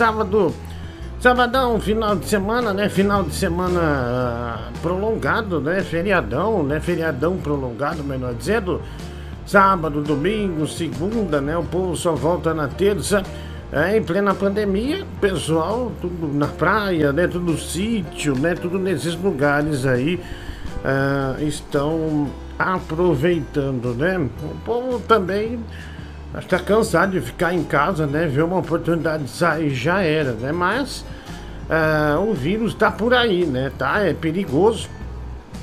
sábado, sabadão, final de semana, né? Final de semana uh, prolongado, né? Feriadão, né? Feriadão prolongado, melhor dizendo. Sábado, domingo, segunda, né? O povo só volta na terça. É, em plena pandemia, pessoal, tudo na praia, né? Tudo no sítio, né? Tudo nesses lugares aí uh, estão aproveitando, né? O povo também está cansado de ficar em casa, né? Ver uma oportunidade de sair já era, né? Mas uh, o vírus está por aí, né? Tá, é perigoso,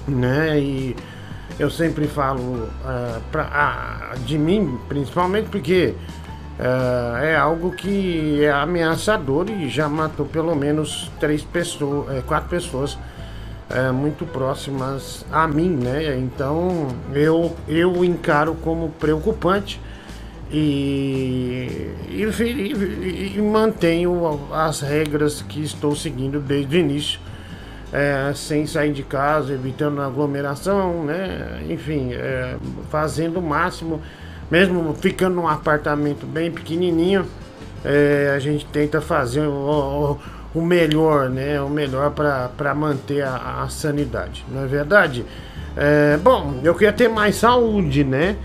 né? E eu sempre falo uh, pra, de mim, principalmente porque uh, é algo que é ameaçador e já matou pelo menos três pessoas, é, quatro pessoas muito próximas a mim, né? Então eu, eu encaro como preocupante e, e, e, e, mantenho as regras que estou seguindo desde o início, é, sem sair de casa, evitando aglomeração, né? enfim, é, fazendo o máximo, mesmo ficando num apartamento bem pequenininho, é, a gente tenta fazer o, o, o melhor, né? o melhor para manter a, a, sanidade, não é verdade? É, bom, eu queria ter mais saúde, né?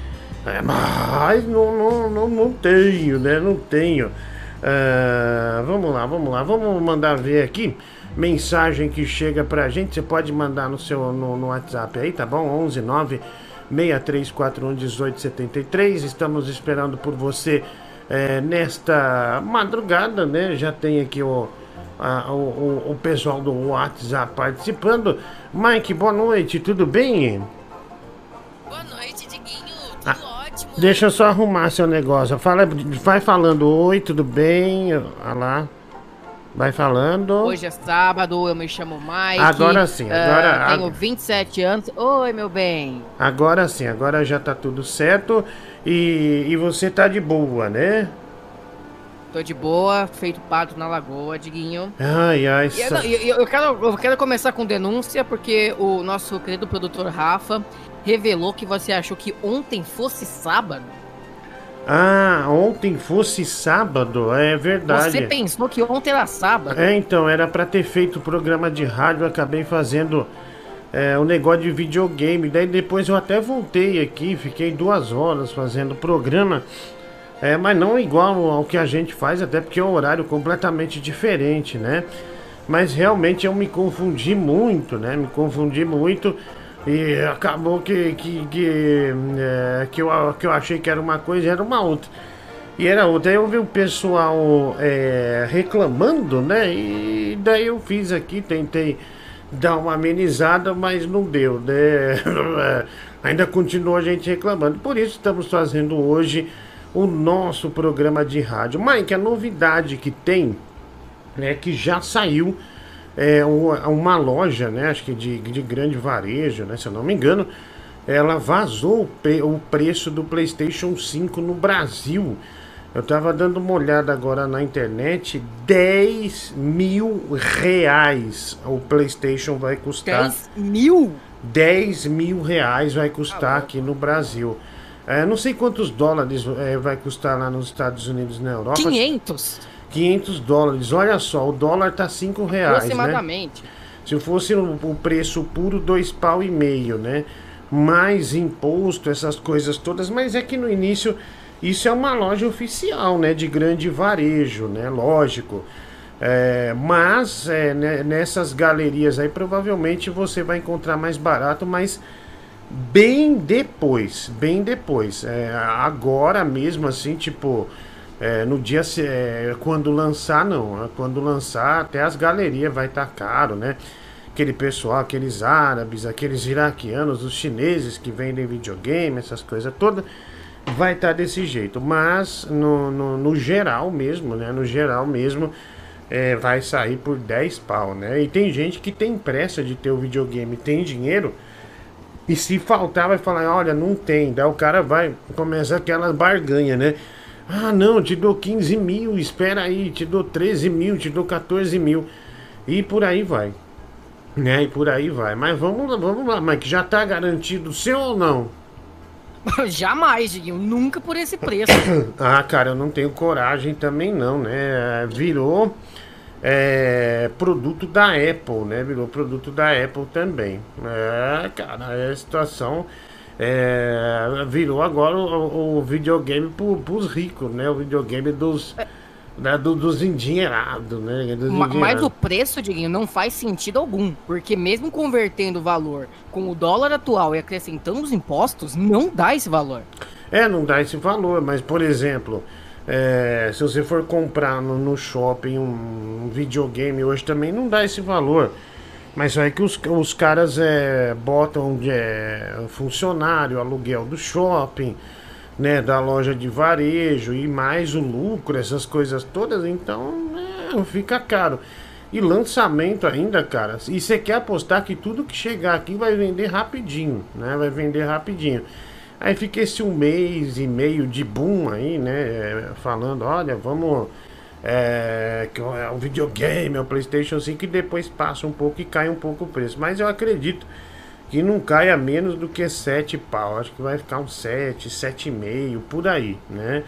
É, mas não, não, não, não tenho, né? Não tenho. Uh, vamos lá, vamos lá, vamos mandar ver aqui. Mensagem que chega pra gente, você pode mandar no seu no, no WhatsApp aí, tá bom? 11 9 6341 1873. Estamos esperando por você é, nesta madrugada, né? Já tem aqui o, o, o pessoal do WhatsApp participando. Mike, boa noite, tudo bem? Deixa eu só arrumar seu negócio. Fala, vai falando oi, tudo bem? Olha lá. Vai falando. Hoje é sábado, eu me chamo Mike. Agora sim, agora. Uh, tenho 27 anos. Oi, meu bem. Agora sim, agora já tá tudo certo. E, e você tá de boa, né? Tô de boa, feito pato na lagoa, Diguinho. Ai, ai, e, não, eu, eu, quero, eu quero começar com denúncia, porque o nosso querido produtor Rafa revelou que você achou que ontem fosse sábado. Ah, ontem fosse sábado, é verdade. Você pensou que ontem era sábado? É, então, era para ter feito o programa de rádio, acabei fazendo é, o negócio de videogame. Daí depois eu até voltei aqui, fiquei duas horas fazendo o programa. É, mas não igual ao que a gente faz, até porque é um horário completamente diferente, né? Mas realmente eu me confundi muito, né? Me confundi muito. E acabou que, que, que, é, que, eu, que eu achei que era uma coisa era uma outra. E era outra. Aí eu vi o pessoal é, reclamando, né? E daí eu fiz aqui, tentei dar uma amenizada, mas não deu, né? Ainda continua a gente reclamando. Por isso estamos fazendo hoje o nosso programa de rádio. Mike, a novidade que tem é que já saiu é, uma loja, né, acho que de, de grande varejo, né, se eu não me engano, ela vazou o preço do PlayStation 5 no Brasil. Eu tava dando uma olhada agora na internet, 10 mil reais o PlayStation vai custar. 10 mil? 10 mil reais vai custar ah, aqui no Brasil. É, não sei quantos dólares é, vai custar lá nos Estados Unidos na Europa. 500? 500 dólares. Olha só, o dólar tá 5 reais, né? Aproximadamente. Né? Se fosse o, o preço puro, dois pau e meio, né? Mais imposto, essas coisas todas. Mas é que no início, isso é uma loja oficial, né? De grande varejo, né? Lógico. É, mas é, né, nessas galerias aí, provavelmente você vai encontrar mais barato, mas bem depois. Bem depois. É, agora mesmo, assim, tipo é, no dia é, quando lançar não, é, quando lançar até as galerias vai estar tá caro, né? Aquele pessoal, aqueles árabes, aqueles iraquianos, os chineses que vendem videogame, essas coisas todas, vai estar tá desse jeito. Mas no, no, no, geral mesmo, né? No geral mesmo, é, vai sair por 10 pau, né? E tem gente que tem pressa de ter o videogame, tem dinheiro. E se faltar, vai falar: olha, não tem. Daí o cara vai começar aquela barganha, né? Ah, não, te dou 15 mil, espera aí, te dou 13 mil, te dou 14 mil. E por aí vai. Né? E por aí vai. Mas vamos lá, vamos lá, Mike, já tá garantido seu ou não? Jamais, Diguinho, nunca por esse preço. ah, cara, eu não tenho coragem também não, né? Virou é, produto da Apple, né? Virou produto da Apple também. É, cara, é a situação é, virou agora o, o videogame pro, pros ricos, né? O videogame dos. Né, do, dos endinheirados, né? Dos mas, mas o preço, Diguinho, não faz sentido algum. Porque mesmo convertendo o valor com o dólar atual e acrescentando os impostos, não dá esse valor. É, não dá esse valor, mas por exemplo, é, se você for comprar no, no shopping um, um, videogame hoje também não dá esse valor. Mas é que os, os caras é, botam é, funcionário, aluguel do shopping, né, da loja de varejo e mais o lucro, essas coisas todas, então é, fica caro. E lançamento ainda, cara. E você quer apostar que tudo que chegar aqui vai vender rapidinho, né? Vai vender rapidinho. Aí fica esse um mês e meio de boom aí, né? Falando, olha, vamos. É, que é o videogame, é o PlayStation 5 e depois passa um pouco e cai um pouco o preço. Mas eu acredito que não caia menos do que 7 pau. Acho que vai ficar uns 7, 7,5 por aí, né?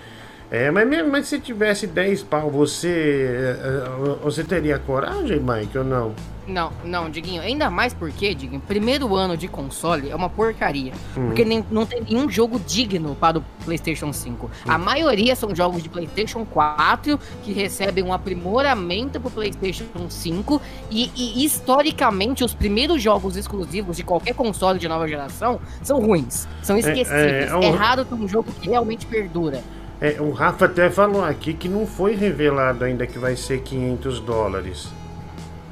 É, mas mesmo mas se tivesse 10 pau, você é, é, você teria coragem, Mike, ou não? Não, não, Diguinho, ainda mais porque, Diguinho, primeiro ano de console é uma porcaria. Uhum. Porque nem, não tem nenhum jogo digno para o PlayStation 5. Uhum. A maioria são jogos de PlayStation 4 que recebem um aprimoramento para o PlayStation 5. E, e, historicamente, os primeiros jogos exclusivos de qualquer console de nova geração são ruins, são esquecidos. É, é, é, é raro ter um jogo que realmente perdura. É, o Rafa até falou aqui que não foi revelado ainda que vai ser 500 dólares.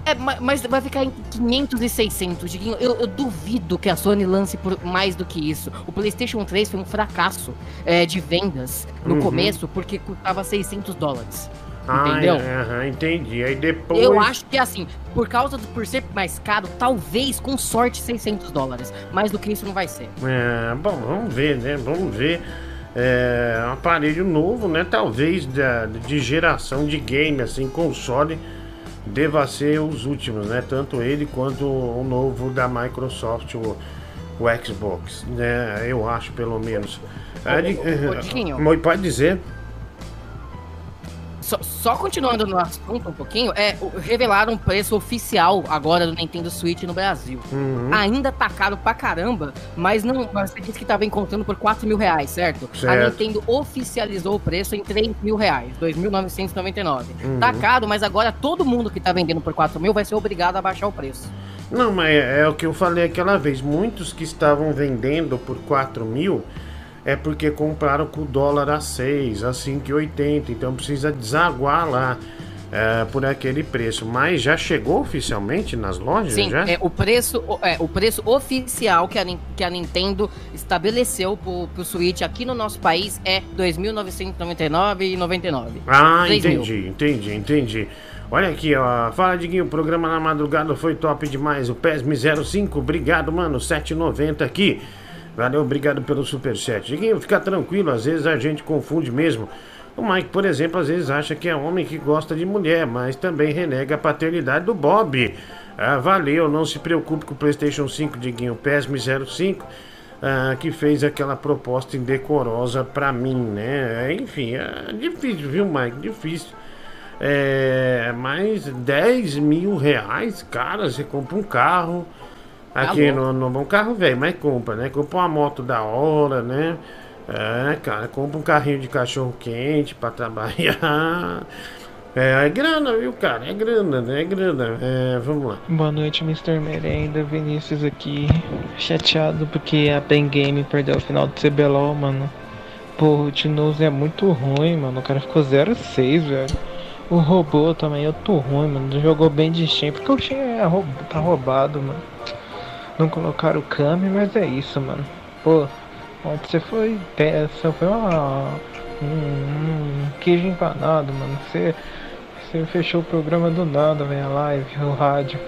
É, mas vai ficar entre 500 e 600, Diguinho. Eu, eu, duvido que a Sony lance por mais do que isso. O PlayStation 3 foi um fracasso é, de vendas no uhum. começo porque custava 600 dólares. Ah, entendeu? É, entendi. Aí depois. Eu acho que assim, por causa do, por ser mais caro, talvez com sorte 600 dólares. Mais do que isso não vai ser. É, bom, vamos ver, né? Vamos ver. É, um aparelho novo, né? Talvez de, de geração de game, assim, console deva ser os últimos, né? Tanto ele quanto o novo da Microsoft, o, o Xbox, né? Eu acho, pelo menos. Ô, ô, pode dizer. Só, só, continuando no assunto um pouquinho, é, revelaram o preço oficial agora do Nintendo Switch no Brasil. Uhum. Ainda tá caro pra caramba, mas não. Você disse que tava encontrando por 4 mil reais, certo? certo? A Nintendo oficializou o preço em 3 mil reais, 2.999. Uhum. Tá caro, mas agora todo mundo que tá vendendo por 4 mil vai ser obrigado a baixar o preço. Não, mas é, é o que eu falei aquela vez. Muitos que estavam vendendo por 4 mil é porque compraram com o dólar a 6, a 5,80, então precisa desaguar lá. É, por aquele preço, mas já chegou oficialmente nas lojas? Sim, já? É, o, preço, é, o preço oficial que a, que a Nintendo estabeleceu pro, pro Switch aqui no nosso país é R$ 2.999,99. Ah, entendi, mil. entendi, entendi. Olha aqui, ó. Fala, Diguinho, o programa na madrugada foi top demais. O PESM 05, obrigado, mano. 7,90 aqui. Valeu, obrigado pelo superchat. Diguinho, fica tranquilo, às vezes a gente confunde mesmo. O Mike, por exemplo, às vezes acha que é homem que gosta de mulher, mas também renega a paternidade do Bob. Ah, valeu, não se preocupe com o PlayStation 5, Diguinho. PESM 05, ah, que fez aquela proposta indecorosa pra mim, né? Enfim, é difícil, viu, Mike? Difícil. É, mas 10 mil reais, cara, você compra um carro. Tá aqui no, no bom carro velho, mas compra, né? Compra uma moto da hora, né? É, cara, compra um carrinho de cachorro quente pra trabalhar. É, é grana, viu, cara? É grana, né? É grana. É, vamos lá. Boa noite, Mr. Merenda. Vinícius aqui. Chateado porque a Pen Game perdeu o final do CBLOL, mano. Pô, o Tinoz é muito ruim, mano. O cara ficou 0-6, velho. O robô também, eu tô ruim, mano. Jogou bem de Shen, porque o Shen é roub... tá roubado, mano. Não colocaram o Kami, mas é isso, mano. Pô, ontem você foi. Você foi uma. Um, um queijo empanado, mano. Você. Você fechou o programa do nada, velho, a live, o rádio.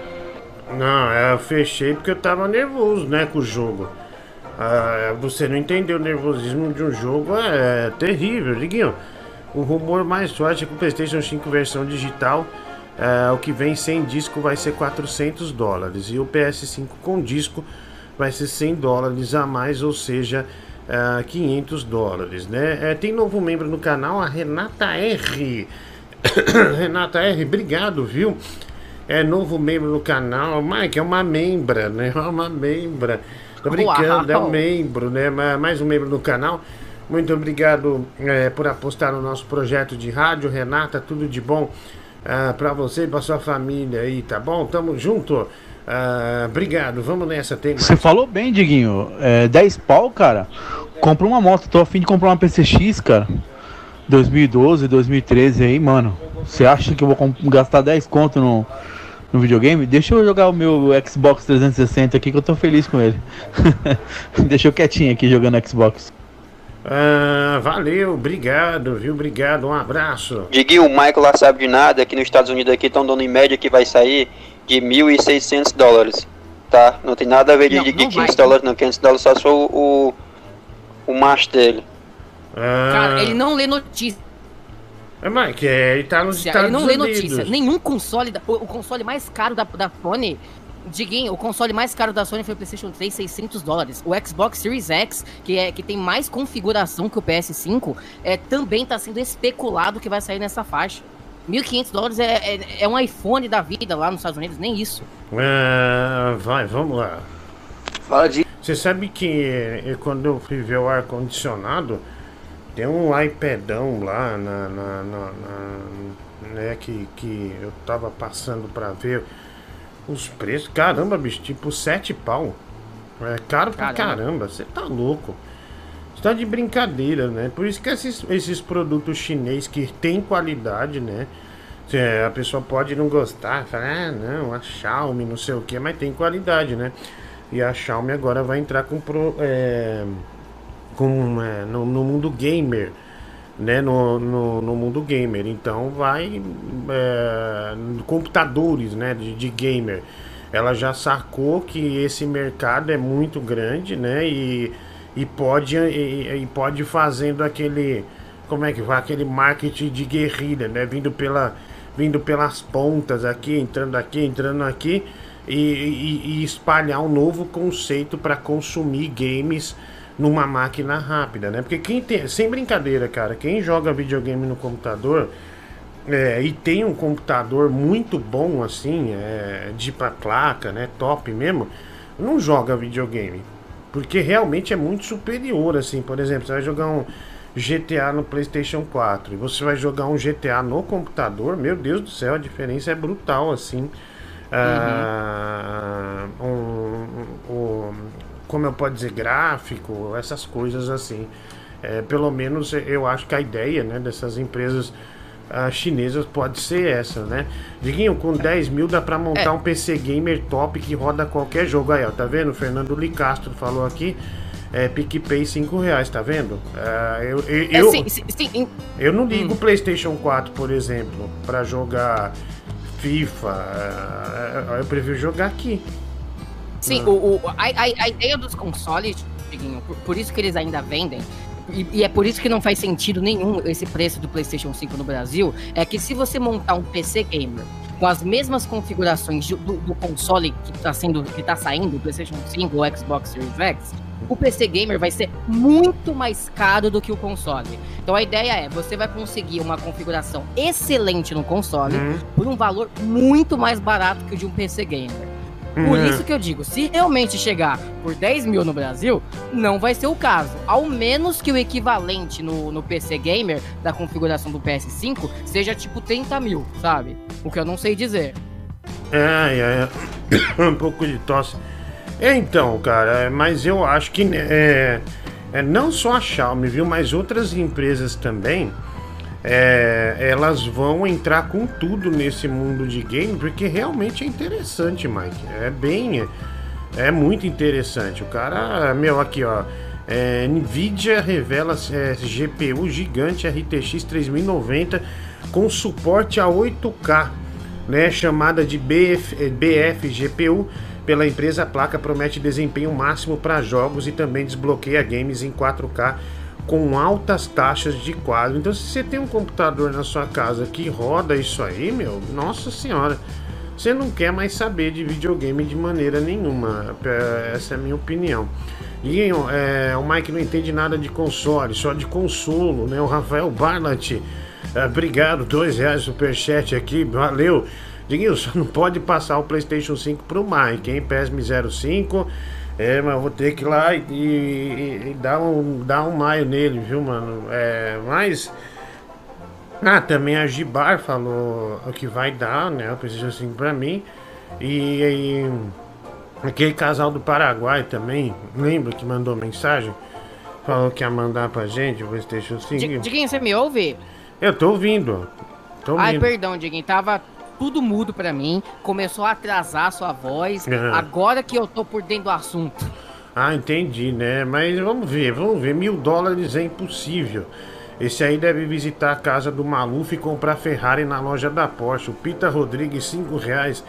Não, eu fechei porque eu tava nervoso, né, com o jogo. Ah, você não entendeu o nervosismo de um jogo, é, terrível, Liguinho. O rumor mais forte é que o PlayStation 5 versão digital Uh, o que vem sem disco vai ser 400 dólares e o PS5 com disco vai ser 100 dólares a mais, ou seja, uh, 500 dólares, né? É, tem novo membro no canal, a Renata R. Renata R, obrigado, viu? É novo membro no canal. Mike, é uma membra, né? É uma membra. Tô brincando, é um membro, né? Mais um membro no canal. Muito obrigado é, por apostar no nosso projeto de rádio. Renata, tudo de bom uh, para você e para sua família aí, tá bom? Tamo junto. Uh, obrigado, vamos nessa. Tem Você falou bem, Diguinho. É, 10 pau, cara. Compra uma moto. Tô afim de comprar uma PCX, cara. 2012, 2013 aí, mano. Você acha que eu vou gastar 10 conto no, no videogame? Deixa eu jogar o meu Xbox 360 aqui que eu tô feliz com ele. Deixa eu quietinho aqui jogando Xbox. Ah, valeu, obrigado, viu? Obrigado, um abraço. Diguinho, o Michael lá sabe de nada, aqui nos Estados Unidos aqui estão dando em média que vai sair de 1.600 dólares, tá? Não tem nada a ver de, não, de 500 dólares, não, 500 dólares só sou o, o macho dele. Ah. Cara, ele não lê notícia. É, Mike, é, ele tá nos Estados Ele não Unidos. lê notícia. Nenhum console, da, o console mais caro da, da Sony Diguinho, o console mais caro da Sony foi o PlayStation 3, 600 dólares. O Xbox Series X, que, é, que tem mais configuração que o PS5, é, também está sendo especulado que vai sair nessa faixa. 1.500 dólares é, é, é, um iPhone da vida lá nos Estados Unidos, nem isso. É, vai, vamos lá. Fala de. Você sabe que é, quando eu fui ver o ar-condicionado, tem um iPadão lá na, na, na, na né, que, que eu tava passando para ver os preços, caramba, bicho, tipo sete pau. É caro pra caramba, você tá louco. Você tá de brincadeira, né? Por isso que esses, esses produtos chineses que tem qualidade, né? A pessoa pode não gostar, falar, ah, não, a Xiaomi, não sei o que, mas tem qualidade, né? E a Xiaomi agora vai entrar com, pro, é, com é, no, no mundo gamer né, no, no, no, mundo gamer. Então vai é, computadores né, de, de, gamer. Ela já sacou que esse mercado é muito grande, né? E, e pode e, e pode fazendo aquele como é que vai aquele marketing de guerrilha, né? Vindo pela vindo pelas pontas aqui, entrando aqui, entrando aqui e, e, e espalhar um novo conceito para consumir games numa máquina rápida, né? Porque quem tem, sem brincadeira, cara, quem joga videogame no computador é, e tem um computador muito bom assim, é, de pra placa, né, top mesmo, não joga videogame, porque realmente é muito superior assim. Por exemplo, você vai jogar um GTA no PlayStation 4 e você vai jogar um GTA no computador, meu Deus do céu, a diferença é brutal assim. Uhum. Ah, um, um, como eu posso dizer, gráfico, essas coisas assim. É, pelo menos eu acho que a ideia né, dessas empresas uh, chinesas pode ser essa, né? Diguinho, com 10 mil dá pra montar é. um PC gamer top que roda qualquer jogo. Aí, ó, tá vendo? O Fernando Licastro falou aqui. É, PicPay 5 reais, tá vendo? Uh, eu, eu, é, eu, sim, sim, sim. eu não ligo o hum. PlayStation 4, por exemplo, para jogar FIFA. Uh, eu prefiro jogar aqui. Sim, o, o a, a, ideia dos consoles, por, por isso que eles ainda vendem, e, e, é por isso que não faz sentido nenhum esse preço do PlayStation 5 no Brasil. É que se você montar um PC gamer com as mesmas configurações do, do console que está sendo, que tá saindo, o PlayStation 5 ou Xbox Series X, o PC gamer vai ser muito mais caro do que o console. Então a ideia é, você vai conseguir uma configuração excelente no console uhum. por um valor muito mais barato que o de um PC gamer. Por uhum. isso que eu digo, se realmente chegar por 10 mil no Brasil, não vai ser o caso. Ao menos que o equivalente no, no PC Gamer da configuração do PS5 seja tipo 30 mil, sabe? O que eu não sei dizer. É, é, é. um pouco de tosse. Então, cara, é, mas eu acho que é, é não só a Xiaomi, viu, mas outras empresas também é, elas vão entrar com tudo nesse mundo de game, porque realmente é interessante, Mike. É bem. É muito interessante. O cara, meu, aqui ó. É, Nvidia revela é, GPU gigante RTX 3090 com suporte a 8K, né, chamada de BF, BF GPU pela empresa. A placa promete desempenho máximo para jogos e também desbloqueia games em 4K com altas taxas de quadro. Então, se você tem um computador na sua casa que roda isso aí, meu, nossa senhora, você não quer mais saber de videogame de maneira nenhuma. É, essa é a minha opinião. Diguinho, é, o Mike não entende nada de console, só de consolo, né? O Rafael Barnett, é, obrigado, dois reais superchat aqui, valeu. Diguinho, só não pode passar o PlayStation 5 pro Mike, hein? PESM 05. É, mas vou ter que ir lá e, e, e, dar, um, dar um maio nele, viu, mano? É, mas. Ah, também a Gibar falou o que vai dar, né? O PlayStation 5 pra mim. E, e aquele casal do Paraguai também, lembra que mandou mensagem? Falou que ia mandar pra gente o PlayStation 5. Diguinho, você me ouve? Eu tô ouvindo. Tô ouvindo. Ai, perdão, Diguinho, tava tudo mudo pra mim. Começou a atrasar a sua voz. Uhum. Agora que eu tô por dentro do assunto. Ah, entendi, né? Mas vamos ver, vamos ver. Mil dólares é impossível. Esse aí deve visitar a casa do Maluf e comprar Ferrari na loja da Porsche. O Pita Rodrigues, 5 reais.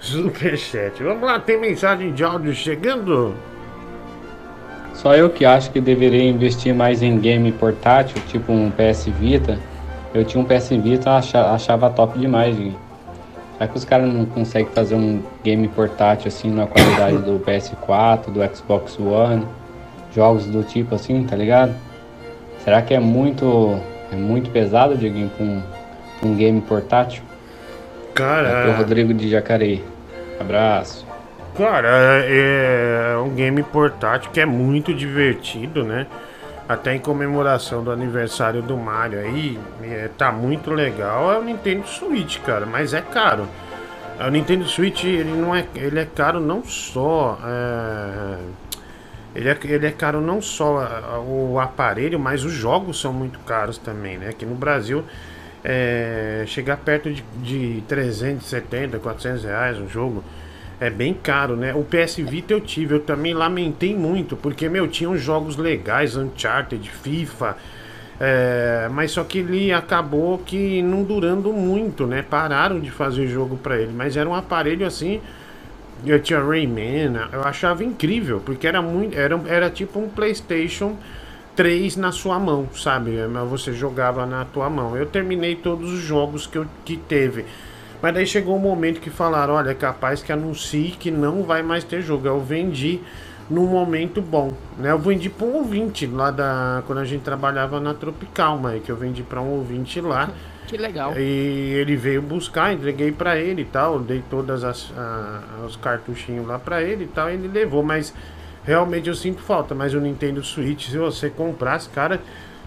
Superchat. Vamos lá, tem mensagem de áudio chegando? Só eu que acho que deveria investir mais em game portátil, tipo um PS Vita. Eu tinha um PS Vita, achava, achava top demais. Será que os caras não conseguem fazer um game portátil assim na qualidade do PS4, do Xbox One? Jogos do tipo assim, tá ligado? Será que é muito é muito pesado, Dieguinho, pra um, um game portátil? Cara. É o Rodrigo de Jacareí. Abraço. Cara, é, é um game portátil que é muito divertido, né? Até em comemoração do aniversário do Mario aí, é, tá muito legal. É o Nintendo Switch, cara, mas é caro. O Nintendo Switch ele não é, ele é caro não só é, ele é, ele é caro não só o aparelho, mas os jogos são muito caros também, né? Aqui no Brasil é, chegar perto de, de 370, 400 reais um jogo é bem caro, né? O PS Vita eu tive, eu também lamentei muito, porque, meu, tinham jogos legais, Uncharted, FIFA, é, mas só que ele acabou que não durando muito, né? Pararam de fazer jogo para ele, mas era um aparelho assim. Eu tinha Rayman, eu achava incrível, porque era muito. Era, era tipo um PlayStation 3 na sua mão, sabe? Você jogava na tua mão. Eu terminei todos os jogos que, eu, que teve. Mas daí chegou um momento que falaram: olha, é capaz que anuncie que não vai mais ter jogo. Eu vendi num momento bom, né? Eu vendi para um ouvinte lá da quando a gente trabalhava na Tropical, mas que eu vendi para um ouvinte lá. Que legal. E ele veio buscar, entreguei para ele e tal, dei todas as os cartuchinhos lá para ele e tal, e ele levou, mas realmente eu sinto falta. Mas o Nintendo Switch, se você comprasse, cara,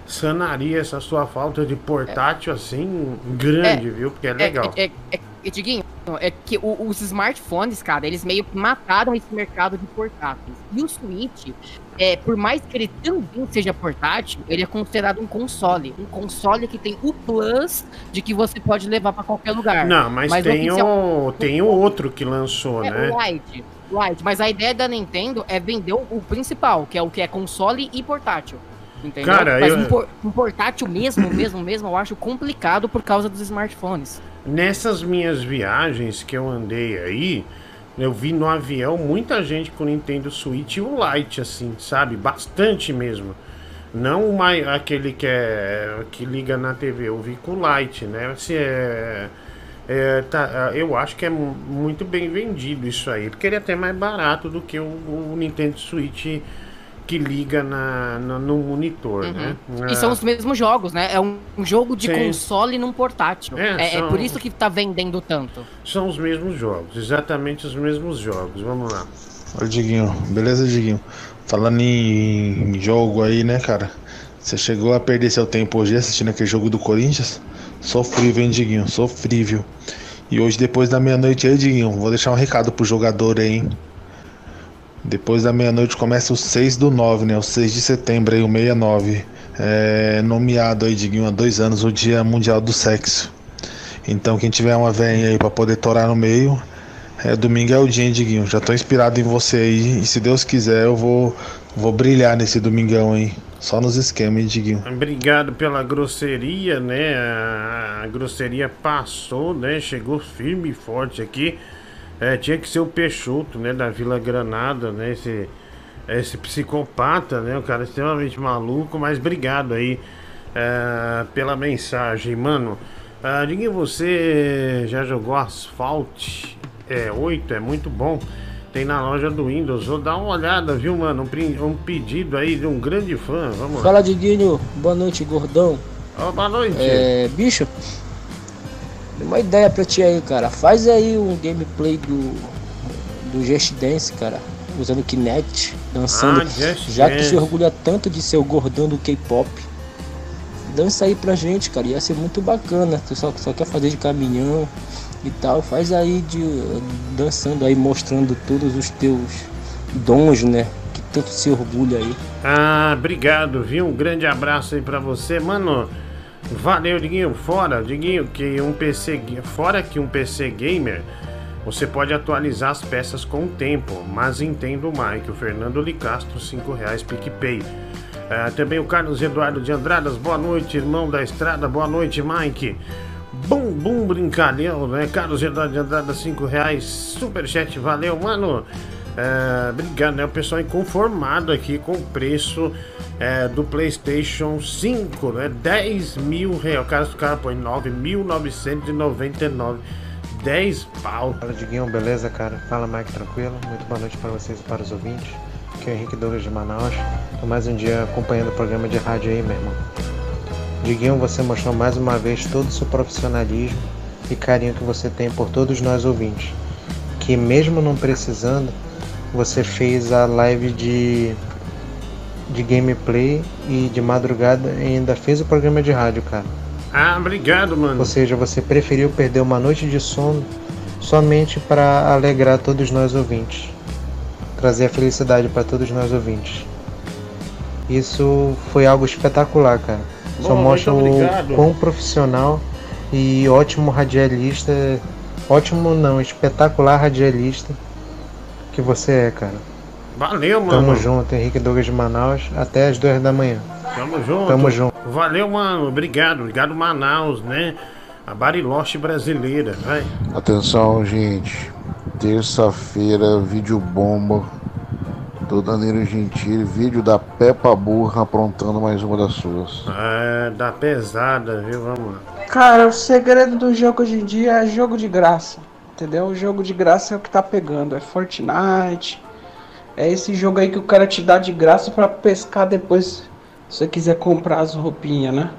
sanaria essa sua falta de portátil é. assim grande, é, viu? Porque é, é legal. É, é, é, Diguinho, é que o, os smartphones, cara, eles meio que mataram esse mercado de portáteis. E o Switch, é, por mais que ele também seja portátil, ele é considerado um console. Um console que tem o plus de que você pode levar para qualquer lugar. Não, mas, mas tem, o, tem o outro que lançou, é, né? O Lite. Lite. Mas a ideia da Nintendo é vender o, o principal, que é o que é console e portátil. Entendeu? Cara, Mas eu... um, portátil mesmo, mesmo, mesmo, eu acho complicado por causa dos smartphones. Nessas minhas viagens que eu andei aí, eu vi no avião muita gente com Nintendo Switch e o Lite, assim, sabe? Bastante mesmo. Não o mais, aquele que é que liga na TV, eu vi com o Lite, né? Assim, é, é, tá, eu acho que é muito bem vendido isso aí, porque ele é até mais barato do que o, o Nintendo Switch que liga na, na no monitor, uhum. né? E são os mesmos jogos, né? É um, um jogo de Sim. console num portátil. É, é, é são... é, por isso que tá vendendo tanto. São os mesmos jogos, exatamente os mesmos jogos. Vamos lá. Oi, Diguinho. Beleza, Diguinho? Falando em jogo aí, né, cara? Você chegou a perder seu tempo hoje assistindo aquele jogo do Corinthians? Sofrível, hein, Diguinho? Sofrível. E hoje, depois da meia-noite aí, Diguinho, vou deixar um recado pro jogador aí, hein? Depois da meia-noite começa o 6 do 9, né? O 6 de setembro aí, o 69. É nomeado aí, Diguinho, há dois anos, o Dia Mundial do Sexo. Então quem tiver uma venha aí pra poder torar no meio, é, domingo é o dia, Diguinho? Já tô inspirado em você aí. E se Deus quiser, eu vou, vou brilhar nesse domingão aí. Só nos esquemas, hein, Diguinho? Obrigado pela grosseria, né? A grosseria passou, né? Chegou firme e forte aqui. É, tinha que ser o Peixoto, né, da Vila Granada, né, esse, esse psicopata, né, o cara extremamente maluco, mas obrigado aí é, pela mensagem, mano. Uh, diga você já jogou Asphalt é, 8, é muito bom. Tem na loja do Windows. Vou dar uma olhada, viu, mano? Um, um pedido aí de um grande fã. Vamos lá. Fala, Diguinho. Boa noite, gordão. Oh, boa noite. É, bicho, tem uma ideia pra ti aí, cara. Faz aí um gameplay do, do Just Dance, cara. Usando Kinect, dançando. Ah, já que Dance. se orgulha tanto de ser o gordão do K-pop. Dança aí pra gente, cara. Ia ser muito bacana. Tu só, só quer fazer de caminhão e tal. Faz aí de dançando aí, mostrando todos os teus dons, né? Que tanto se orgulha aí. Ah, obrigado, viu? Um grande abraço aí pra você, mano. Valeu, Diguinho. Fora, Diguinho, que um PC. Fora que um PC gamer, você pode atualizar as peças com o tempo. Mas entendo o Mike, o Fernando Licastro, 5 reais PicPay. Ah, também o Carlos Eduardo de Andradas, boa noite, irmão da estrada, boa noite, Mike. Bum, bum, brincalhão, né? Carlos Eduardo de Andradas, 5 reais, superchat, valeu, mano. É, obrigado, né? O pessoal inconformado aqui com o preço é, do PlayStation 5, né? 10 mil reais. O cara, o cara põe 9.999. 10 pau. Fala Diguinho, beleza, cara? Fala Mike, tranquilo? Muito boa noite para vocês e para os ouvintes. Aqui é o Henrique Douglas de Manaus. Tô mais um dia acompanhando o programa de rádio aí, meu irmão. Diguinho, você mostrou mais uma vez todo o seu profissionalismo e carinho que você tem por todos nós ouvintes. Que mesmo não precisando, você fez a live de, de gameplay e de madrugada ainda fez o programa de rádio, cara. Ah, obrigado, mano. Ou seja, você preferiu perder uma noite de sono somente para alegrar todos nós ouvintes, trazer a felicidade para todos nós ouvintes. Isso foi algo espetacular, cara. Só Bom, mostra muito o quão profissional e ótimo radialista, ótimo não, espetacular radialista que você é, cara. Valeu, mano. Tamo junto, Henrique Douglas de Manaus, até as duas da manhã. Tamo junto. Tamo junto. Valeu, mano. Obrigado. Obrigado, Manaus, né? A Bariloche brasileira, vai. Atenção, gente. Terça-feira, vídeo bomba do Danilo Gentili, vídeo da Peppa Burra aprontando mais uma das suas. É, da pesada, viu? Vamos lá. Cara, o segredo do jogo hoje em dia é jogo de graça. Entendeu? O jogo de graça é o que tá pegando. É Fortnite. É esse jogo aí que o cara te dá de graça pra pescar depois. Se você quiser comprar as roupinhas, né?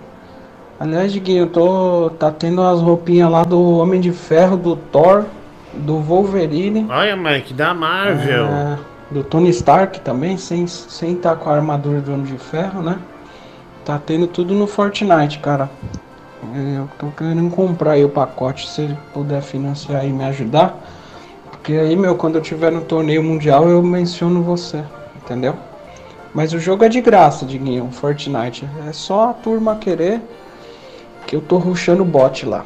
Aliás, Diguinho, eu tô. Tá tendo as roupinhas lá do Homem de Ferro, do Thor, do Wolverine. Olha, Mike, da Marvel. É, do Tony Stark também, sem estar sem tá com a armadura do Homem de Ferro, né? Tá tendo tudo no Fortnite, cara. Eu tô querendo comprar aí o pacote, se ele puder financiar e me ajudar. Porque aí, meu, quando eu tiver no torneio mundial, eu menciono você, entendeu? Mas o jogo é de graça, Diguinho, Fortnite. É só a turma querer que eu tô ruxando o bot lá.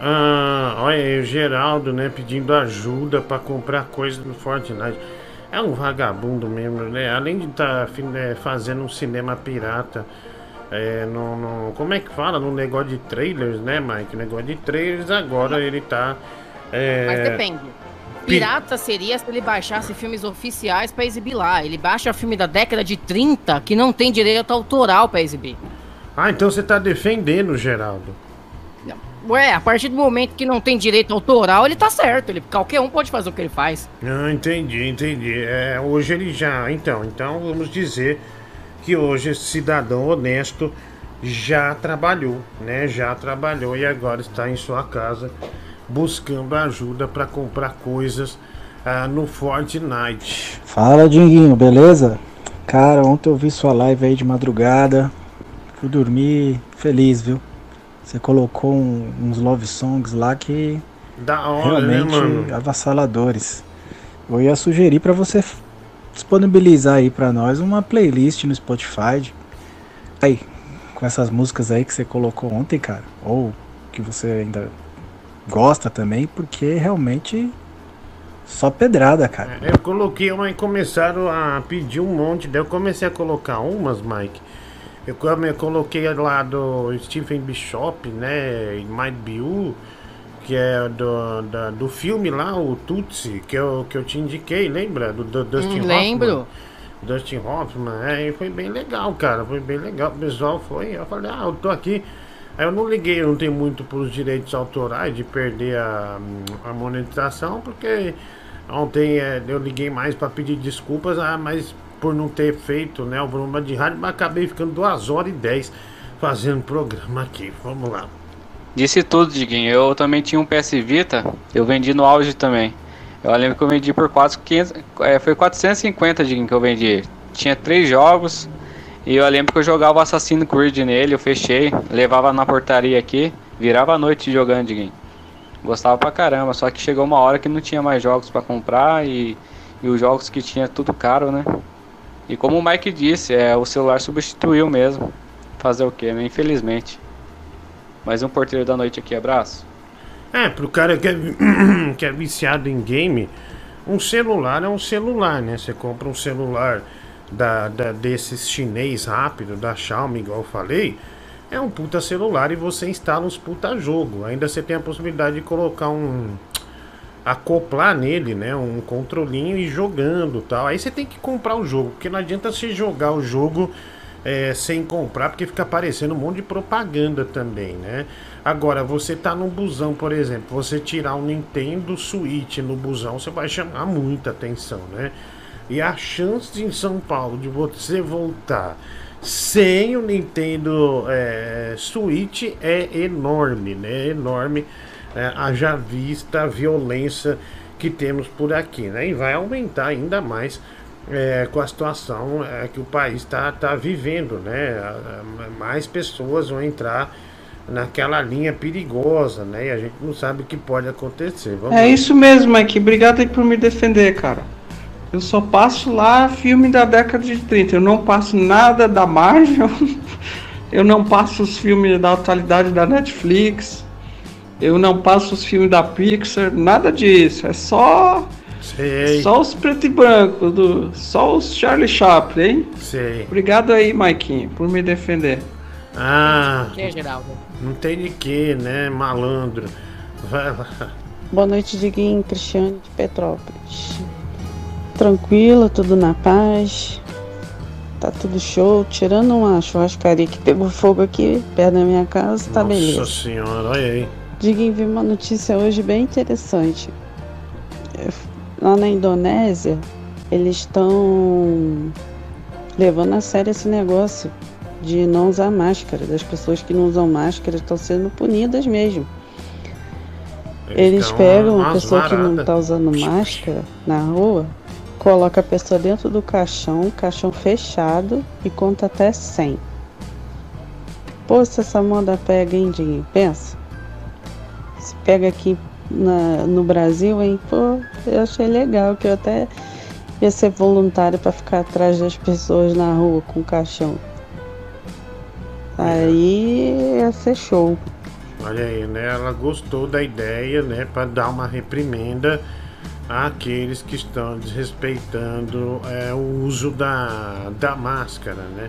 Ah, olha aí, o Geraldo, né, pedindo ajuda pra comprar coisas no Fortnite. É um vagabundo mesmo, né? Além de estar fazendo um cinema pirata, é, no, no- como é que fala? No negócio de trailers, né, Mike? Negócio de trailers, agora ele tá. é, Mas depende. Pirata seria se ele baixasse filmes oficiais pra exibir lá. Ele baixa filme da década de 30 que não tem direito autoral pra exibir. Ah, então você tá defendendo, Geraldo. Ué, a partir do momento que não tem direito autoral, ele tá certo. Ele, qualquer um pode fazer o que ele faz. Ah, entendi, entendi. É, hoje ele já. Então, então vamos dizer que hoje esse cidadão honesto já trabalhou, né? Já trabalhou e agora está em sua casa buscando ajuda para comprar coisas ah, no Fortnite. Fala, Dinguinho, beleza? Cara, ontem eu vi sua live aí de madrugada. Fui dormir feliz, viu? Você colocou um- uns love songs lá que Da hora, né, realmente mano? avassaladores. Eu ia sugerir pra você disponibilizar aí pra nós uma playlist no Spotify. de- Aí, com essas músicas aí que você colocou ontem, cara. Ou que você ainda gosta também, porque realmente só pedrada, cara. Eu coloquei uma e começaram a pedir um monte. Daí eu comecei a colocar umas, Mike. Eu come- coloquei lá do Stephen Bishop, né? e Be You, que é do, da- do filme lá, o Tutsi, que eu, que eu te indiquei, lembra? Do, do Dustin Hum, Hoffman. lembro. Dustin Hoffman, é, e foi bem legal, cara. Foi bem legal. O pessoal foi. Eu falei, ah, eu tô aqui. Aí eu não liguei, eu não tenho muito pros direitos autorais de perder a, a monetização, porque Ontem é, eu liguei mais para pedir desculpas, ah, mas por não ter feito né, o programa de rádio, mas acabei ficando 2 horas e 10 fazendo programa aqui. Vamos lá. Disse tudo, Diguinho. Eu também tinha um PS Vita, eu vendi no auge também. Eu lembro que eu vendi por 4, 500, é, foi 450, Diguinho, que eu vendi. Tinha três jogos, e eu lembro que eu jogava Assassin's Creed nele, eu fechei, levava na portaria aqui, virava a noite jogando, Diguinho. Gostava pra caramba, só que chegou uma hora que não tinha mais jogos para comprar e, e os jogos que tinha tudo caro, né? E como o Mike disse, é, o celular substituiu mesmo. Fazer o que, né? Infelizmente. Mais um porteiro da noite aqui, abraço. É, pro cara que é, que é viciado em game, um celular é um celular, né? Você compra um celular da, da, desses chinês rápido, da Xiaomi, igual eu falei, é um puta celular e você instala uns puta jogo. Ainda você tem a possibilidade de colocar um. acoplar nele, né? Um controlinho e jogando tal. Aí você tem que comprar o jogo, porque não adianta você jogar o jogo é, sem comprar, porque fica aparecendo um monte de propaganda também, né? Agora, você tá num busão, por exemplo, você tirar um Nintendo Switch no busão, você vai chamar muita atenção, né? E a chance em São Paulo de você voltar sem o Nintendo é, Switch é enorme, né? Enorme. É, haja vista a violência que temos por aqui, né? E vai aumentar ainda mais é, com a situação é, que o país está tá vivendo, né? Mais pessoas vão entrar naquela linha perigosa, né? E a gente não sabe o que pode acontecer. Vamos é isso mesmo, Mike. Obrigado aí por me defender, cara. Eu só passo lá filme da década de 30. Eu não passo nada da Marvel. Eu não passo os filmes da atualidade da Netflix. Eu não passo os filmes da Pixar. Nada disso. É só. Sei. Só os preto e branco. Do, só os Charlie Chaplin, hein? Sei. Obrigado aí, Maikinho, por me defender. Ah. Que, Geraldo? Não tem de que, né, malandro? Vai lá. Boa noite, Diguinho Cristiane de Petrópolis tranquila, tudo na paz. Tá tudo show, tirando uma churrascaria que pegou fogo aqui perto da minha casa, tá Nossa beleza. Nossa senhora, olha aí. Diguinho, vi uma notícia hoje bem interessante. Lá na Indonésia, eles estão levando a sério esse negócio de não usar máscara. Das pessoas que não usam máscara estão sendo punidas mesmo. Eles, eles pegam uma pessoa que não está usando máscara na rua, Coloca a pessoa dentro do caixão, caixão fechado e conta até 100. Pô, se essa moda pega, hein, Dinho? Pensa. Se pega aqui na, no Brasil, hein? Pô, eu achei legal que eu até ia ser voluntário para ficar atrás das pessoas na rua com caixão. Aí ia ser show. Olha aí, né? Ela gostou da ideia, né? Para dar uma reprimenda àqueles que estão desrespeitando é, o uso da, da máscara, né?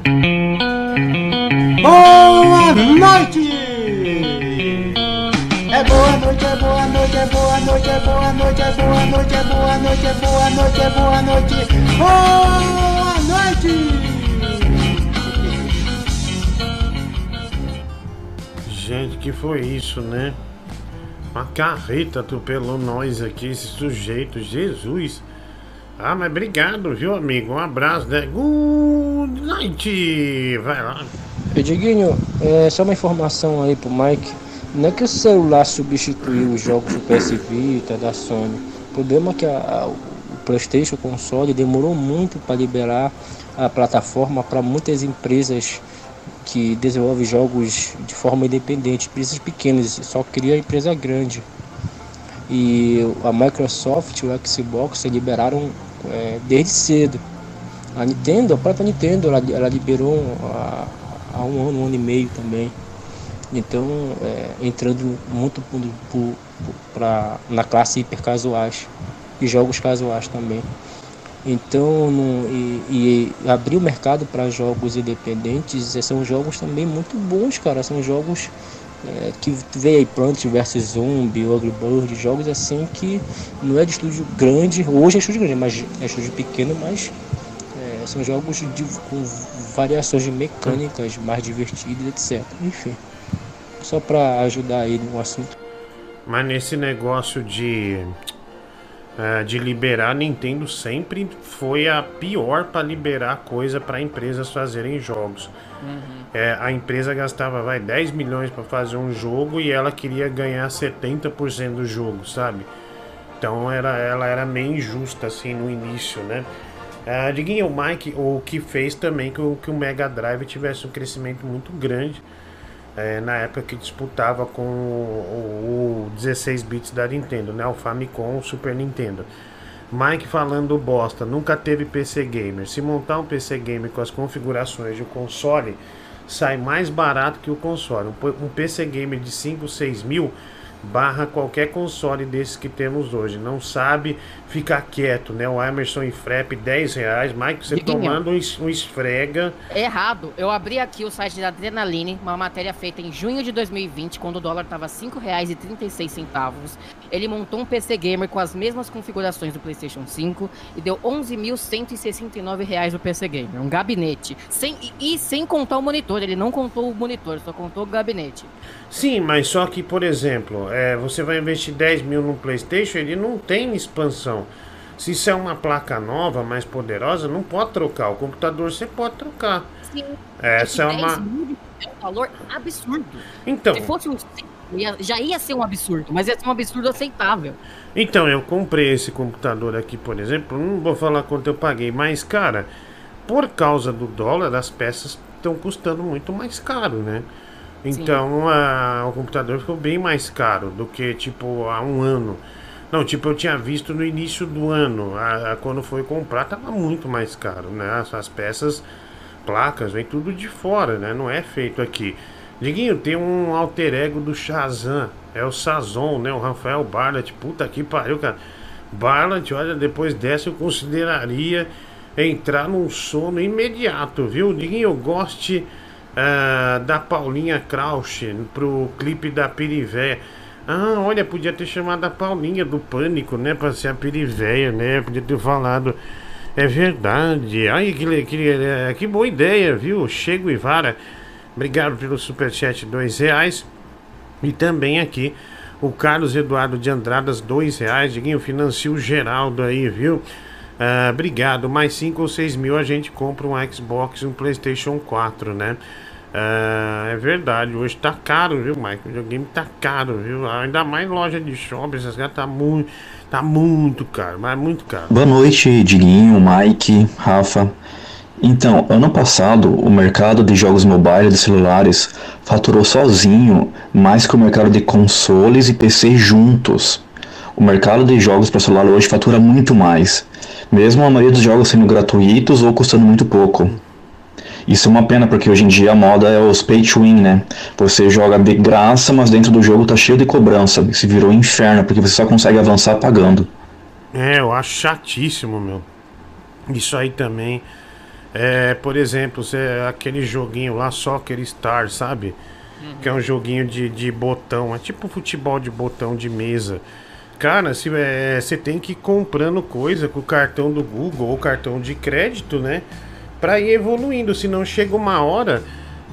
Boa noite! É boa noite, é boa noite, é boa noite, é boa noite, é boa noite, é boa noite, é boa noite, é boa noite. Boa noite! Gente, que foi isso, né? Uma carreta atropelou nós aqui, esse sujeito, Jesus. Ah, mas obrigado, viu, amigo? Um abraço, né? Good night! Vai lá. Diguinho, é, só uma informação aí pro Mike. Não é que o celular substituiu os jogos do PS Vita, da Sony. O problema é que a, a, o PlayStation, o console, demorou muito para liberar a plataforma para muitas empresas que desenvolve jogos de forma independente, empresas pequenas, só cria empresa grande. E a Microsoft e o Xbox liberaram é, desde cedo. A Nintendo, a própria Nintendo, ela, ela liberou há, um ano, um ano e meio também. Então, é, entrando muito para na classe hiper casuais e jogos casuais também. Então, no, e, e abrir o mercado para jogos independentes são jogos também muito bons, cara. São jogos é, que vê aí Plants vs Zombie, Ugly Bird, jogos assim que não é de estúdio grande, hoje é estúdio grande, mas é estúdio pequeno, mas é, são jogos de, com variações de mecânicas mais divertidas, etc. Enfim, só para ajudar aí no assunto. Mas nesse negócio de é, de liberar, a Nintendo sempre foi a pior para liberar coisa para empresas fazerem jogos. É, a empresa gastava vai 10 milhões para fazer um jogo e ela queria ganhar 70% do jogo, sabe? Então era, ela era meio injusta assim no início, né? Ah, Diguinho, o Mike, o que fez também que o, que o Mega Drive tivesse um crescimento muito grande é, na época que disputava com o, o 16 bits da Nintendo, né? O Famicom, o Super Nintendo. Mike falando bosta, nunca teve PC Gamer. Se montar um PC Gamer com as configurações de um console, sai mais barato que o console. Um, um PC Gamer de 5, 6 mil barra qualquer console desses que temos hoje. Não sabe ficar quieto, né? O Emerson e Frep, 10 reais. Mike, você Diguinho. tomando um, es- um esfrega. Errado. Eu abri aqui o site da Adrenaline, uma matéria feita em junho de 2020, quando o dólar estava R$ 5,36. Ele montou um PC Gamer com as mesmas configurações do PlayStation 5 e deu 11.169 reais o PC Gamer. Um gabinete. Sem, e, e sem contar o monitor. Ele não contou o monitor, só contou o gabinete. Sim, mas só que, por exemplo, é, você vai investir 10 mil no PlayStation, ele não tem expansão. Se isso é uma placa nova, mais poderosa, não pode trocar. O computador você pode trocar. Sim. Essa é que 10 uma. é um valor absurdo. Então. Se fosse um 5, ia- já ia ser um absurdo, mas ia ser um absurdo aceitável. Então, eu comprei esse computador aqui, por exemplo. Não vou falar quanto eu paguei, mas, cara, por causa do dólar, as peças estão custando muito mais caro, né? Então, a- o computador ficou bem mais caro do que, tipo, há um ano. Não, tipo, eu tinha visto no início do ano. a- a- quando foi comprar, tava muito mais caro, né? As, as peças, placas, vem tudo de fora, né? Não é feito aqui. Diguinho, tem um alter ego do Shazam. É o Sazon, né? O Rafael Barlat. Puta que pariu, cara. Barlat, olha, depois dessa eu consideraria entrar num sono imediato, viu? Diguinho, eu goste ah, da Paulinha Krausch pro clipe da Pirivé. Ah, olha, podia ter chamado a Paulinha do Pânico, né? Pra ser a Pirivéia, né? Podia ter falado. É verdade. Ai, que, que, eh, que boa ideia, viu? Chego e vara. Obrigado pelo superchat, dois reais. E também aqui o Carlos Eduardo de Andradas, dois reais. Diguinho, financia Geraldo aí, viu? Ah, obrigado. Mais cinco ou seis mil a gente compra um Xbox e um PlayStation 4, né? Ah, é verdade, hoje tá caro, viu, Mike? O videogame tá caro, viu? Ainda mais loja de shopping, essas caras tá muito, tá muito caro, mas muito caro. Boa noite, Diguinho, Mike, Rafa. Então, ano passado, o mercado de jogos mobile de celulares faturou sozinho mais que o mercado de consoles e PC juntos. O mercado de jogos para celular hoje fatura muito mais, mesmo a maioria dos jogos sendo gratuitos ou custando muito pouco. Isso é uma pena porque hoje em dia a moda é os pay to win, né? Você joga de graça, mas dentro do jogo tá cheio de cobrança. Se virou um inferno porque você só consegue avançar pagando. É, eu acho chatíssimo, meu. Isso aí também. É, por exemplo, você, aquele joguinho lá, Soccer Star, sabe? Que é um joguinho de, de botão. É tipo futebol de botão de mesa. Cara, se, é, você tem que ir comprando coisa com o cartão do Google ou cartão de crédito, né? Pra ir evoluindo. Senão chega uma hora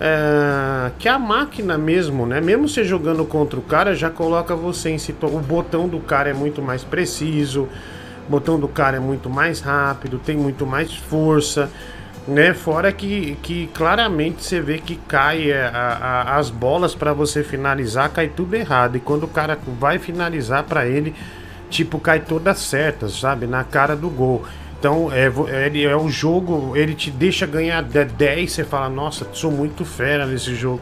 é, que a máquina mesmo, né? Mesmo você jogando contra o cara, já coloca você em situação. O botão do cara é muito mais preciso. O botão do cara é muito mais rápido, tem muito mais força, né? Fora que, que claramente você vê que cai é, a- a- as bolas para você finalizar, cai tudo errado. E quando o cara vai finalizar para ele, tipo, cai todas certas, sabe? Na cara do gol. Então, é, ele é o jogo, ele te deixa ganhar de- 10, você fala, nossa, sou muito fera nesse jogo.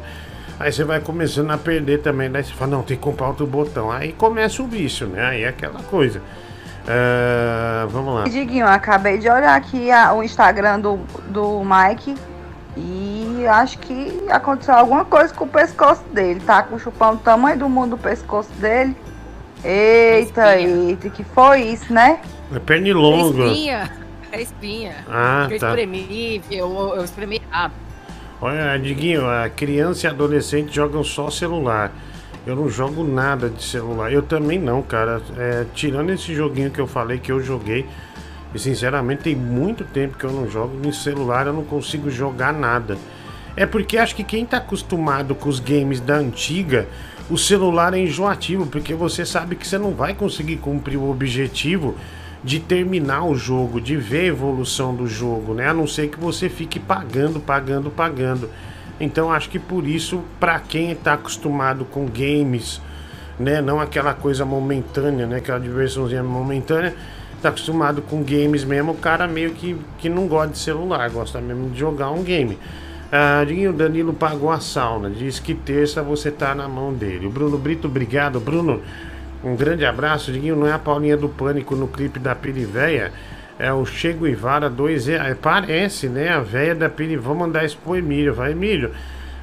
Aí você vai começando a perder também, daí você fala, não, tem que comprar outro botão. Aí começa o vício, né? Aí é aquela coisa. É, vamos lá. Diguinho, acabei de olhar aqui a- o Instagram do, do Mike e acho que aconteceu alguma coisa com o pescoço dele. Tá com o chupão do tamanho do mundo do pescoço dele. Eita, eita, que foi isso, né? É É pernilongo. espinha. É espinha. Ah, eu tá. espremi, eu, eu espremi errado. Olha, Diguinho, a criança e adolescente jogam só celular. Eu não jogo nada de celular. Eu também não, cara. É, tirando esse joguinho que eu falei que eu joguei, e sinceramente tem muito tempo que eu não jogo no celular, eu não consigo jogar nada. É porque acho que quem tá acostumado com os games da antiga o celular é enjoativo, porque você sabe que você não vai conseguir cumprir o objetivo de terminar o jogo, de ver a evolução do jogo, né? A não ser que você fique pagando, pagando, pagando. Então acho que por isso, para quem está acostumado com games, né, não aquela coisa momentânea, né, aquela diversãozinha momentânea, tá acostumado com games mesmo, o cara meio que, que não gosta de celular, gosta mesmo de jogar um game. Ah, o Danilo pagou a sauna, diz que terça você tá na mão dele. O Bruno Brito, obrigado, Bruno. Um grande abraço, Diguinho. Não é a Paulinha do Pânico no clipe da Pirivéia. É o Chego Ivara 2 é, Parece, né? A véia da Piri. Vou mandar isso pro Emílio. Vai, Emílio.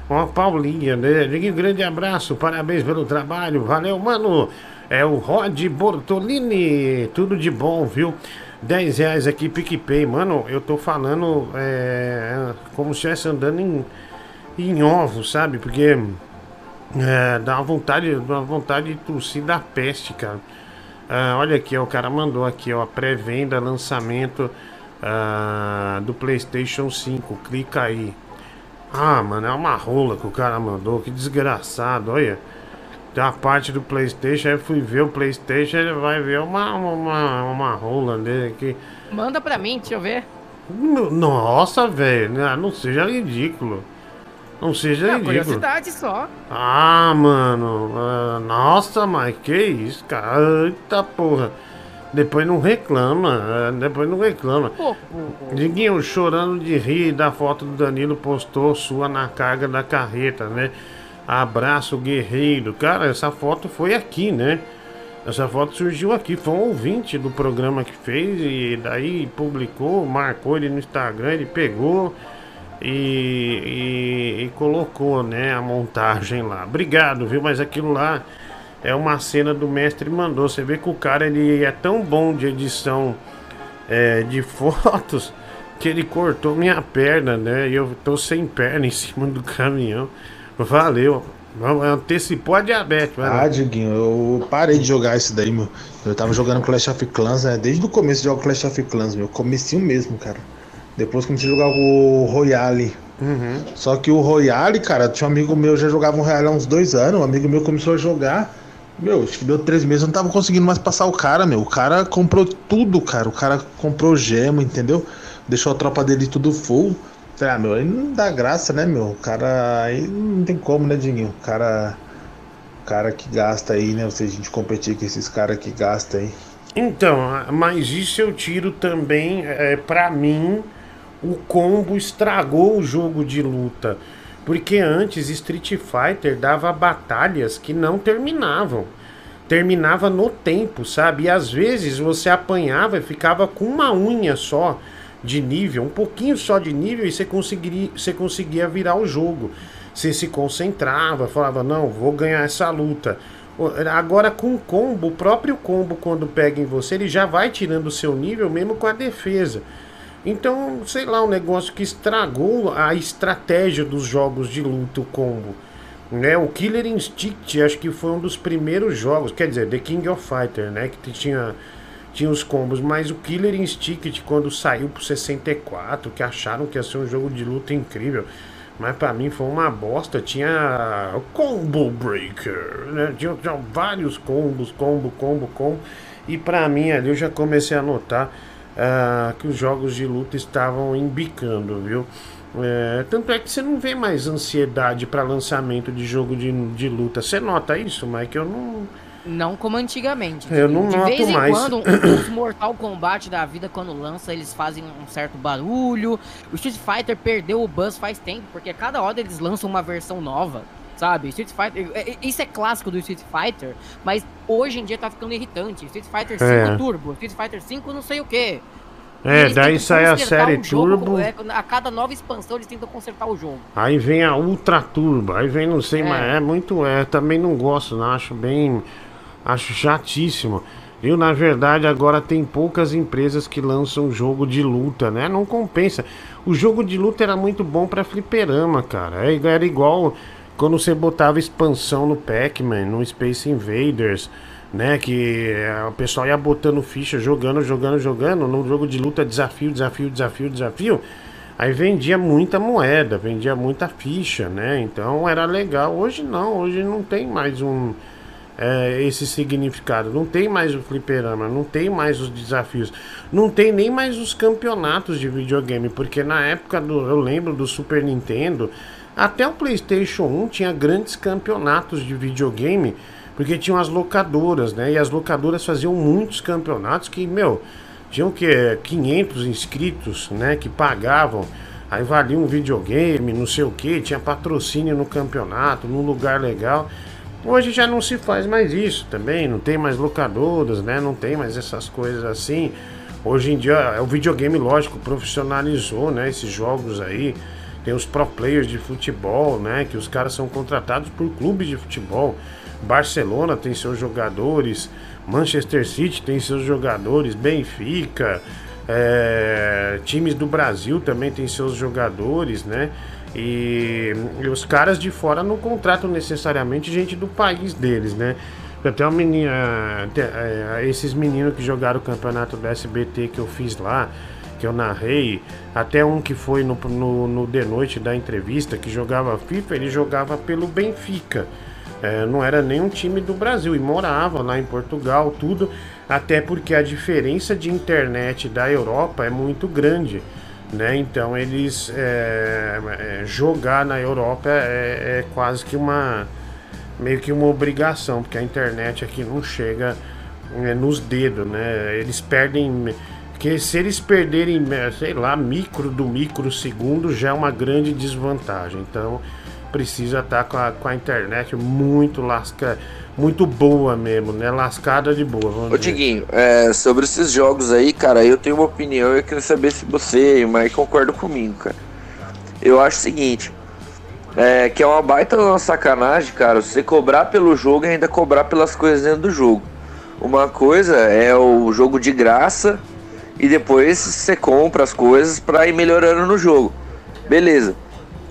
Uma Paulinha, né? Diguinho, grande abraço. Parabéns pelo trabalho. Valeu, mano. É o Rod Bortolini. Tudo de bom, viu? 10 reais aqui, PicPay. Mano, eu tô falando é, como se estivesse andando em, em ovos, sabe? Porque é, dá uma vontade, dá uma vontade de tossir da peste, cara. Ah, olha aqui, ó, o cara mandou aqui, ó, pré-venda, lançamento ah, do PlayStation 5. Clica aí. Ah, mano, é uma rola que o cara mandou, que desgraçado, olha. Tem a parte do PlayStation, aí fui ver o PlayStation, ele vai ver uma, uma, uma rola dele aqui. Manda pra mim, deixa eu ver. Nossa, velho, né? não seja ridículo. Não seja É, ridículo. curiosidade só. Ah, mano. ah, nossa, mas que isso, cara. Eita porra. Depois não reclama. ah, Depois não reclama. Pô, pô, Diguinho chorando de rir da foto do Danilo postou sua na carga da carreta, né? Abraço guerreiro. Cara, essa foto foi aqui, né? Essa foto surgiu aqui. Foi um ouvinte do programa que fez e daí publicou, marcou ele no Instagram, ele pegou e, e- e colocou, né, a montagem lá. Obrigado, viu? Mas aquilo lá é uma cena do mestre mandou. Você vê que o cara ele é tão bom de edição é, de fotos que ele cortou minha perna, né? E eu tô sem perna em cima do caminhão. Valeu. Antecipou a diabetes, lá. Ah, Diguinho, eu parei de jogar isso daí, meu. Eu tava jogando Clash of Clans, né? Desde o começo eu jogo Clash of Clans, meu. Comecinho mesmo, cara. Depois comecei a jogar o Royale. Uhum. Só que o Royale, cara, tinha um amigo meu, já jogava um Royale há uns dois anos. Um amigo meu começou a jogar. Meu, acho que deu três meses, eu não tava conseguindo mais passar o cara, meu. O cara comprou tudo, cara. O cara comprou gema, entendeu? Deixou a tropa dele tudo full. Falei, Ah, meu, aí não dá graça, né, meu? O cara. Aí não tem como, né, Dinho? O cara. O cara que gasta aí, né? Se a gente competir com esses caras que gastam aí. Então, mas isso eu tiro também, é, para mim, o combo estragou o jogo de luta. Porque antes Street Fighter dava batalhas que não terminavam. Terminava no tempo, sabe? E às vezes você apanhava e ficava com uma unha só de nível, um pouquinho só de nível, e você conseguiria, você conseguia virar o jogo. Você se concentrava, falava, não, vou ganhar essa luta. Agora com o combo, o próprio combo quando pega em você, ele já vai tirando o seu nível mesmo com a defesa. Então, sei lá, um negócio que estragou a estratégia dos jogos de luta, o combo. Né? O Killer Instinct, acho que foi um dos primeiros jogos, quer dizer, The King of Fighter, né? Que tinha, tinha os combos, mas o Killer Instinct, quando saiu pro 64, que acharam que ia ser um jogo de luta incrível, mas pra mim foi uma bosta. Tinha Combo Breaker, né? Tinha, tinha vários combos, combo, combo, combo. E pra mim ali eu já comecei a notar ah, que os jogos de luta estavam embicando, viu? É, tanto é que você não vê mais ansiedade pra lançamento de jogo de, de luta. Você nota isso, Mike? Eu não. Não como antigamente. Eu não de noto vez em mais. quando, os Mortal Kombat da vida, quando lança, eles fazem um certo barulho. O Street Fighter perdeu o buzz faz tempo, porque cada hora eles lançam uma versão nova. Sabe? Street Fighter. é- é- Isso é clássico do Street Fighter, mas hoje em dia tá ficando irritante. Street Fighter 5 É. Turbo, Street Fighter 5 não sei o que. É, daí sai a série Turbo. Turbo. é, a cada nova expansão eles tentam consertar o jogo. Aí vem a Ultra Turbo, aí vem não sei, É. mas é muito. É, também não gosto, não. Acho bem. Acho chatíssimo. Eu, na verdade, agora tem poucas empresas que lançam jogo de luta, né? Não compensa. O jogo de luta era muito bom pra fliperama, cara. Era igual quando você botava expansão no Pac-Man, no Space Invaders, né? Que é, o pessoal ia botando ficha, jogando, jogando, jogando. Num jogo de luta, desafio, desafio, desafio, desafio. Aí vendia muita moeda, vendia muita ficha, né? Então era legal. Hoje não, hoje não tem mais um é, esse significado. Não tem mais o fliperama, não tem mais os desafios, não tem nem mais os campeonatos de videogame, porque na época do, eu lembro do Super Nintendo, até o PlayStation 1 tinha grandes campeonatos de videogame, porque tinham as locadoras, né? E as locadoras faziam muitos campeonatos que, meu, tinham que 500 inscritos, né, que pagavam Aí valia um videogame, não sei o que, tinha patrocínio no campeonato, num lugar legal. Hoje já não se faz mais isso também, não tem mais locadoras, né? Não tem mais essas coisas assim. Hoje em dia o videogame, lógico, profissionalizou, né? Esses jogos aí. Tem os pro players de futebol, né? Que os caras são contratados por clubes de futebol. Barcelona tem seus jogadores, Manchester City tem seus jogadores, Benfica, é, times do Brasil também tem seus jogadores, né? E, e, os caras de fora não contratam necessariamente gente do país deles, né? Até uma menina, é, esses meninos que jogaram o campeonato do SBT que eu fiz lá, que eu narrei, até um que foi no, no, no de noite da entrevista que jogava FIFA, ele jogava pelo Benfica. É, não era nem um time do Brasil e morava lá em Portugal, tudo, até porque a diferença de internet da Europa é muito grande. Né? Então eles é, é, jogar na Europa é, é, quase que uma meio que uma obrigação, porque a internet aqui não chega é, nos dedos, né? Eles perdem porque se eles perderem, sei lá, micro do microsegundo já é uma grande desvantagem. Então precisa estar tá com a, com a internet muito lasca, muito boa mesmo, né? Lascada de boa. Vamos Ô, Diguinho, é, sobre esses jogos aí, cara, eu tenho uma opinião e eu queria saber se você e o Mike concordam comigo, cara. Eu acho o seguinte. É, que é uma baita sacanagem, cara, você cobrar pelo jogo e ainda cobrar pelas coisas dentro do jogo. Uma coisa é o jogo de graça e depois você compra as coisas para ir melhorando no jogo. Beleza.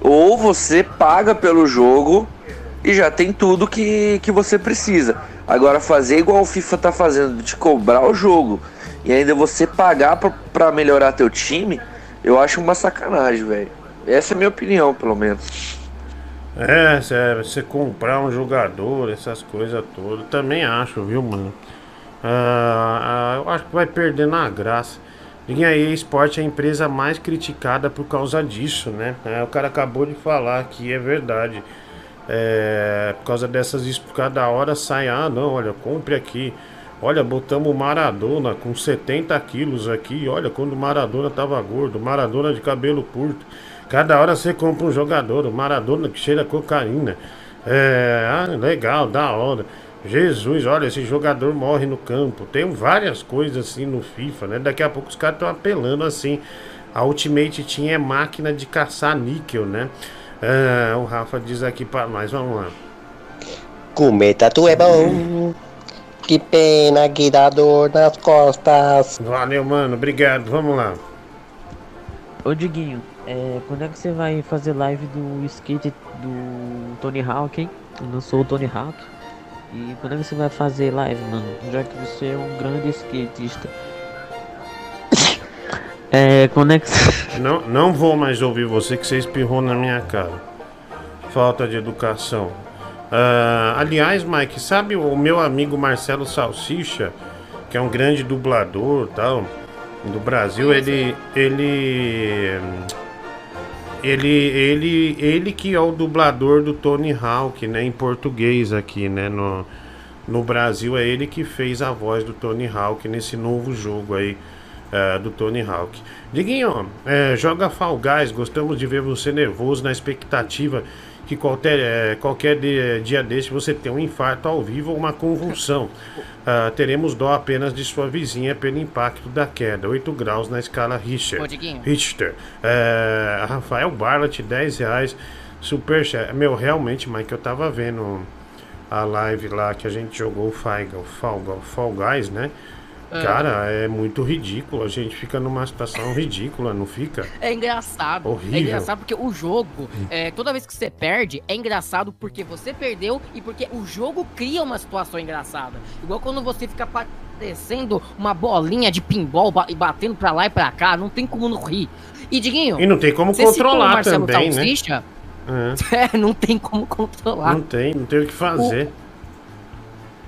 Ou você paga pelo jogo e já tem tudo que, que você precisa. Agora fazer igual o FIFA tá fazendo, de cobrar o jogo e ainda você pagar para melhorar teu time, eu acho uma sacanagem, velho. Essa é a minha opinião, pelo menos. É, você comprar um jogador, essas coisas todas, também acho, viu, mano? Ah, ah, eu acho que vai perder na graça. E aí, esporte é a empresa mais criticada por causa disso, né? É, o cara acabou de falar que é verdade. É, por causa dessas cada hora sai, ah não, olha, compre aqui. Olha, botamos o Maradona com 70 quilos aqui. Olha, quando o Maradona tava gordo, Maradona de cabelo curto. Cada hora você compra um jogador, o Maradona que cheira cocaína. É, ah, legal, da hora. Jesus, olha, esse jogador morre no campo. Tem várias coisas assim no FIFA, né? Daqui a pouco os caras estão apelando assim. A Ultimate Team é máquina de caçar níquel, né? Ah, o Rafa diz aqui para nós, vamos lá. Comer tatu é bom. Que pena que dá dor nas costas. Valeu, mano. Obrigado. Vamos lá. Ô, Diguinho, é, quando é que você vai fazer live do skate do Tony Hawk, hein? Eu não sou o Tony Hawk. E quando é que você vai fazer live, mano? Já que você é um grande skatista. É, quando é que Não, não vou mais ouvir você que você espirrou na minha cara. Falta de educação. Uh, aliás, Mike, sabe o meu amigo Marcelo Salsicha, que é um grande dublador tal, do Brasil, ele. ele. Ele, ele, ele que é o dublador do Tony Hawk, né, em português aqui, né, no, no Brasil é ele que fez a voz do Tony Hawk nesse novo jogo aí uh, do Tony Hawk. Diguinho, é, joga Fall Guys, gostamos de ver você nervoso na expectativa que qualquer, é, qualquer de, dia deste você tenha um infarto ao vivo ou uma convulsão. Uh, teremos dó apenas de sua vizinha pelo impacto da queda. 8 graus na escala Richter. Richter. É, Rafael Barlat, 10 reais. Super. Meu, realmente, Mike, eu tava vendo a live lá que a gente jogou o Fall, Fall, Fall Guys, né? É. Cara, é muito ridículo. A gente fica numa situação ridícula, não fica? É engraçado. Horrível. É engraçado porque o jogo, é, toda vez que você perde, é engraçado porque você perdeu e porque o jogo cria uma situação engraçada. Igual quando você fica parecendo uma bolinha de pinball ba- e batendo pra lá e pra cá, não tem como não rir. E Diguinho. E não tem como controlar também, né? É. É, não tem como controlar. Não tem, não tem o que fazer. O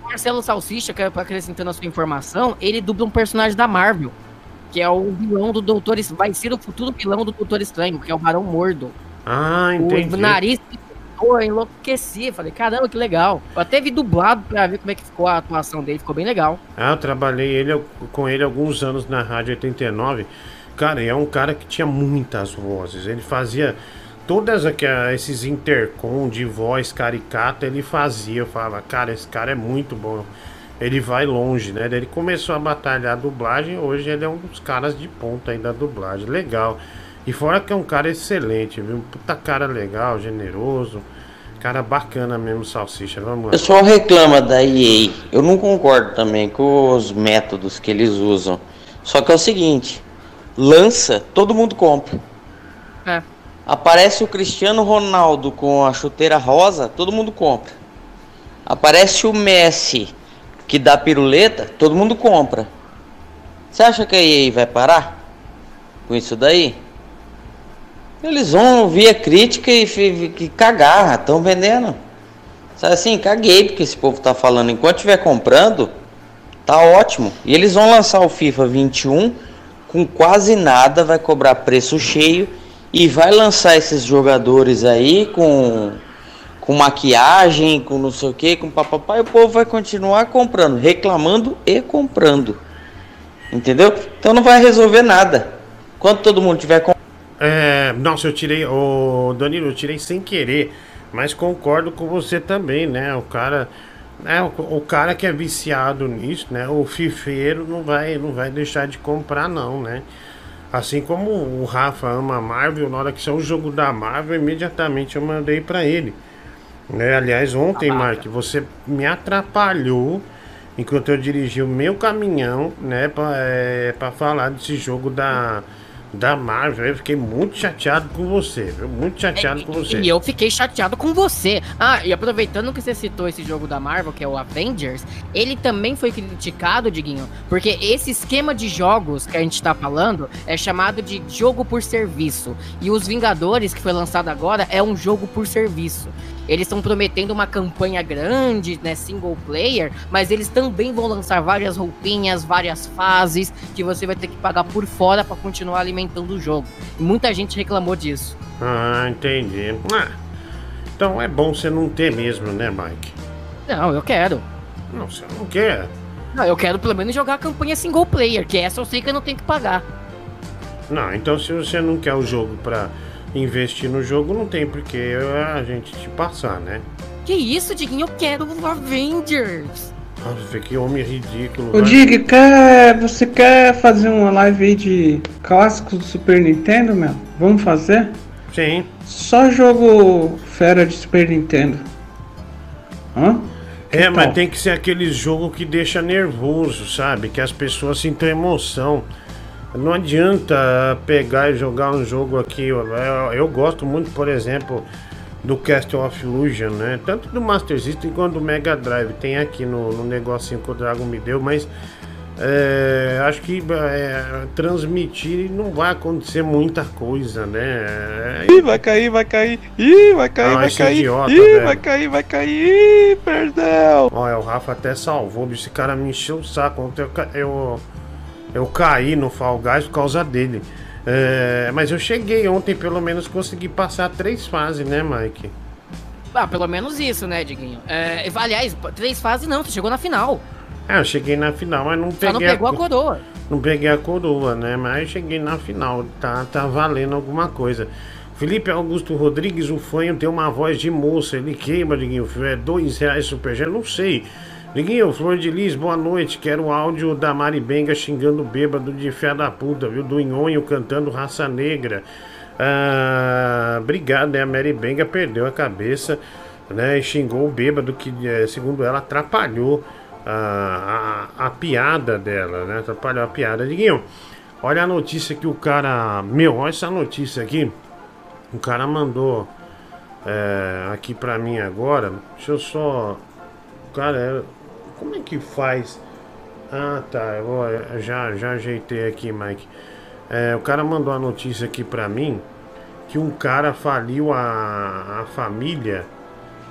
Marcelo Salsicha, que é acrescentando a sua informação, ele dubla um personagem da Marvel. Que é o vilão do Doutor Estranho. Vai ser o futuro vilão do Doutor Estranho, que é o Barão Mordo. Ah, entendi. O nariz ficou, enlouqueci. Falei, caramba, que legal. Eu até vi dublado pra ver como é que ficou a atuação dele, ficou bem legal. Ah, eu trabalhei ele, com ele alguns anos na Rádio 89. Cara, é um cara que tinha muitas vozes. Ele fazia todas aquelas, esses intercom de voz caricata, ele fazia. Eu falava, cara, esse cara é muito bom. Ele vai longe, né? Daí Ele começou a batalhar a dublagem. Hoje ele é um dos caras de ponta aí da dublagem. Legal. E fora que é um cara excelente, viu? Puta cara legal, generoso. Cara bacana mesmo, Salsicha. Vamos O lá. pessoal reclama da EA. Eu não concordo também com os métodos que eles usam. Só que é o seguinte: lança, todo mundo compra. É. Aparece o Cristiano Ronaldo com a chuteira rosa, todo mundo compra. Aparece o Messi que dá piruleta, todo mundo compra. Você acha que a EA vai parar com isso daí? Eles vão ouvir a crítica e, que cagar, estão vendendo. Sabe assim, caguei porque esse povo tá falando. Enquanto estiver comprando, tá ótimo. E eles vão lançar o FIFA 21 com quase nada, vai cobrar preço cheio e vai lançar esses jogadores aí com com maquiagem, com não sei o que, com papapá, e o povo vai continuar comprando, reclamando e comprando. Entendeu? Então não vai resolver nada. Quando todo mundo tiver com É, nossa, eu tirei. Ô, Danilo, eu tirei sem querer. Mas concordo com você também, né? O cara. É, o, o cara que é viciado nisso, né? O fifeiro não vai, não vai deixar de comprar, não, né? Assim como o Rafa ama a Marvel, na hora que saiu o jogo da Marvel, imediatamente eu mandei pra ele. Né? Aliás, ontem, Mark, você me atrapalhou enquanto eu dirigi o meu caminhão, né, pra, é, pra falar desse jogo da, da Marvel. Eu fiquei muito chateado com você, viu? Muito chateado com você. E eu fiquei chateado com você. Ah, e aproveitando que você citou esse jogo da Marvel, que é o Avengers, ele também foi criticado, Diguinho, porque esse esquema de jogos que a gente tá falando é chamado de jogo por serviço. E os Vingadores, que foi lançado agora, é um jogo por serviço. Eles estão prometendo uma campanha grande, né, single player, mas eles também vão lançar várias roupinhas, várias fases que você vai ter que pagar por fora pra continuar alimentando o jogo. E muita gente reclamou disso. Ah, entendi. Ah, então é bom você não ter mesmo, né, Mike? Não, eu quero. Não, você não quer. Não, eu quero pelo menos jogar a campanha single player, que essa eu sei que eu não tenho que pagar. Não, então se você não quer o jogo pra investir no jogo, não tem porque a gente te passar, né? Que isso, Diguinho? Eu quero o Avengers. Nossa, que homem ridículo. Ô vai. Dig, quer, você quer fazer uma live aí de clássicos do Super Nintendo, meu? Vamos fazer? Sim. Só jogo fera de Super Nintendo. Hã? É, mas tal? tem que ser aquele jogo que deixa nervoso, sabe? Que as pessoas sintam emoção. Não adianta pegar e jogar um jogo aqui. Eu, eu- eu gosto muito, por exemplo, do Castle of Illusion, né? Tanto do Master System quanto do Mega Drive. Tem aqui no, no negocinho que o Dragon me deu, mas é, acho que é, transmitir não vai acontecer muita coisa, né? Ih, vai cair, vai cair. Ih, vai cair, Ah, vai cair. idiota, Ih, velho. vai cair, vai cair. Ih, perdão. Olha, o Rafa até salvou. Esse cara me encheu o saco. Ontem eu, eu, eu caí no Fall Guys por causa dele. É, mas eu cheguei ontem, pelo menos consegui passar três fases, né, Mike? Ah, pelo menos isso, né, Diguinho? É, aliás, três fases não, você chegou na final. É, eu cheguei na final, mas não peguei. Só não pegou a co- coroa. Não peguei a coroa, né? Mas cheguei na final. Tá, tá valendo alguma coisa. Felipe Augusto Rodrigues, o fanho, tem uma voz de moça. Ele queima, Diguinho. É dois reais supergênio, não sei. Diguinho, Flor de Lis, boa noite. Quero o áudio da Maribenga xingando o bêbado de fé da puta, viu? Do Inhonho cantando Raça Negra. Ah, obrigado, né? A Mary Benga perdeu a cabeça, né? E xingou o bêbado que, eh, segundo ela, atrapalhou a, a, a piada dela, né? Atrapalhou a piada. Diguinho, olha a notícia que o cara. Meu, olha essa notícia aqui. O cara mandou é, aqui pra mim agora. Deixa eu só. Cara, é- como é que faz? Ah, tá. Eu eu já, já ajeitei aqui, Mike. É, o cara mandou a notícia aqui pra mim que um cara faliu a, a família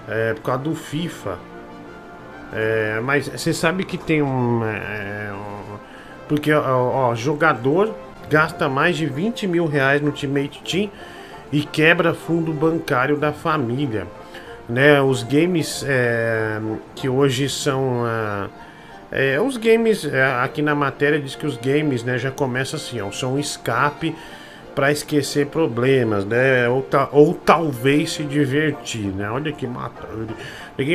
é, por causa do FIFA. É, mas você sabe que tem um. é, um- porque, ó, ó, jogador gasta mais de 20 mil reais no Ultimate Team e quebra fundo bancário da família. Né, os games é, que hoje são. ah, é, os games, é, aqui na matéria diz que os games né, já começa assim, ó, são um escape para esquecer problemas, né? Ou, ta- ou talvez se divertir, né? Olha que mata.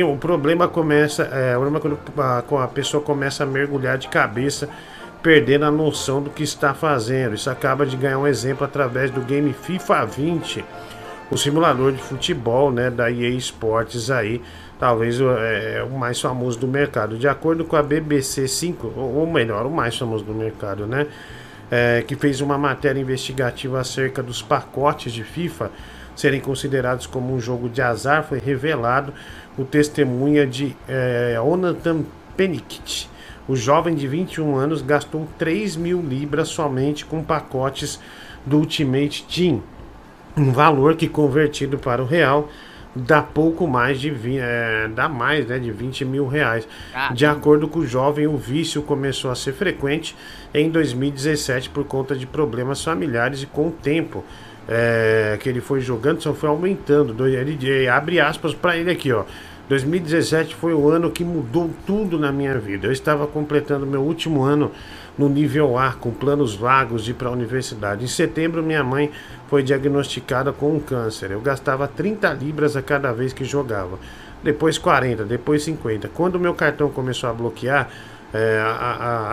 O problema começa, é, o problema é quando a, a pessoa começa a mergulhar de cabeça, perdendo a noção do que está fazendo. Isso acaba de ganhar um exemplo através do game FIFA 20, o simulador de futebol, né, da EA Sports aí, talvez o- é, o mais famoso do mercado. De acordo com a BBC 5, ou melhor, o mais famoso do mercado, né? é, que fez uma matéria investigativa acerca dos pacotes de FIFA serem considerados como um jogo de azar, foi revelado o testemunha de é, Onatan. O jovem de 21 anos gastou 3 mil libras somente com pacotes do Ultimate Team, um valor que convertido para o real dá pouco mais de é, dá mais né, de 20 mil reais. De acordo com o jovem, o vício começou a ser frequente em 2017 por conta de problemas familiares e com o tempo é, que ele foi jogando só foi aumentando. Do- Ele ele abre aspas para ele aqui, ó. 2017 foi o ano que mudou tudo na minha vida. Eu estava completando meu último ano no nível A, com planos vagos de ir para a universidade. Em setembro, minha mãe foi diagnosticada com um câncer. Eu gastava 30 libras a cada vez que jogava. Depois 40, depois 50. Quando meu cartão começou a bloquear é, a-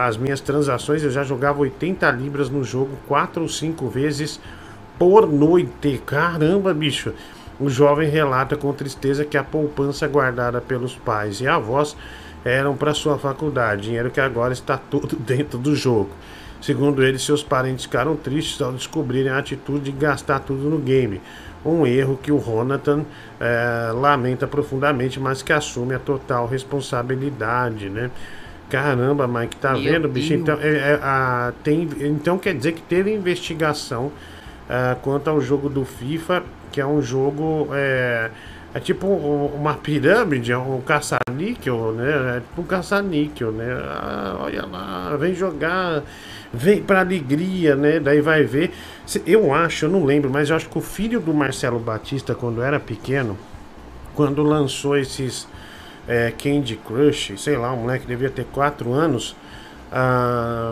a- as minhas transações, eu já jogava 80 libras no jogo, 4 ou 5 vezes por noite. Caramba, bicho! O jovem relata com tristeza que a poupança guardada pelos pais e avós eram para sua faculdade, dinheiro que agora está todo dentro do jogo. Segundo ele, seus parentes ficaram tristes ao descobrirem a atitude de gastar tudo no game. Um erro que o Ronatan eh, lamenta profundamente, mas que assume a total responsabilidade, né? Caramba, Mike, tá Meu vendo, bicho? Deus. Então, é, é, a- tem, então quer dizer que teve investigação ah, quanto ao jogo do FIFA, que é um jogo. É, tipo um- uma pirâmide, é um caça-níquel, né? É tipo um caça-níquel, né? Ah, olha lá, vem jogar, vem pra alegria, né? Daí vai ver. Eu acho, eu não lembro, mas eu acho que o filho do Marcelo Batista, quando era pequeno, quando lançou esses é, Candy Crush, sei lá, um moleque devia ter 4 anos, ah,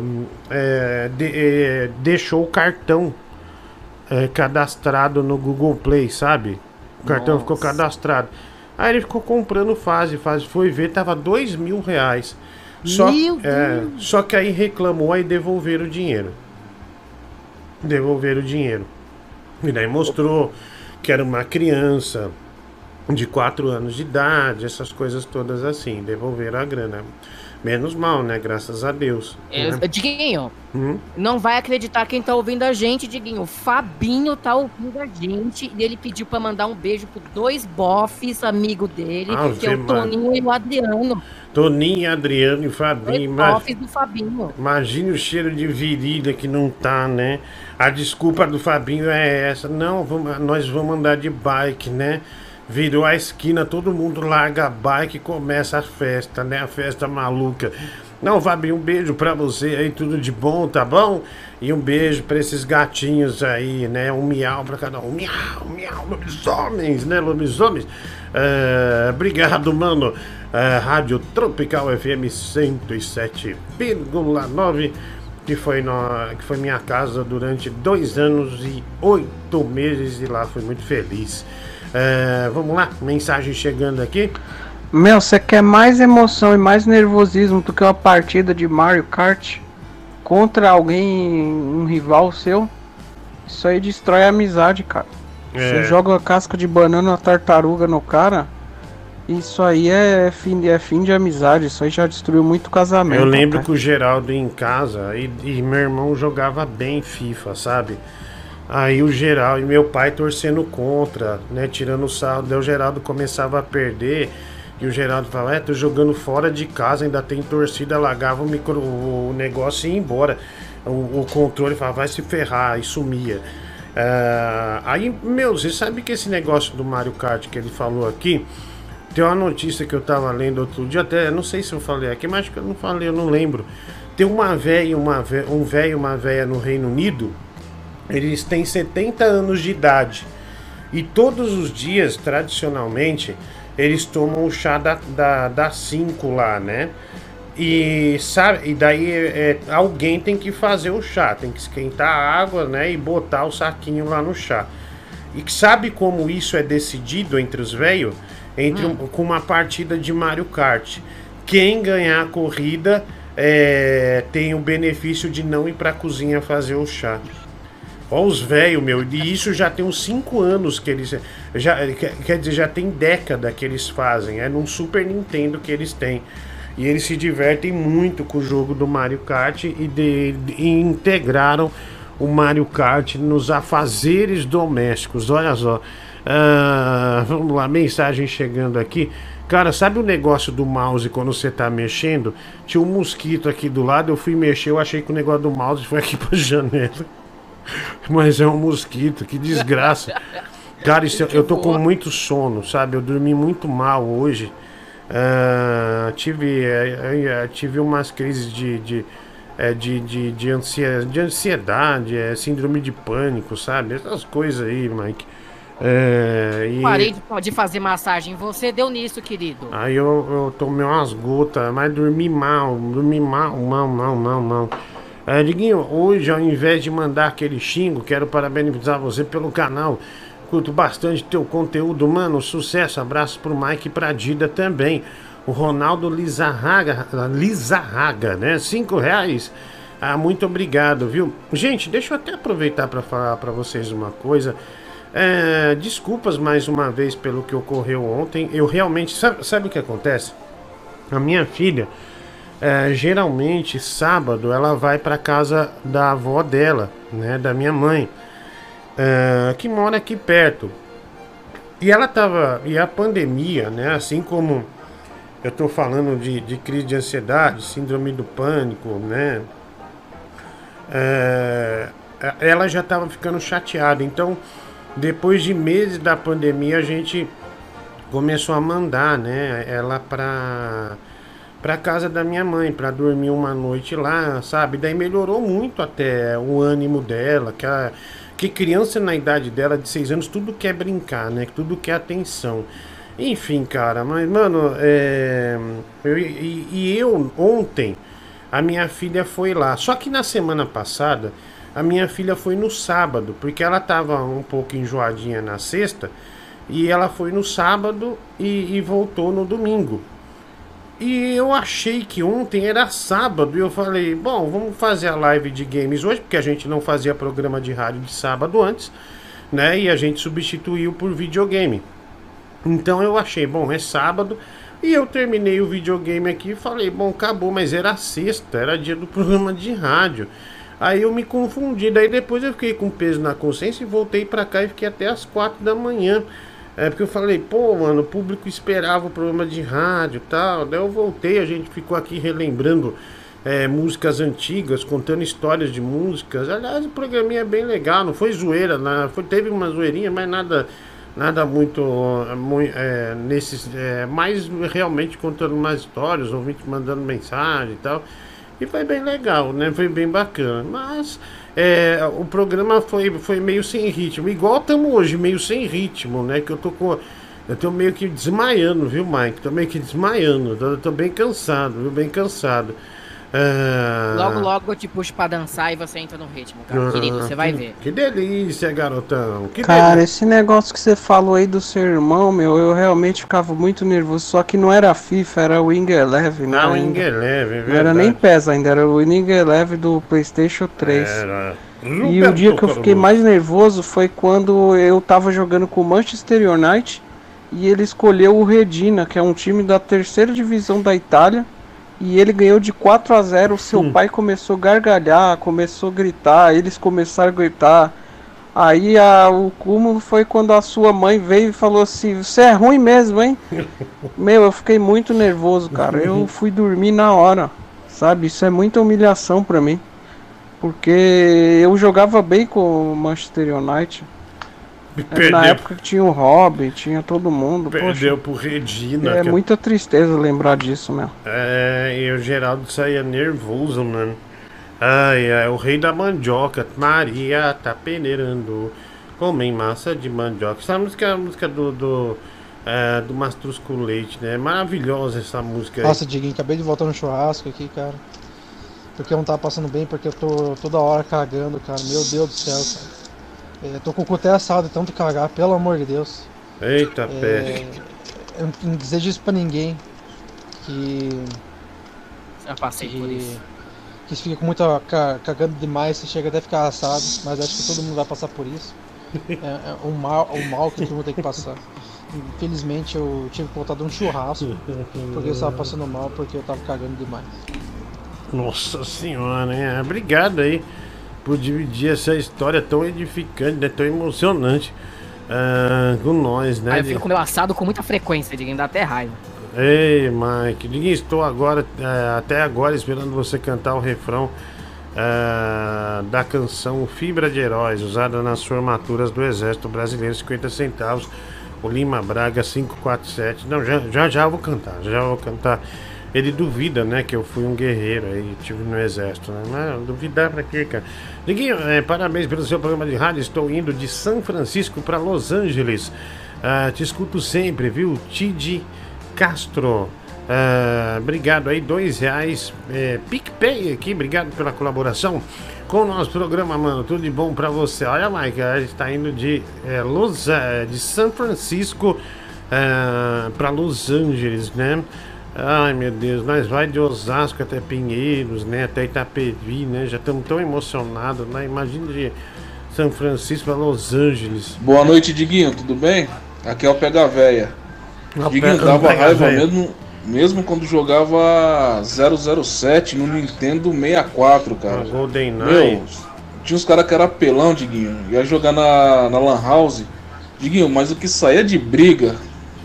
é, de- é, deixou o cartão é, cadastrado no Google Play, sabe? O cartão Nossa. ficou cadastrado. Aí ele ficou comprando fase, fase, foi ver, tava dois mil reais. Só, Meu é, só que aí reclamou e devolveram o dinheiro. Devolveram o dinheiro. E daí mostrou que era uma criança de 4 anos de idade, essas coisas todas assim. Devolveram a grana. Menos mal, né? Graças a Deus. É, né? Diguinho, Hum? não vai acreditar quem tá ouvindo a gente, Diguinho. O Fabinho tá ouvindo a gente e ele pediu pra mandar um beijo pro dois bofs, amigo dele, Ave que é o. Toninho e o Adriano. Toninho, Adriano e Fabinho. Bofs do Fabinho. imagine o cheiro de virilha que não tá, né? A desculpa do Fabinho é essa. Não, vamos- nós vamos andar de bike, né? Virou a esquina, todo mundo larga a bike e começa a festa, né? A festa maluca. Não, Fabinho, um beijo pra você aí, tudo de bom, tá bom? E um beijo pra esses gatinhos aí, né? Um miau pra cada um. Miau, miau, lobisomens, né? Lobisomens. É, obrigado, mano. É, Rádio Tropical FM 107,9, que foi, que foi minha casa durante dois anos e oito meses, e lá fui muito feliz. É, vamos lá, mensagem chegando aqui. Meu, você quer mais emoção e mais nervosismo do que uma partida de Mario Kart contra alguém, um rival seu? Isso aí destrói a amizade, cara. É. Você joga a casca de banana, uma tartaruga no cara, Isso aí é fim, é fim de amizade, isso aí já destruiu muito casamento. Eu lembro cara. que o Geraldo ia em casa e, e meu irmão jogava bem FIFA, sabe? Aí o Geraldo e meu pai torcendo contra, né? Tirando o sarro. Daí o Geraldo começava a perder. E o Geraldo falava, é, tô jogando fora de casa, ainda tem torcida, largava o, micro, o negócio e ia embora. O, o controle falava, vai se ferrar, e sumia. Ah, aí, meu, você sabe que esse negócio do Mario Kart que ele falou aqui, tem uma notícia que eu tava lendo outro dia, até não sei se eu falei aqui, mas acho que eu não falei, eu não lembro. Tem uma velha, uma vé- um velho e uma velha no Reino Unido, eles têm 70 anos de idade. E todos os dias, tradicionalmente, eles tomam o chá da 5 da, da cinco lá, né? E, sabe, e daí é, alguém tem que fazer o chá, tem que esquentar a água, né? E botar o saquinho lá no chá. E sabe como isso é decidido entre os velhos? Entre um- com uma partida de Mario Kart. Quem ganhar a corrida é, tem o benefício de não ir pra cozinha fazer o chá. Ó os velhos, meu, e isso já tem uns 5 anos que eles. Já, quer, dizer, já tem década que eles fazem. É num Super Nintendo que eles têm. E eles se divertem muito com o jogo do Mario Kart e, de, e integraram o Mario Kart nos afazeres domésticos. Olha só. Ah, vamos lá, mensagem chegando aqui. Cara, sabe o negócio do mouse quando você tá mexendo? Tinha um mosquito aqui do lado, eu fui mexer, eu achei que o negócio do mouse foi aqui pra janela. Mas é um mosquito, que desgraça. Cara, isso, eu tô com muito sono, sabe? Eu dormi muito mal hoje. Ah, tive, eh, tive umas crises de, de, eh, de, de, de, ansia- de ansiedade, síndrome de pânico, sabe? Essas coisas aí, Mike. Eh, e- Parei de, de fazer massagem. Você deu nisso, querido. Aí eu, eu tomei umas gotas, mas dormi mal, dormi mal, mal, mal, mal, mal. É, Diguinho, hoje ao invés de mandar aquele xingo, quero parabenizar você pelo canal. Curto bastante teu conteúdo, mano. Sucesso, abraço pro Mike e pra Dida também. O Ronaldo Lizarraga, Lizarraga, né? Cinco reais. Ah, muito obrigado, viu? Gente, deixa eu até aproveitar para falar para vocês uma coisa. É, desculpas mais uma vez pelo que ocorreu ontem. Eu realmente. Sabe, sabe o que acontece? A minha filha, é, geralmente, sábado, ela vai para casa da avó dela, né? Da minha mãe, é, que mora aqui perto. E ela tava. E a pandemia, né? Assim como eu tô falando de, de crise de ansiedade, síndrome do pânico, né? É, ela já estava ficando chateada. Então, depois de meses da pandemia, a gente começou a mandar, né, ela para para casa da minha mãe para dormir uma noite lá, sabe? Daí melhorou muito até o ânimo dela, que que criança na idade dela de 6 anos tudo quer brincar, né? Tudo quer atenção. Enfim, cara, mas mano, é, eu- e, e eu ontem a minha filha foi lá. Só que na semana passada, a minha filha foi no sábado, porque ela tava um pouco enjoadinha na sexta, e ela foi no sábado e, e voltou no domingo. E eu achei que ontem era sábado, e eu falei, bom, vamos fazer a live de games hoje, porque a gente não fazia programa de rádio de sábado antes, né? E a gente substituiu por videogame. Então eu achei, bom, é sábado. E eu terminei o videogame aqui e falei, bom, acabou, mas era sexta, era dia do programa de rádio. Aí eu me confundi, daí depois eu fiquei com peso na consciência e voltei pra cá e fiquei até as quatro da manhã. É porque eu falei, pô, mano, o público esperava o programa de rádio e tal. Daí eu voltei, a gente ficou aqui relembrando é, músicas antigas, contando histórias de músicas. Aliás, o programinha é bem legal, não foi zoeira, né? foi, teve uma zoeirinha, mas nada nada muito, muito é, nesses é, mais realmente contando umas histórias, ouvinte mandando mensagem e tal. E foi bem legal, né? Foi bem bacana. Mas é, o programa foi, foi meio sem ritmo. Igual estamos hoje, meio sem ritmo, né? Que eu tô com. Eu tô meio que desmaiando, viu, Mike? Tô meio que desmaiando. Tô, tô bem cansado, viu? Bem cansado. Ah, Logo, logo eu te puxo pra dançar e você entra no ritmo, cara. ah, Querido, você vai que- ver. Que delícia, garotão. Que Cara, delícia. esse negócio que você falou aí do seu irmão, meu, eu realmente ficava muito nervoso. Só que não era FIFA, era o Wing Eleven. né, Não, ainda. Wing Eleven, é Não era nem. PES ainda, era o Wing Eleven do PlayStation 3. Era. E o dia que eu fiquei mais nervoso foi quando eu tava jogando com o Manchester United e ele escolheu o Redina, que é um time da terceira divisão da Itália, e ele ganhou de 4 a 0. O seu pai começou a gargalhar, começou a gritar, eles começaram a gritar. Aí a, o cúmulo foi quando a sua mãe veio e falou assim: Você é ruim mesmo, hein? Meu, eu fiquei muito nervoso, cara. Eu fui dormir na hora, sabe? Isso é muita humilhação pra mim. Porque eu jogava bem com o Manchester United. Perdeu. Na época que tinha o Robin, tinha todo mundo. Perdeu poxa, pro Regina. É muita tristeza lembrar disso, meu. É, e o Geraldo saía nervoso, mano. Ai, ai, o rei da mandioca, Maria tá peneirando. Comem massa de mandioca. Essa música é a música do. do é, do Mastruz com Leite, né? Maravilhosa essa música aí. Nossa, Diguinho, acabei de voltar no churrasco aqui, cara. Porque eu não tava passando bem, porque eu tô toda hora cagando, cara. Meu Deus do céu, cara. É, tô com o cu até assado de tanto cagar, pelo amor de Deus. Eita, É, peste. eu não desejo isso pra ninguém. Que. Já passei por isso. Que se fica com muita. ca- cagando demais, você chega até a ficar assado. Mas acho que todo mundo vai passar por isso. É, é um mal, um mal que todo mundo tem que passar. Infelizmente eu tive que voltar de um churrasco. Porque eu estava passando mal, porque eu tava cagando demais. Nossa senhora, hein? Obrigado aí por dividir essa história tão edificante, né? tão emocionante ah, com nós, né? Aí eu fico com meu assado com muita frequência, Diguinho, dá até raiva. Ei, Mike, Diguinho, estou agora, eh, até agora, esperando você cantar o refrão eh, da canção Fibra de Heróis, usada nas formaturas do Exército Brasileiro, 50 centavos, o Lima Braga 547. Não, já já, já vou cantar, já vou cantar. Ele duvida, né, que eu fui um guerreiro aí, tive no exército, né? Mas duvidar pra quê, cara? Diguinho, eh, parabéns pelo seu programa de rádio. Estou indo de São Francisco para Los Angeles. Ah, te escuto sempre, viu? Tid Castro. Ah, obrigado aí, dois reais. É, PicPay aqui, obrigado pela colaboração com o nosso programa, mano. Tudo de bom pra você. Olha, Mike, a gente tá indo de, é, Los, eh, de São Francisco ah, pra Los Angeles, né? Ai meu Deus, nós vai de Osasco até Pinheiros, né? Até Itapevi, né? Já estamos tão emocionados, né? Imagina de São Francisco para Los Angeles. Boa noite, Diguinho, tudo bem? Aqui é o Pega Véia. Ah, Diguinho Pe- dava raiva mesmo, mesmo quando jogava 007 no Nintendo 64, cara. Golden Meu, tinha uns caras que era apelão, Diguinho. Ia jogar na, na Lan House. Diguinho, mas o que saía de briga,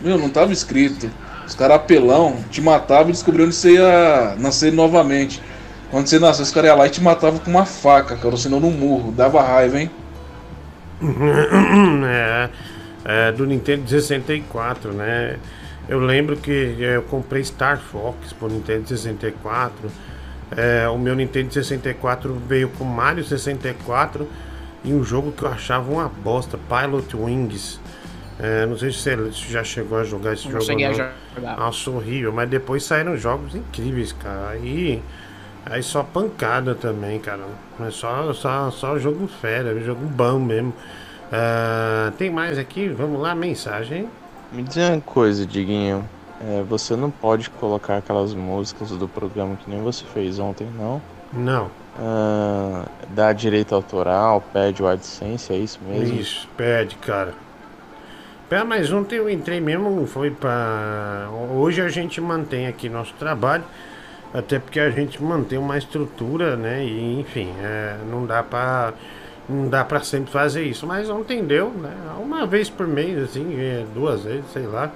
meu, não tava escrito. Os caras apelão, te matavam e descobriam onde você ia nascer novamente. Quando você nasceu, os caras iam lá e te matavam com uma faca, cara, senão no murro. Dava raiva, hein? é, é, do Nintendo 64, né? Eu lembro que eu comprei Star Fox pro Nintendo 64. É, o meu Nintendo 64 veio com Mario 64 e um jogo que eu achava uma bosta, Pilot Wings. É, não sei se você já chegou a jogar esse Não jogo. cheguei a não. jogar. Nossa, horrível. Mas depois saíram jogos incríveis, cara. Aí, aí só pancada também, cara. Mas só, só, só jogo fera, jogo bom mesmo. Ah, tem mais aqui? Vamos lá, mensagem. Me diz uma coisa, Diguinho. É, você não pode colocar aquelas músicas do programa que nem você fez ontem, não? Não. Ah, dá direito autoral, pede o AdSense, é isso mesmo? Isso, pede, cara. Pé, mas ontem eu entrei mesmo, foi pra. Hoje a gente mantém aqui nosso trabalho, até porque a gente mantém uma estrutura, né? E enfim, é, não dá pra. Não dá pra sempre fazer isso, mas ontem deu, né? Uma vez por mês, assim, é, duas vezes, sei lá.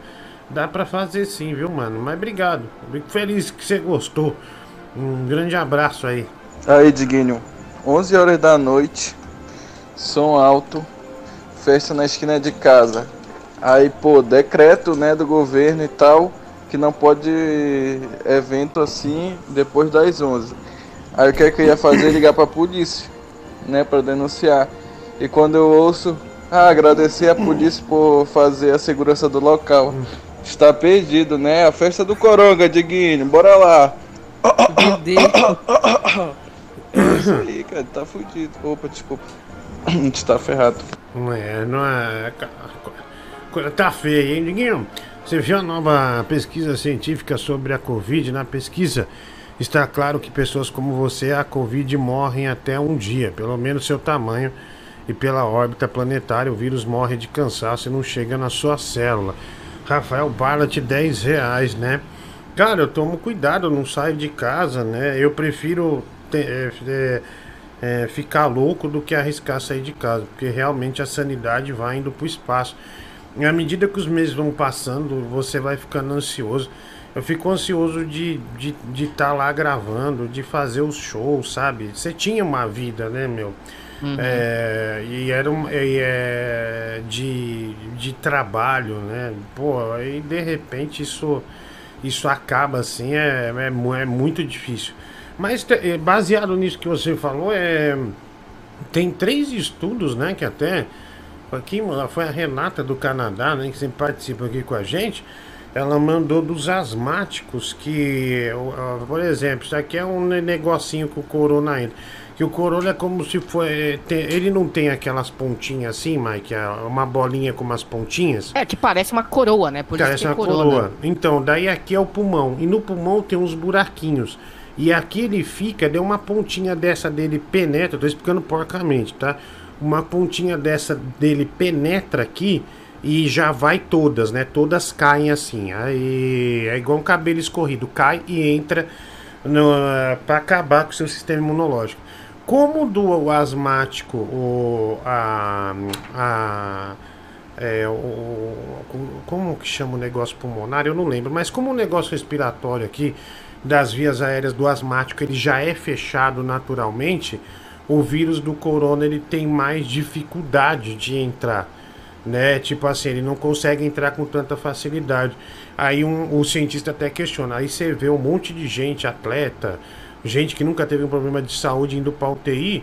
Dá pra fazer sim, viu, mano? Mas obrigado. Fico feliz que você gostou. Um grande abraço aí. Aí, Diguinho, 11 horas da noite, som alto, festa na esquina de casa. Aí, pô, decreto, né, do governo e tal, que não pode evento assim depois das 11. Aí o que é que eu ia fazer? Ligar pra polícia, né, pra denunciar. E quando eu ouço, ah, agradecer a polícia por fazer a segurança do local. Está perdido, né? A festa do Coronga, Diguinho, bora lá. É isso aí, cara, tá fudido. Opa, desculpa. A gente tá ferrado. Não é, não é. Coisa tá feia, hein, Diguinho? Você viu a nova pesquisa científica sobre a Covid? Na pesquisa está claro que pessoas como você, a Covid morrem até um dia, pelo menos seu tamanho e pela órbita planetária. O vírus morre de cansaço e não chega na sua célula. Rafael Barlat, 10 reais, né? Cara, eu tomo cuidado, eu não saio de casa, né? Eu prefiro é, é, ficar louco do que arriscar sair de casa, porque realmente a sanidade vai indo pro espaço. E à medida que os meses vão passando, você vai ficando ansioso. Eu fico ansioso de estar de, de tá lá gravando, de fazer os shows, sabe? Você tinha uma vida, né, meu? Uhum. É, e era um, e é, de, de trabalho, né? Pô, aí de repente isso, isso acaba assim, é, é, é muito difícil. Mas é, baseado nisso que você falou, é, tem três estudos, né? Que até aqui foi a Renata do Canadá, né? Que sempre participa aqui com a gente. Ela mandou dos asmáticos que, por exemplo, isso aqui é um negocinho com o corona entra. Que o corona é como se for. é, ele não tem aquelas pontinhas assim, Mike? é Uma bolinha com umas pontinhas. É, que parece uma coroa, né? Por Parece isso uma que é corona. coroa. Então, daí aqui é o pulmão. E no pulmão tem uns buraquinhos. E aqui ele fica, deu uma pontinha dessa dele penetra, tô explicando porcamente, tá? Uma pontinha dessa dele penetra aqui e já vai todas, né? Todas caem assim. Aí é igual um cabelo escorrido, cai e entra no, para acabar com o seu sistema imunológico. Como do asmático, o, a, a, é, o, como que chama o negócio pulmonar? Eu não lembro, mas como o negócio respiratório aqui das vias aéreas do asmático ele já é fechado naturalmente, o vírus do corona ele tem mais dificuldade de entrar, né? Tipo assim, ele não consegue entrar com tanta facilidade. Aí um, o cientista até questiona, aí você vê um monte de gente, atleta, gente que nunca teve um problema de saúde indo para UTI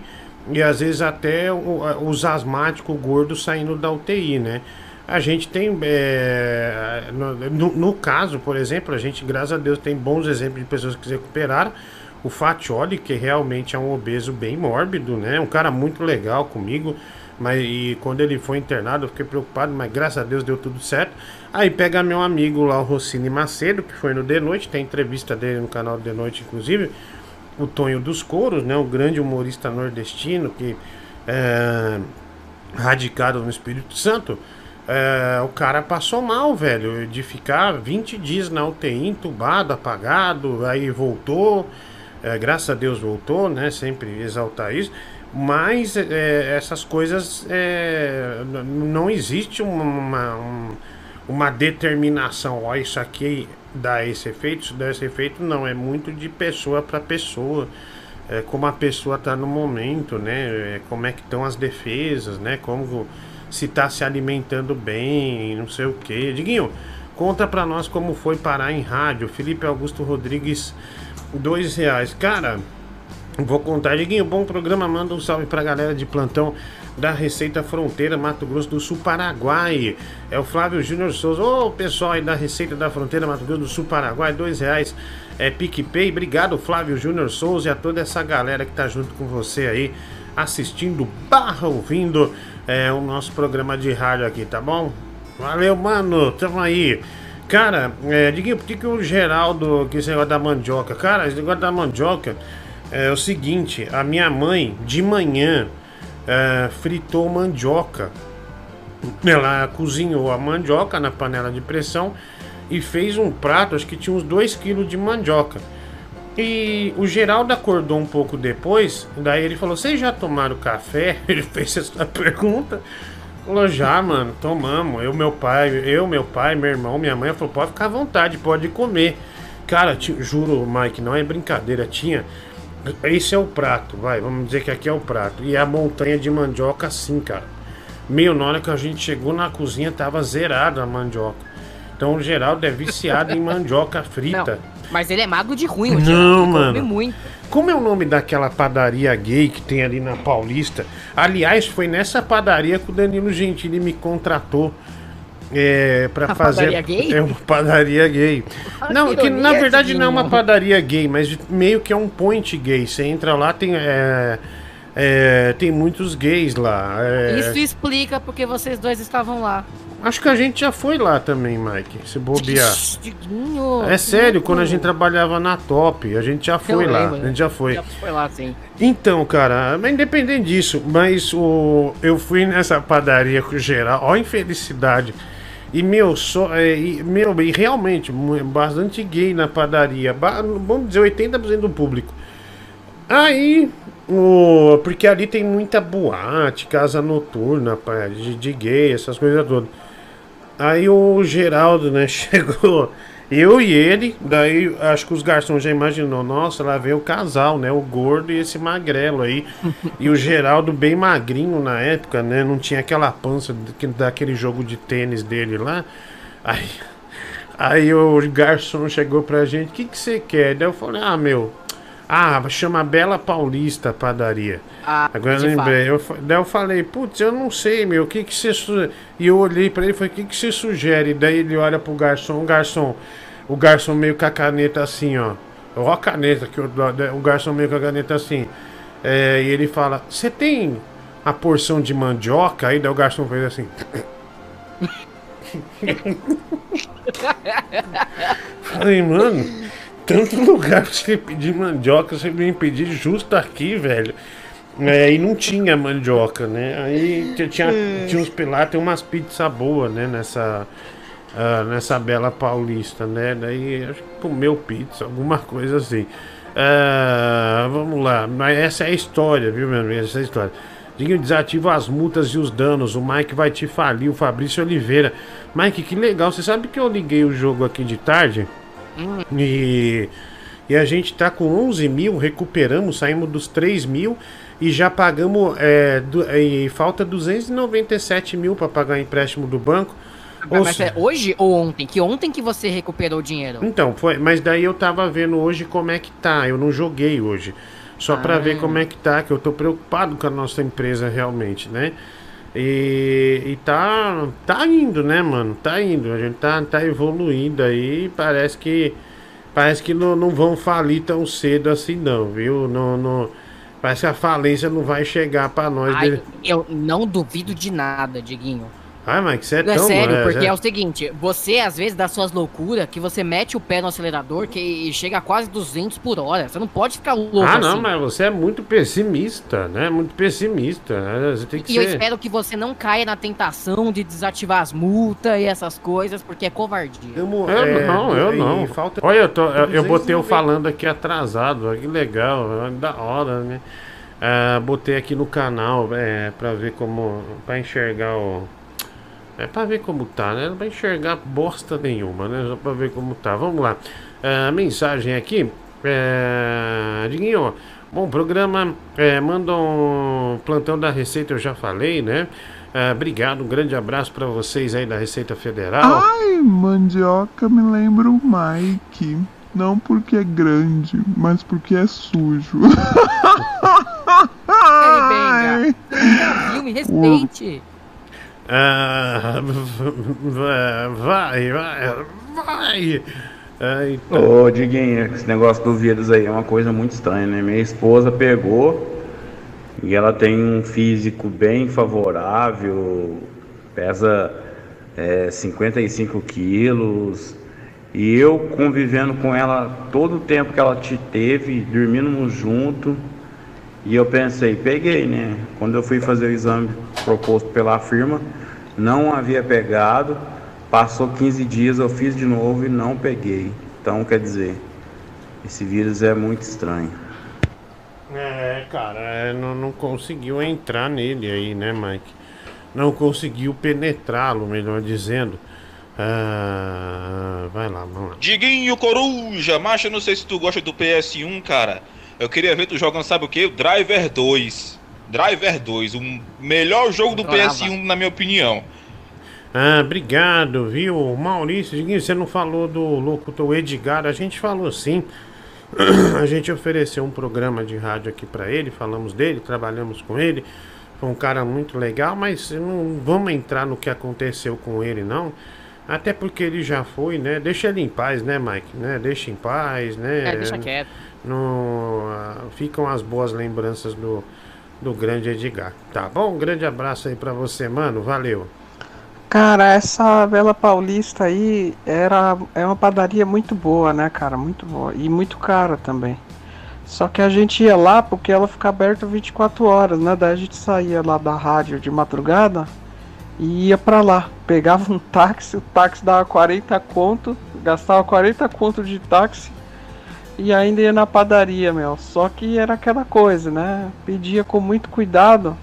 e às vezes até os asmáticos gordos saindo da UTI, né? A gente tem, é, no- no caso, por exemplo, a gente, graças a Deus, tem bons exemplos de pessoas que se recuperaram. O Fatioli, que realmente é um obeso bem mórbido, né? Um cara muito legal comigo. Mas e quando ele foi internado, eu fiquei preocupado, mas graças a Deus deu tudo certo. Aí pega meu amigo lá, o Rossini Macedo, que foi no The Noite, tem entrevista dele no canal The Noite, inclusive. O Tonho dos Couros, né? O grande humorista nordestino que é radicado no Espírito Santo. É, o cara passou mal, velho, de ficar 20 dias na UTI, entubado, apagado, aí voltou. É, graças a Deus voltou, né? Sempre exaltar isso. Mas é, essas coisas é, não existe uma, uma, um- uma determinação. Ó, isso aqui dá esse efeito, isso dá esse efeito. Não, é muito de pessoa para pessoa. É, como a pessoa está no momento, né? É, como é que estão as defesas, né? Como se está se alimentando bem, não sei o que. Diguinho, conta para nós como foi parar em rádio. Felipe Augusto Rodrigues, dois reais. Cara, Vou contar, Diguinho, bom programa. Manda um salve pra galera de plantão da Receita Fronteira, Mato Grosso do Sul, Paraguai. É o Flávio Júnior Souza. Ô, pessoal aí da Receita da Fronteira, Mato Grosso do Sul, Paraguai, dois reais. É PicPay. Obrigado, Flávio Júnior Souza e a toda essa galera que tá junto com você aí, assistindo, barra ouvindo é, o nosso programa de rádio aqui, tá bom? Valeu, mano. Tamo aí. Cara, é, Diguinho, por que, que o Geraldo, que esse negócio da mandioca? Cara, esse negócio da mandioca é o seguinte: a minha mãe, de manhã, é, fritou mandioca. Ela cozinhou a mandioca na panela de pressão e fez um prato, acho que tinha uns 2 kg de mandioca. E o Geraldo acordou um pouco depois, daí ele falou: Vocês já tomaram café? Ele fez essa pergunta. Já, mano, tomamos. Eu, meu pai, eu, meu pai, meu irmão, minha mãe falou, pode ficar à vontade, pode comer. Cara, juro, Mike, não é brincadeira, tinha. Esse é o prato, vai, vamos dizer que aqui é o prato. E a montanha de mandioca assim, cara. Meu, na hora que a gente chegou na cozinha, tava zerada a mandioca. Então o Geraldo é viciado em mandioca frita. Mas ele é magro de ruim, o Não, ele come mano. muito. Como é o nome daquela padaria gay que tem ali na Paulista? Aliás, foi nessa padaria que o Danilo Gentili me contratou. É, pra A fazer. padaria gay? É uma padaria gay. não, que que na verdade não é uma padaria gay, mas meio que é um point gay. Você entra lá, tem. é, é, tem muitos gays lá. é, Isso explica porque vocês dois estavam lá. Acho que a gente já foi lá também, Mike, se bobear. É sério, quando a gente trabalhava na Top, a gente já foi lá. A gente já foi. Já foi lá, sim. Então, cara, mas independente disso, mas o, eu fui nessa padaria com geral, ó, a infelicidade. E meu, só, é, e, meu, e realmente, bastante gay na padaria. Vamos dizer, 80% do público. Aí, o, porque ali tem muita boate, casa noturna, de, de gay, essas coisas todas. Aí o Geraldo, né, chegou, eu e ele, daí acho que os garçons já imaginou, nossa, lá vem o casal, né, o gordo e esse magrelo aí. e o Geraldo bem magrinho na época, né, não tinha aquela pança daque- daquele jogo de tênis dele lá. Aí, aí o garçom chegou pra gente, o que que você quer? Daí eu falei, ah, meu, ah, chama Bela Paulista a padaria. Ah, Agora eu lembrei. Eu, daí eu falei, putz, eu não sei, meu, o que que você. Su... E eu olhei pra ele e falei, o que que você sugere? Daí ele olha pro garçom, o garçom, o garçom meio com a caneta assim, ó. Ó a caneta, que o, o garçom meio com a caneta assim. É, e ele fala, você tem a porção de mandioca? Aí daí o garçom fez assim. Falei, mano, tanto lugar pra você pedir mandioca, você vem pedir justo aqui, velho. É, e não tinha mandioca, né? Aí tinha, tinha uns pilates, tem umas pizzas boas, né? Nessa, ah, nessa bela paulista, né? Daí acho que comeu pizza, alguma coisa assim. Ah, vamos lá, mas essa é a história, viu, meu amigo? Essa é a história. Dinho desativa as multas e os danos. O Mike vai te falir, o Fabrício Oliveira. Mike, que legal. Você sabe que eu liguei o jogo aqui de tarde? E, e a gente tá com 11 mil, recuperamos, saímos dos 3 mil e já pagamos. É, du- e falta 297 mil para pagar empréstimo do banco. Ou Mas se- é hoje ou ontem? Que ontem que você recuperou o dinheiro? Então, foi, mas daí eu tava vendo hoje como é que tá. Eu não joguei hoje. Só Ah. ver como é que tá, que eu tô preocupado com a nossa empresa realmente, né? E, e tá, tá indo, né, mano? Tá indo. A gente tá, tá evoluindo aí. Parece que parece que não, não vão falir tão cedo assim, não, viu? Não, não, parece que a falência não vai chegar pra nós. Ai, dele- eu não duvido de nada, Diguinho. Ai, mas você é Não, é tão. sério, é, porque é- é o seguinte, você às vezes dá suas loucuras que você mete o pé no acelerador que e chega a quase 200 por hora. Você não pode ficar louco Ah, não, assim. mas você é muito pessimista, né? Muito pessimista. né? Você tem que E eu ser. espero que você não caia na tentação de desativar as multas e essas coisas, porque é covardia. Eu não, eu não. Olha, eu, tô, eu, eu botei o falando aqui atrasado, olha que legal, da hora, né? Ah, botei aqui no canal é, pra ver como. pra enxergar o. É pra ver como tá, né? Não pra enxergar bosta nenhuma, né? Só pra ver como tá. Vamos lá. Ah, mensagem aqui. É, Diguinho, bom programa. É, manda um plantão da Receita, eu já falei, né? Ah, obrigado, um grande abraço pra vocês aí da Receita Federal. Ai, mandioca me lembra o Mike. Não porque é grande, mas porque é sujo. Ai, Viu? Me respeite. Ah, vai, vai, vai. Ah, então. Ô, Diguinho, esse negócio do vírus aí é uma coisa muito estranha, né? Minha esposa pegou e ela tem um físico bem favorável, pesa é, 55 quilos. E eu convivendo com ela todo o tempo que ela te teve, dormimos junto. E eu pensei, peguei, né? Quando eu fui fazer o exame proposto pela firma, não havia pegado. Passou 15 dias, eu fiz de novo e não peguei. Então, quer dizer, esse vírus é muito estranho. É, cara, é, não, não conseguiu entrar nele aí, né, Mike? Não conseguiu penetrá-lo, melhor dizendo. Ah, vai lá, vamos lá. Diguinho Coruja, macho, não sei se tu gosta do PS1, cara. Eu queria ver tu jogando, sabe o que? O Driver 2. Driver 2, o melhor jogo do Adorava. PS1, na minha opinião. Ah, obrigado, viu? Maurício, você não falou do locutor Edgar, a gente falou sim. A gente ofereceu um programa de rádio aqui pra ele, falamos dele, trabalhamos com ele. Foi um cara muito legal, mas não vamos entrar no que aconteceu com ele, não. Até porque ele já foi, né? Deixa ele em paz, né, Mike? Né? Deixa em paz, né? É, deixa quieto. No, ah, ficam as boas lembranças do, do grande Edgar. Tá bom? Um grande abraço aí pra você, mano. Valeu. Cara, essa Vela Paulista aí era, é uma padaria muito boa, né, cara? Muito boa. E muito cara também. Só que a gente ia lá porque ela fica aberta 24 horas, né? Daí a gente saía lá da rádio de madrugada e ia pra lá. Pegava um táxi, o táxi dava 40 conto, gastava 40 conto de táxi e ainda ia na padaria, meu. Só que era aquela coisa, né? Pedia com muito cuidado,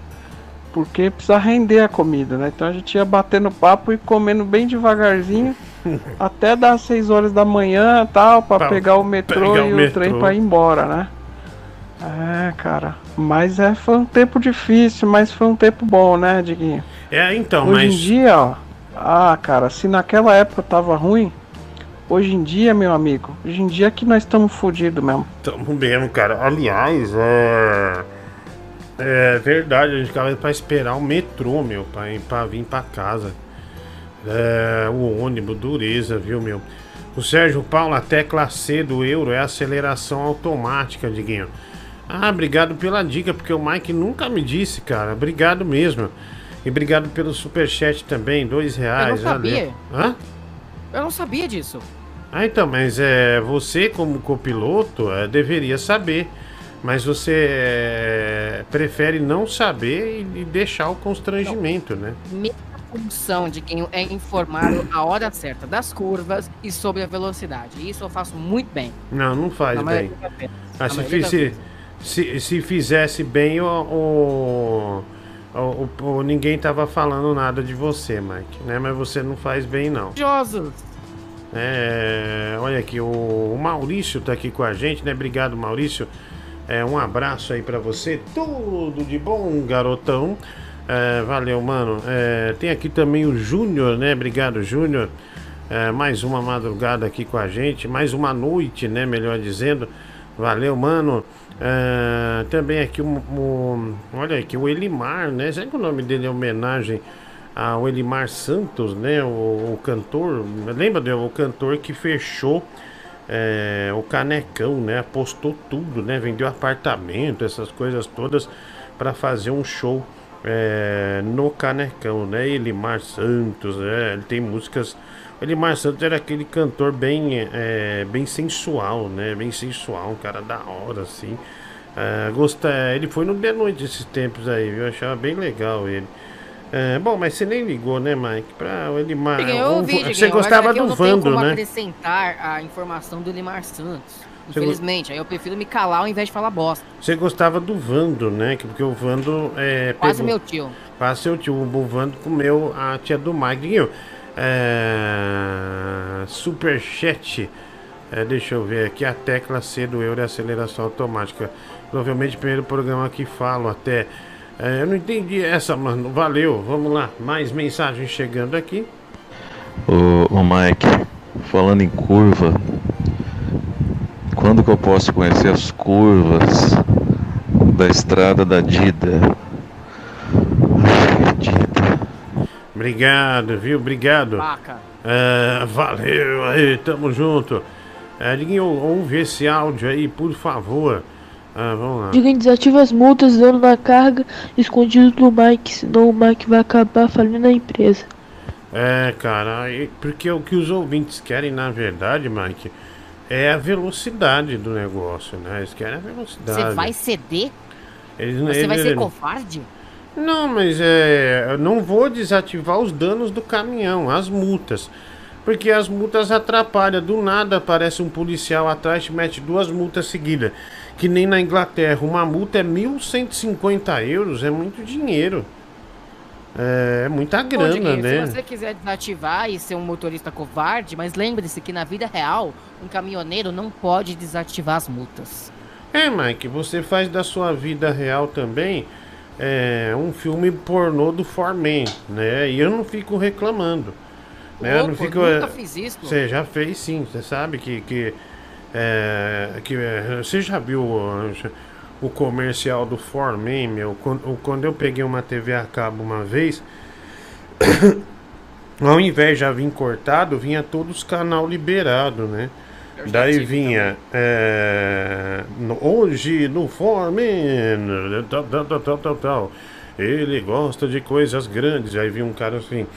porque precisa render a comida, né? Então a gente ia batendo papo e comendo bem devagarzinho até das 6 horas da manhã tal, pra Pra pegar o metrô pegar e o, metrô. trem pra ir embora, né? É, cara. Mas é, foi um tempo difícil, mas foi um tempo bom, né, Diguinho? É, então, hoje mas. em dia, ó. Ah, cara, se naquela época tava ruim, hoje em dia, meu amigo, hoje em dia é que nós estamos fodidos mesmo. Tamo mesmo, cara. Aliás, é. É verdade, a gente ficava pra esperar o metrô, meu, pra, ir- pra vir pra casa. É, o ônibus, dureza, viu, meu? O Sérgio Paulo, a tecla C do euro é aceleração automática, Diguinho. Ah, obrigado pela dica, porque o Mike nunca me disse, cara. Obrigado mesmo. E obrigado pelo superchat também, dois reais. sabia. valeu. Hã? Eu não sabia disso. Ah, então, mas é, você como copiloto é, deveria saber, mas você é, prefere não saber e, e deixar o constrangimento, né? Minha função de quem é informar a hora certa das curvas e sobre a velocidade. Isso eu faço muito bem. Não, não faz bem. Ah, se, se, se, se fizesse bem, o, o, o- o- ninguém tava falando nada de você, Mike, né? Mas você não faz bem, não. Josos. É, olha aqui, o, o Maurício tá aqui com a gente, né? Obrigado, Maurício. É, um abraço aí pra você. Tudo de bom, garotão. É, valeu, mano. É, tem aqui também o Júnior, né? Obrigado, Júnior. É, mais uma madrugada aqui com a gente. Mais uma noite, né? Melhor dizendo. Valeu, mano. É, também aqui o, o- Olha aqui, o Elimar, né? Será que o nome dele é homenagem ao Elimar Santos, né? O, o cantor. Lembra do o cantor que fechou é, o Canecão, né? Apostou tudo, né? Vendeu apartamento, essas coisas todas para fazer um show é, no Canecão, né? Elimar Santos, né? Ele tem músicas. O Elimar Santos era aquele cantor bem, é, bem sensual, né? Bem sensual, um cara da hora, assim. É, ele foi no de noite esses tempos aí? Eu achava bem legal ele. É, bom, mas você nem ligou, né, Mike? Pra o Elimar. Eu ouvi, Diguinho, você gostava é eu do Vando, né? acrescentar a informação do Limar Santos. Você Infelizmente, aí eu prefiro me calar ao invés de falar bosta. Você gostava do Vando, né? Que- Porque o Vando é. Quase pegou- meu tio. Quase seu tio. O Vando comeu a tia do Mike. É... Superchat. É, deixa eu ver aqui. A tecla C do euro é aceleração automática. Provavelmente o primeiro programa que falo até. É, eu não entendi essa, mano. Valeu. Vamos lá. Mais mensagens chegando aqui. Ô, ô Mike, falando em curva, quando que eu posso conhecer as curvas da estrada da Dida? Obrigado, viu? Obrigado. É, valeu aí, tamo junto. É, Diguinho, ouve esse áudio aí, por favor. Ah, vamos lá. Diga desativa as multas dando na carga escondido do Mike, senão o Mike vai acabar falindo a empresa. É, cara, porque o que os ouvintes querem, na verdade, Mike, é a velocidade do negócio, né? Eles querem a velocidade. Você vai ceder? Eles, Você vai ele- ser covarde? Não, mas é. Eu não vou desativar os danos do caminhão, as multas. Porque as multas atrapalham. Do nada aparece um policial atrás e mete duas multas seguidas. Que nem na Inglaterra. Uma multa é 1.150 euros, é muito dinheiro. É, é muita grana, Diguinho, né? Se você quiser desativar e ser um motorista covarde, mas lembre-se que na vida real, um caminhoneiro não pode desativar as multas. É, Mike, você faz da sua vida real também é, um filme pornô do Foreman, né? E eu não fico reclamando. Né? eu não fico, eu é, nunca fiz isso. Você já fez sim, você sabe que. que, é, que é, você já viu o, o comercial do Foreman, meu? Quando, quando eu peguei uma TV a cabo uma vez. Ao invés de já vir cortado, vinha todos os canal liberado, né? Daí vinha é, no- hoje no Foreman, tal, tal, tal, tal, tal, tal. Ele gosta de coisas grandes. Aí vinha um cara assim.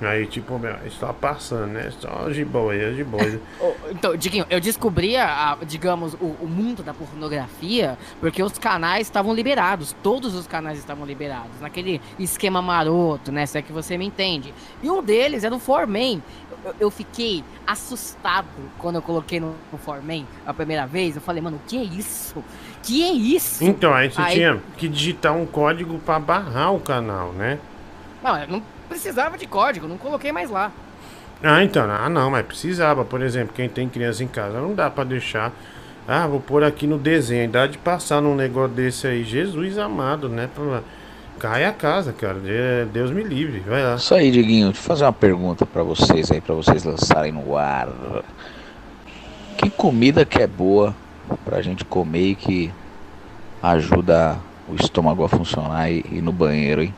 Aí, tipo, meu, está passando, né? Só de boia, de boia. Ô, Então, Diguinho, eu descobri, a, digamos, o, o mundo da pornografia porque os canais estavam liberados. Todos os canais estavam liberados. Naquele esquema maroto, né? Se é que você me entende. E um deles era o Foreman. Eu, eu fiquei assustado quando eu coloquei no, no a primeira vez. Eu falei, mano, que é isso? Que é isso? Então, aí você tinha que digitar um código pra barrar o canal, né? Não, eu não precisava de código, não coloquei mais lá. Ah, então, ah não, mas precisava, por exemplo, quem tem criança em casa, não dá pra deixar. Ah, vou pôr aqui no desenho, dá de passar num negócio desse aí, Jesus amado, né? Pra- Cai a casa, cara, de- Deus me livre, vai lá. Isso aí, Diguinho, deixa eu fazer uma pergunta pra vocês aí, pra vocês lançarem no ar. Que comida que é boa pra gente comer e que ajuda o estômago a funcionar e ir no banheiro, hein?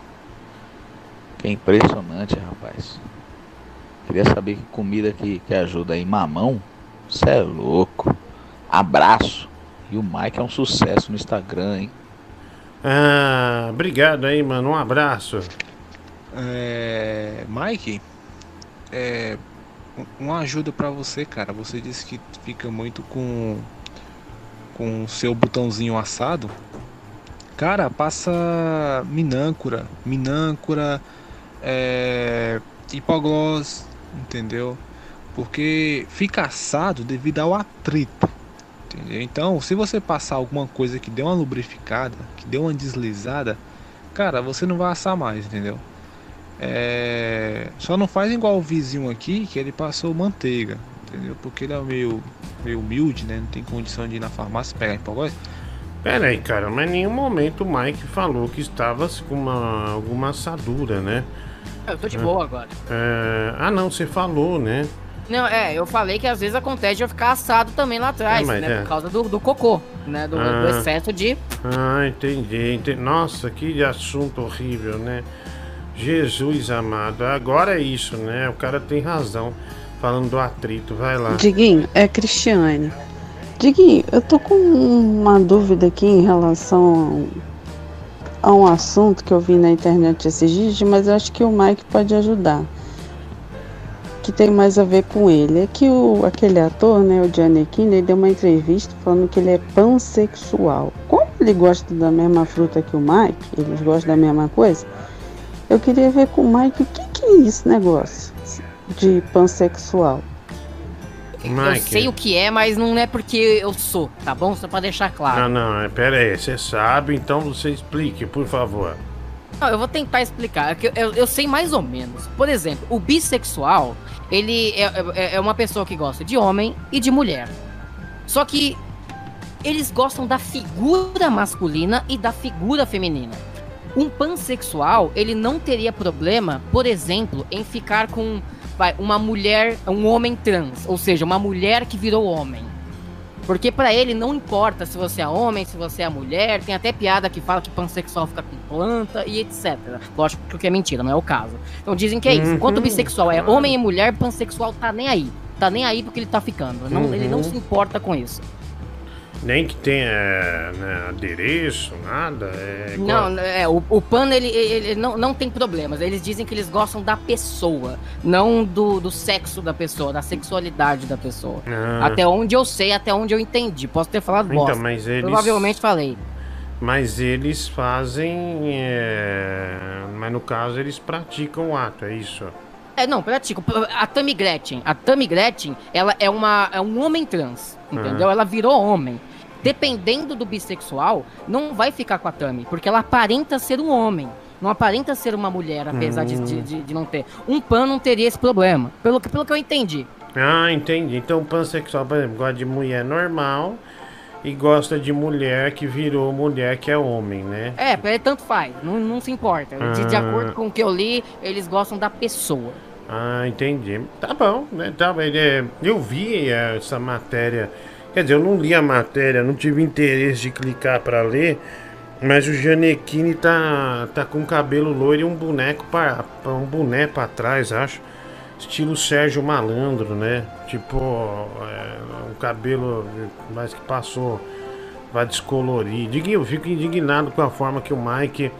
Que impressionante, rapaz. Queria saber que comida que, que ajuda aí. Mamão? Cê é louco. Abraço. E o Mike é um sucesso no Instagram, hein? Ah, obrigado aí, mano, um abraço. É, Mike, é, um- uma ajuda pra você, cara. Você disse que fica muito com com o seu botãozinho assado. Cara, passa minâncora, minâncora, é, hipoglós, entendeu? Porque fica assado devido ao atrito. Entendeu? Então, se você passar alguma coisa que deu uma lubrificada, que deu uma deslizada, cara, você não vai assar mais, entendeu? É, Só não faz igual o vizinho aqui, que ele passou manteiga, entendeu? Porque ele é meio, meio humilde, né? Não tem condição de ir na farmácia pegar em pogós. Pera aí, cara, mas em nenhum momento o Mike falou que estava com uma, alguma assadura, né? Eu tô de boa agora. É, Ah, não, você falou, né? Não, é, eu falei que às vezes acontece de eu ficar assado também lá atrás, É, né? é. Por causa do, do cocô, né? Do, do Ah. excesso de. Ah, entendi, entendi. Nossa, que assunto horrível, né? Jesus amado. Agora é isso, né? O cara tem razão. Falando do atrito, vai lá. Diguinho, é Cristiane. Diguinho, eu tô com uma dúvida aqui em relação a um assunto que eu vi na internet esses dias, mas eu acho que o Mike pode ajudar. Que tem mais a ver com ele. É que o, aquele ator, né, o Giannichini, ele deu uma entrevista falando que ele é pansexual. Como ele gosta da mesma fruta que o Mike, eles gostam da mesma coisa, eu queria ver com o Mike o que, que é esse negócio de pansexual. Eu sei o que é, mas não é porque eu sou, tá bom? Só pra deixar claro. Não, não, é, pera aí, você sabe, então você explique, por favor. Não, eu vou tentar explicar. Eu, eu, eu sei mais ou menos. Por exemplo, o bissexual, ele é, é, é uma pessoa que gosta de homem e de mulher. Só que eles gostam da figura masculina e da figura feminina. Um pansexual, ele não teria problema, por exemplo, em ficar com vai, uma mulher, um homem trans, ou seja, uma mulher que virou homem. Porque pra ele não importa se você é homem, se você é mulher, tem até piada que fala que pansexual fica com planta e etc. Lógico que é mentira, não é o caso. Então dizem que é isso. Enquanto o Uhum. bissexual é homem e mulher, pansexual tá nem aí. Tá nem aí porque ele tá ficando. Não- Ele não Uhum. se importa com isso. Nem que tenha né, adereço, nada. É igual- Não, é, o, o PAN ele, ele não, não tem problemas. Eles dizem que eles gostam da pessoa, não do, do sexo da pessoa, da sexualidade da pessoa. Ah. Até onde eu sei, até onde eu entendi. Posso ter falado Então, bosta. mas eles- Provavelmente falei. Mas eles fazem. é, Mas no caso eles praticam o ato, é isso. É, não, pratico. A Tammy Gretchen, a Tammy Gretchen, ela é, uma, é um homem trans, entendeu? Aham. Ela virou homem. Dependendo do bissexual, não vai ficar com a Tammy, porque ela aparenta ser um homem. Não aparenta ser uma mulher, apesar de, Hum. de, de- de não ter. Um pan não teria esse problema, pelo, que- pelo que eu entendi. Ah, entendi. Então o pansexual, por exemplo, gosta de mulher normal e gosta de mulher que virou mulher que é homem, né? É, ele tanto faz, não, não se importa. De, de Ah. acordo com o que eu li, eles gostam da pessoa. Ah, entendi. Tá bom, né? Tá, é, eu vi é, essa matéria. Quer dizer, eu não li a matéria, não tive interesse de clicar pra ler. Mas o Janequine tá, tá com cabelo loiro e um boneco para um boné pra trás, acho. Estilo Sérgio Malandro, né? Tipo, é, um cabelo mais que passou, vai descolorir. Eu fico indignado com a forma que o Mike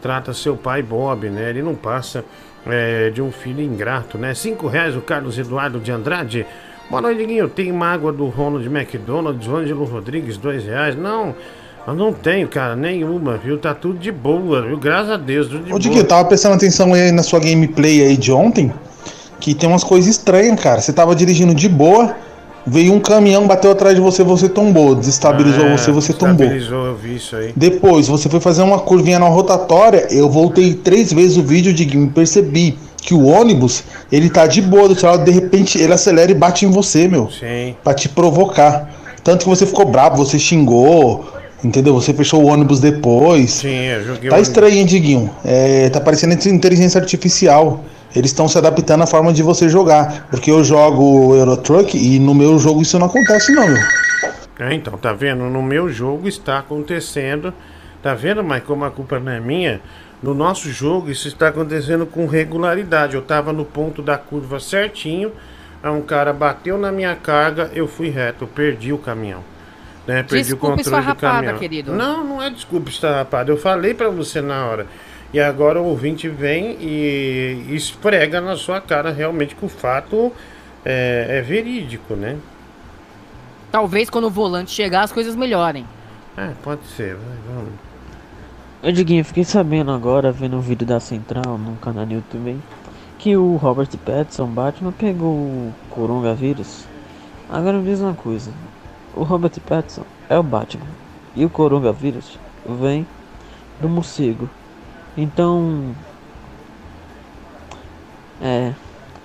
trata seu pai Bob, né? Ele não passa é, de um filho ingrato, né? Cinco reais o Carlos Eduardo de Andrade. Boa noite, Diguinho. Tem mágoa do Ronald McDonald, o Ângelo Rodrigues, dois reais. Não, eu não tenho, cara, nenhuma, viu? Tá tudo de boa, viu? Graças a Deus, tudo de Ô. Diguinho, eu tava prestando atenção aí na sua gameplay aí de ontem, que tem umas coisas estranhas, cara. Você tava dirigindo de boa, veio um caminhão, bateu atrás de você, você tombou. Desestabilizou É, você, você tombou. Estabilizou, eu vi isso aí. Depois, você foi fazer uma curvinha na rotatória, eu voltei três vezes o vídeo, Diguinho, e percebi que o ônibus, ele tá de boa do seu lado, de repente ele acelera e bate em você, meu. Sim. Pra te provocar. Tanto que você ficou bravo, você xingou, entendeu? Você fechou o ônibus depois. Sim, eu joguei Tá estranho, hein, Diguinho? É, tá parecendo inteligência artificial. Eles estão se adaptando à forma de você jogar. Porque eu jogo Eurotruck e no meu jogo isso não acontece, não, meu. É, então, tá vendo? No meu jogo está acontecendo. Tá vendo, mas como a culpa não é minha, no nosso jogo isso está acontecendo com regularidade. Eu tava no ponto da curva certinho, aí um cara bateu na minha carga, eu fui reto, eu perdi o caminhão. Né? Perdi Desculpa o controle do caminhão. querido. Não, não é desculpa esfarrapada. Eu falei pra você na hora. E agora o ouvinte vem e esfrega na sua cara realmente que o fato é, é verídico, né? Talvez quando o volante chegar as coisas melhorem. É, pode ser, vamos. Ô Diguinho, fiquei sabendo agora, vendo um vídeo da Central no canal do YouTube, que o Robert Pattinson, Batman, pegou o coronavírus. Agora me diz uma coisa, o Robert Pattinson é o Batman, e o coronavírus vem do morcego. Então... É,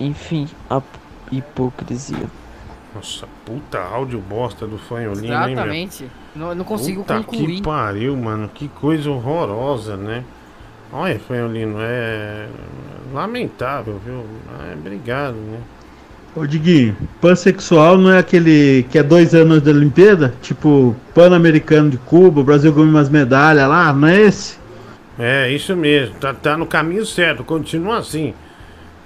enfim, a hipocrisia. Nossa, puta áudio bosta do Fanholino, hein, meu? Exatamente. Não, não consigo Puta concluir. que pariu, mano. Que coisa horrorosa, né? Olha, Fanholino, é lamentável, viu? Ah, obrigado, né? Ô Diguinho, pansexual não é aquele que é dois anos da Olimpíada? Tipo, Pan-Americano de Cuba, o Brasil ganhou umas medalhas lá, não é esse? É, isso mesmo. Tá, tá no caminho certo. Continua assim.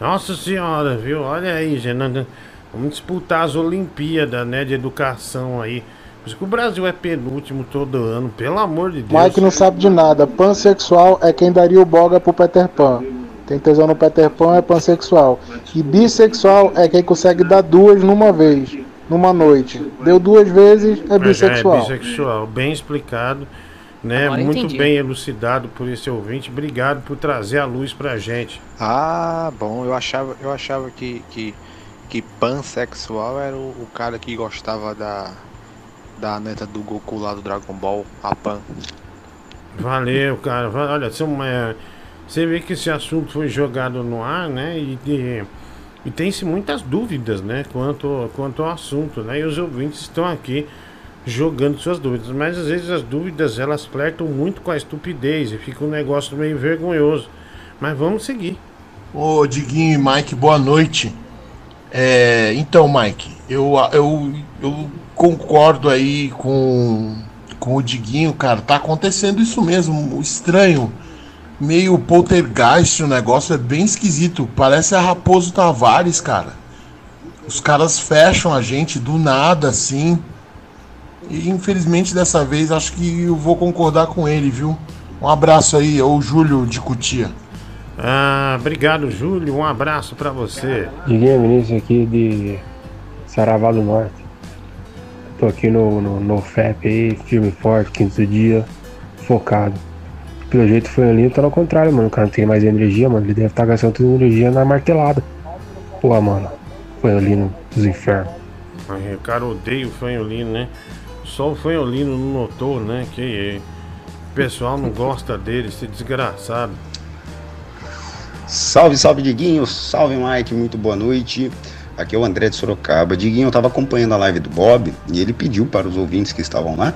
Nossa senhora, viu? Olha aí, gente. Vamos disputar as Olimpíadas, né? De educação aí. Por isso que o Brasil é penúltimo todo ano, pelo amor de Deus. Mike não sabe de nada. Pansexual é quem daria o boga pro Peter Pan. Tem tesão no Peter Pan é pansexual. E bissexual é quem consegue dar duas numa vez, numa noite. Deu duas vezes, é É, bissexual. É bissexual, bem explicado, né? Agora Muito entendi. bem elucidado por esse ouvinte. Obrigado por trazer a luz pra gente. Ah, bom, eu achava, eu achava que, que, que pansexual era o, o cara que gostava da, da neta do Goku lá do Dragon Ball, a Pan. Valeu, cara. Olha, são, é, você vê que esse assunto foi jogado no ar, né? E, e, e tem-se muitas dúvidas, né? Quanto, quanto ao assunto, né? E os ouvintes estão aqui jogando suas dúvidas. Mas às vezes as dúvidas elas flertam muito com a estupidez e fica um negócio meio vergonhoso. Mas vamos seguir. Ô, Diguinho e Mike, boa noite. É, então, Mike, eu, eu, eu concordo aí com, com o Diguinho, cara. Tá acontecendo isso mesmo, estranho. Meio poltergeist o negócio, é bem esquisito. Parece a Raposo Tavares, cara. Os caras fecham a gente do nada, assim. E infelizmente dessa vez acho que eu vou concordar com ele, viu? Um abraço aí, o Júlio de Cutia. Ah, obrigado, Júlio. Um abraço pra você. Diguinho Vinícius aqui de Saravá do Norte. Tô aqui no, no, no FEP aí, firme forte, quinto dia, focado. Pelo jeito foi ali, tá ao contrário, mano. O cara não tem mais energia, mano. Ele deve estar gastando toda a energia na martelada. Pô, mano. Foi ali no- dos infernos. Ai, O cara odeia o fanholino, né? Só o fanholino não notou, né? Que o pessoal não gosta dele, esse desgraçado. Salve, salve Diguinho, salve Mike, muito boa noite. Aqui é o André de Sorocaba. Diguinho, eu estava acompanhando a live do Bob e ele pediu para os ouvintes que estavam lá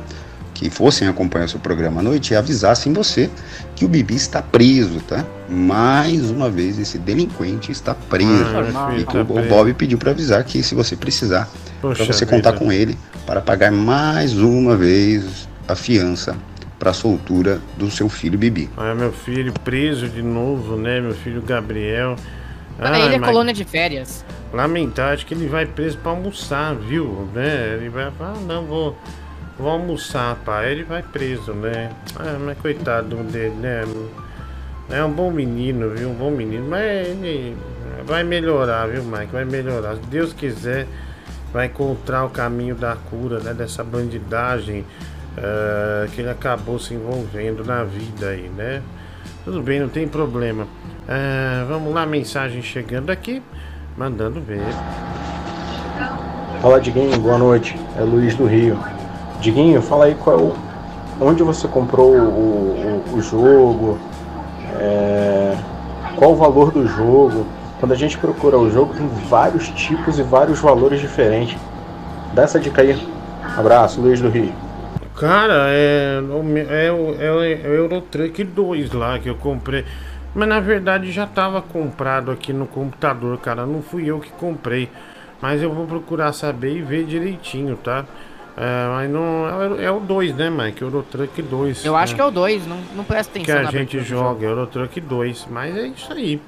que fossem acompanhar o seu programa à noite e avisassem você que o Bibi está preso, tá? Mais uma vez esse delinquente está preso. Ah, e que o. Bob pediu para avisar que se você precisar, para você contar vida. com ele para pagar mais uma vez a fiança para a soltura do seu filho Bibi. Ah, meu filho preso de novo, né? Meu filho Gabriel. Ah, ele é mas colônia de férias. Lamentar, acho que ele vai preso pra almoçar, viu? Né? Ele vai falar, ah, não, vou, vou almoçar, pai. Ele vai preso, né? Ah, mas coitado dele, né? É um bom menino, viu? Um bom menino. Mas ele vai melhorar, viu, Mike? Vai melhorar. Se Deus quiser, vai encontrar o caminho da cura, né? Dessa bandidagem eh, que ele acabou se envolvendo na vida aí, né? Tudo bem, não tem problema. Eh, vamos lá, mensagem chegando aqui. Mandando ver. Fala Diguinho, boa noite. É Luiz do Rio. Diguinho, fala aí qual onde você comprou o, o, o jogo, é, qual o valor do jogo. Quando a gente procura o jogo, tem vários tipos e vários valores diferentes. Dá essa dica aí. Abraço, Luiz do Rio. Cara, é, o- é, o- é, o- é o Eurotruck 2 lá que eu comprei. Mas na verdade já tava comprado aqui no computador, cara. Não fui eu que comprei. Mas eu vou procurar saber e ver direitinho, tá? É, mas não. É, o- é o 2, né, Mike? Eurotruck 2. Eu acho que é o 2, não, não presta que atenção a na gente joga, Eurotruck 2. Mas é isso aí.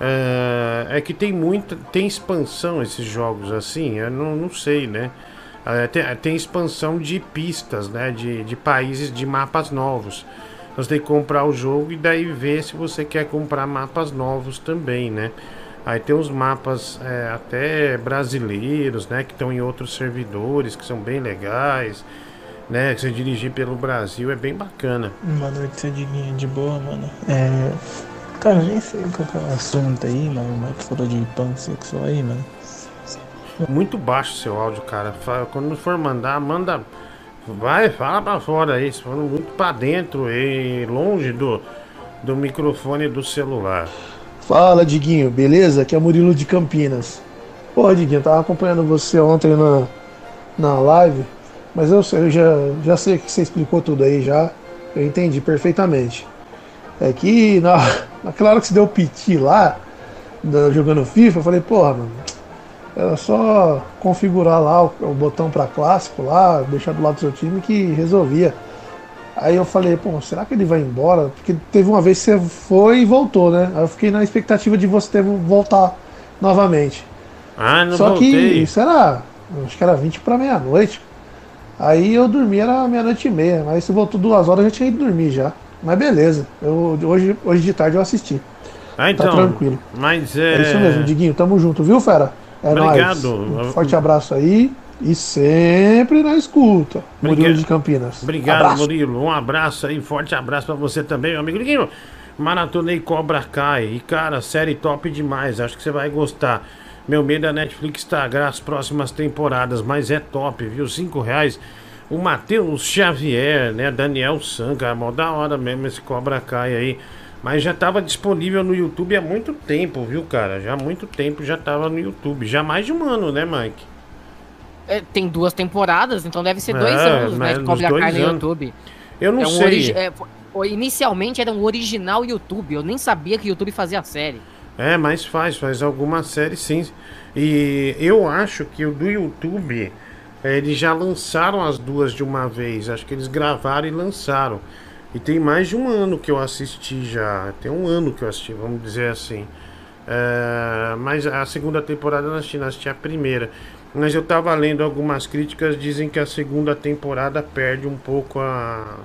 É, é que tem muita. Tem expansão esses jogos assim, eu não, não sei, né? É, tem, tem expansão de pistas, né? De, de países, de mapas novos. Você tem que comprar o jogo e daí ver se você quer comprar mapas novos também, né? Aí tem os mapas é, até brasileiros, né? Que estão em outros servidores, que são bem legais, né? Que você dirigir pelo Brasil é bem bacana. Boa noite, Diguinho, de boa, mano. É. Cara, nem sei qual é o assunto aí, mano. O Mike falou de pansexual aí, mano. Muito baixo seu áudio, cara. Quando for mandar, manda. Vai, fala pra fora aí. Se for muito pra dentro e longe do, do microfone do celular. Fala, Diguinho, beleza? Aqui é Murilo de Campinas. Pô, Diguinho, tava acompanhando você ontem na, na live, mas eu, eu já, já sei que você explicou tudo aí já. Eu entendi perfeitamente. É que na, naquela hora que você deu piti lá, jogando FIFA, eu falei, porra, mano, era só configurar lá o, o botão pra clássico lá, deixar do lado do seu time que resolvia. Aí eu falei, pô, será que ele vai embora? Porque teve uma vez que você foi e voltou, né? Aí eu fiquei na expectativa de você ter voltar novamente. Ah, não Só voltei. que isso era, acho que era 20 para meia-noite. Aí eu dormi, era meia-noite e meia. Mas se voltou duas horas, eu já tinha ido dormir já. Mas beleza, eu, hoje, hoje de tarde eu assisti. Ah, então. Tá tranquilo. Mas é. É isso mesmo, Diguinho, tamo junto, viu, fera? É Obrigado. nóis. Um forte abraço aí e sempre na escuta. Murilo Obrigado. de Campinas. Obrigado, Abraço. Murilo. Um abraço aí, forte abraço pra você também, meu amigo. Liguinho, Maratonei Cobra Kai. E, cara, série top demais. Acho que você vai gostar. Meu medo é a Netflix estragar as próximas temporadas, mas é top, viu? Cinco reais. O Matheus Xavier, né? Daniel San, cara, mó da hora mesmo esse Cobra Kai aí. Mas já tava disponível no YouTube há muito tempo, viu, cara? Já há muito tempo já tava no YouTube. Já mais de um ano, né, Mike? É, tem duas temporadas, então deve ser dois É, anos, né? De Cobra Kai no. YouTube. Eu não É um sei. é, inicialmente era um original YouTube. Eu nem sabia que o YouTube fazia série. É, mas faz, faz alguma série sim. E eu acho que o do YouTube, eh, eles já lançaram as duas de uma vez. Acho que eles gravaram e lançaram. E tem mais de um ano que eu assisti já. Tem um ano que eu assisti, vamos dizer assim. É, mas a segunda temporada eu não assisti, não assisti a primeira. Mas eu tava lendo algumas críticas, dizem que a segunda temporada perde um pouco a,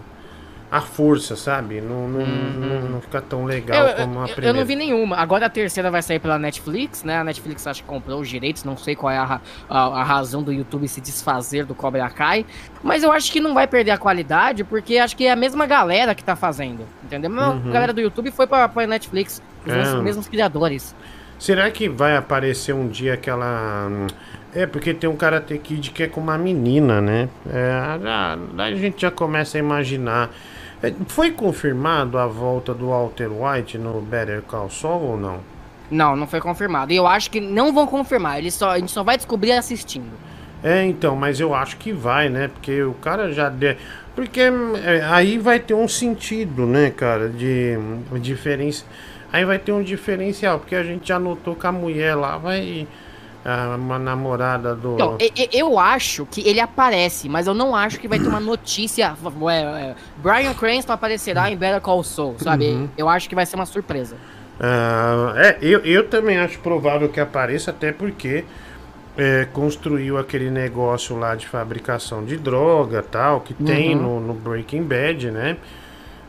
a força, sabe? Não, não, não, não fica tão legal Uhum. Eu, como a eu- eu primeira. não vi nenhuma. Agora a terceira vai sair pela Netflix, né? A Netflix acho que comprou os direitos, não sei qual é a, a, a razão do YouTube se desfazer do Cobra Kai. Mas eu acho que não vai perder a qualidade, porque acho que é a mesma galera que tá fazendo. Entendeu? A Uhum. galera do YouTube foi pra, pra Netflix. Os É. mesmos, mesmos criadores. Será que vai aparecer um dia aquela. É, porque tem um Karate Kid que é com uma menina, né? É, já- daí a gente já começa a imaginar. É, Foi confirmado a volta do Walter White no Better Call Saul ou não? Não, não foi confirmado. E eu acho que não vão confirmar. Eles só, a gente só vai descobrir assistindo. É, então, mas eu acho que vai, né? Porque o cara já deu. Porque é, aí vai ter um sentido, né, cara? De diferença. Aí vai ter um diferencial, porque a gente já notou que a mulher lá vai. A- uma namorada do. Então, e- e- eu acho que ele aparece, mas eu não acho que vai ter uma notícia. Brian Cranston aparecerá em Better Call Saul, sabe? Uhum. Eu acho que vai ser uma surpresa. Ah, é, eu, eu também acho provável que apareça, até porque é, construiu aquele negócio lá de fabricação de droga tal, que tem Uhum. no, no Breaking Bad, né?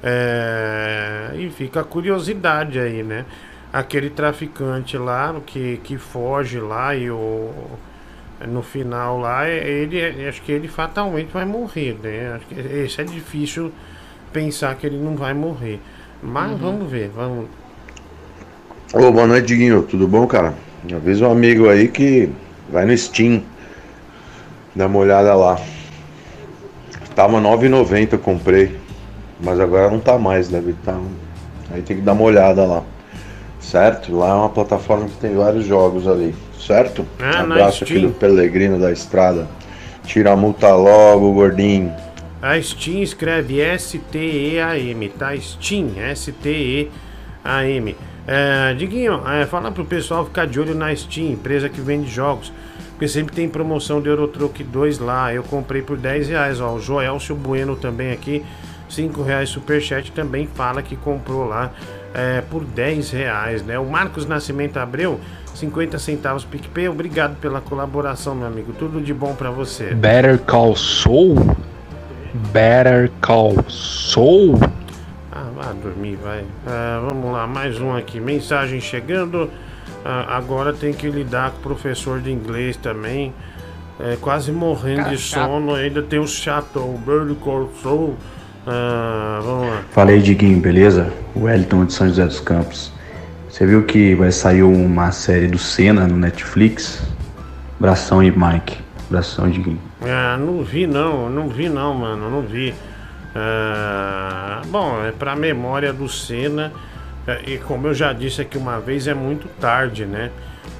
É, e fica a curiosidade aí, né? Aquele traficante lá que, que foge lá e o no final lá, ele acho que ele fatalmente vai morrer, né? Acho que esse é difícil pensar que ele não vai morrer. Mas Uhum. vamos ver, vamos. Ô, boa noite, Diguinho. Tudo bom, cara? Avisa um amigo aí que vai no Steam. Dá uma olhada lá. Tava 9,90 eu comprei. Mas agora não tá mais, deve estar. Aí tem que dar uma olhada lá. Certo? Lá é uma plataforma que tem vários jogos ali. Certo? Ah, Abraço aqui do Pelegrino da Estrada. Tira a multa logo, gordinho. A Steam escreve S-T-E-A-M, tá? Steam, S-T-E-A-M. É, Diguinho, é, fala pro pessoal ficar de olho na Steam, empresa que vende jogos. Porque sempre tem promoção de Eurotruck 2 lá. Eu comprei por 10 reais, ó. O Joelcio Bueno também aqui, 5 reais Superchat, também fala que comprou lá é, por 10 reais, né? O Marcos Nascimento Abreu, 50 centavos PicPay. Obrigado pela colaboração, meu amigo. Tudo de bom pra você. Better Call Saul? Better Call Saul? Ah, vá dormir, vai. Ah, vamos lá, mais um aqui. Mensagem chegando. Ah, agora tem que lidar com o professor de inglês também. É, quase morrendo Cara de chato. sono. Ainda tem o chato, o Bird Call Soul. Ah, vamos lá. Fala aí, Diguinho, beleza? O Wellington de São José dos Campos. Você viu que vai sair uma série do Senna no Netflix? Abração aí, Mike. Abração, Diguinho. Ah, não vi não, não vi não, mano, não vi. Ah, bom, é pra memória do Senna. é, E como eu já disse aqui uma vez, é muito tarde, né?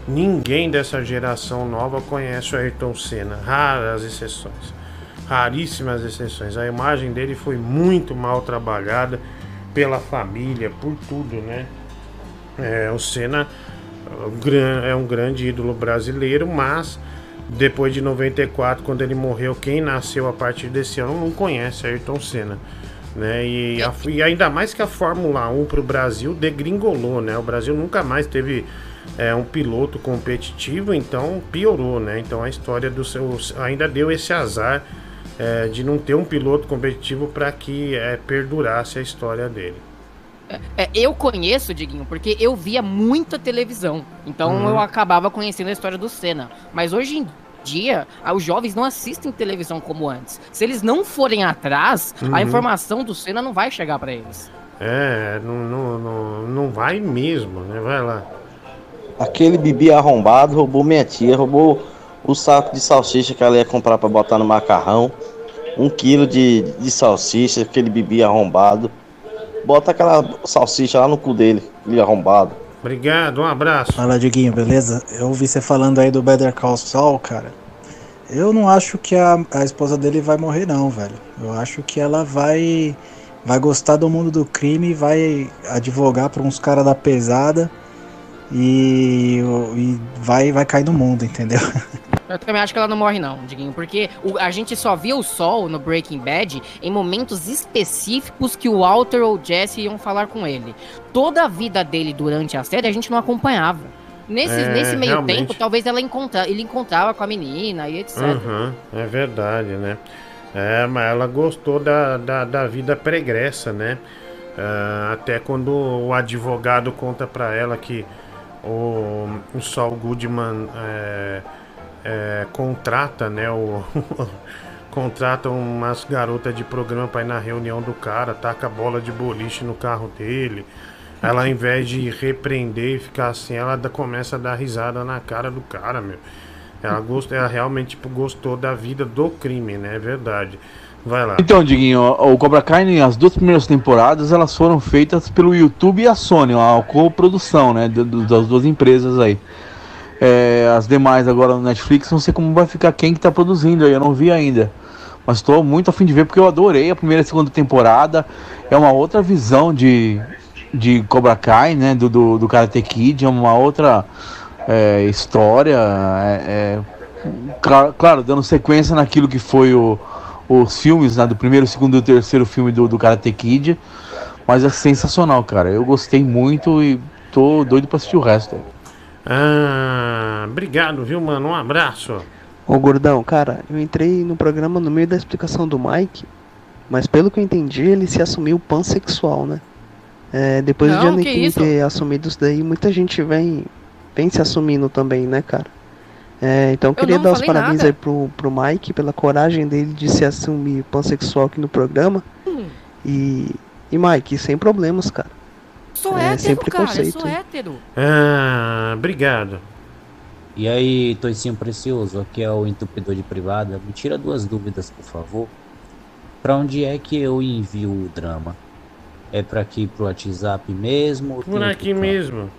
Ninguém dessa geração nova conhece o Ayrton Senna. Raras exceções. Raríssimas exceções. A imagem dele foi muito mal trabalhada pela família, por tudo, né? É, o Senna é um grande ídolo brasileiro, mas depois de 94, quando ele morreu, quem nasceu a partir desse ano não conhece Ayrton Senna. Né? E, a- e ainda mais que a Fórmula 1 para o Brasil degringolou, né? O Brasil nunca mais teve é, um piloto competitivo, então piorou, né? Então a história do seu ainda deu esse azar é, de não ter um piloto competitivo para que é, perdurasse a história dele. É, eu conheço, Diguinho, porque eu via muita televisão. Então Uhum. eu acabava conhecendo a história do Senna. Mas hoje em dia, os jovens não assistem televisão como antes. Se eles não forem atrás, Uhum. a informação do Senna não vai chegar pra eles. É, não, não, não, não vai mesmo, né? Vai lá. Aquele bibi arrombado roubou minha tia, roubou o saco de salsicha que ela ia comprar pra botar no macarrão. Um quilo de, de salsicha, aquele bibi arrombado. Bota aquela salsicha lá no cu dele, aquele arrombado. Obrigado, um abraço. Fala, Diguinho, beleza? Eu ouvi você falando aí do Better Call Saul, cara. Eu não acho que a, a esposa dele vai morrer, não, velho. Eu acho que ela vai vai gostar do mundo do crime, vai advogar pra uns caras da pesada e, e vai, vai cair no mundo, entendeu? Eu também acho que ela não morre, não, Diguinho, porque o- a gente só via o Sol no Breaking Bad em momentos específicos que o Walter ou o Jesse iam falar com ele. Toda a vida dele durante a série a gente não acompanhava. Nesse, É, nesse meio realmente. tempo, talvez ela encontra, ele encontrava com a menina e etc. Uhum, é verdade, né? É, mas ela gostou da, da, da vida pregressa, né? Ah, até quando o advogado conta pra ela que o, o Saul Goodman é, é, contrata, né? O, contrata umas garotas de programa pra ir na reunião do cara, taca a bola de boliche no carro dele. Ela, ao invés de repreender e ficar assim, ela começa a dar risada na cara do cara, meu. Ela, gost, ela realmente tipo, gostou da vida do crime, né? É verdade. Vai lá. Então, Diguinho, o Cobra Kai, as duas primeiras temporadas, elas foram feitas pelo YouTube e a Sony, a coprodução, né, das duas empresas aí. É, as demais agora no Netflix, não sei como vai ficar quem que tá produzindo aí, eu não vi ainda. Mas estou muito afim de ver porque eu adorei a primeira e segunda temporada. É uma outra visão de, de Cobra Kai, né, do, do, do Karate Kid, é uma outra é, história. É, é, cla- claro, dando sequência naquilo que foi o, os filmes, né, do primeiro, segundo e terceiro filme do, do Karate Kid. Mas é sensacional, cara. Eu gostei muito e tô doido pra assistir o resto. Ah, obrigado, viu, mano? Um abraço. Ô gordão, cara, eu entrei no programa no meio da explicação do Mike. Mas pelo que eu entendi, ele se assumiu pansexual, né? É, depois de Não, que Anakin ter assumido isso daí, muita gente vem, vem se assumindo também, né, cara? É, então eu queria dar os parabéns nada. aí pro, pro Mike pela coragem dele de se assumir pansexual aqui no programa. Hum. E, e Mike, sem problemas, cara. Sou É, sem hétero, cara, preconceito, sou hétero. Ah, obrigado. E aí, Toicinho Precioso, aqui é o entupidor de privada. Me tira duas dúvidas, por favor. Pra onde é que eu envio o drama? É pra aqui pro WhatsApp mesmo? Por aqui mesmo.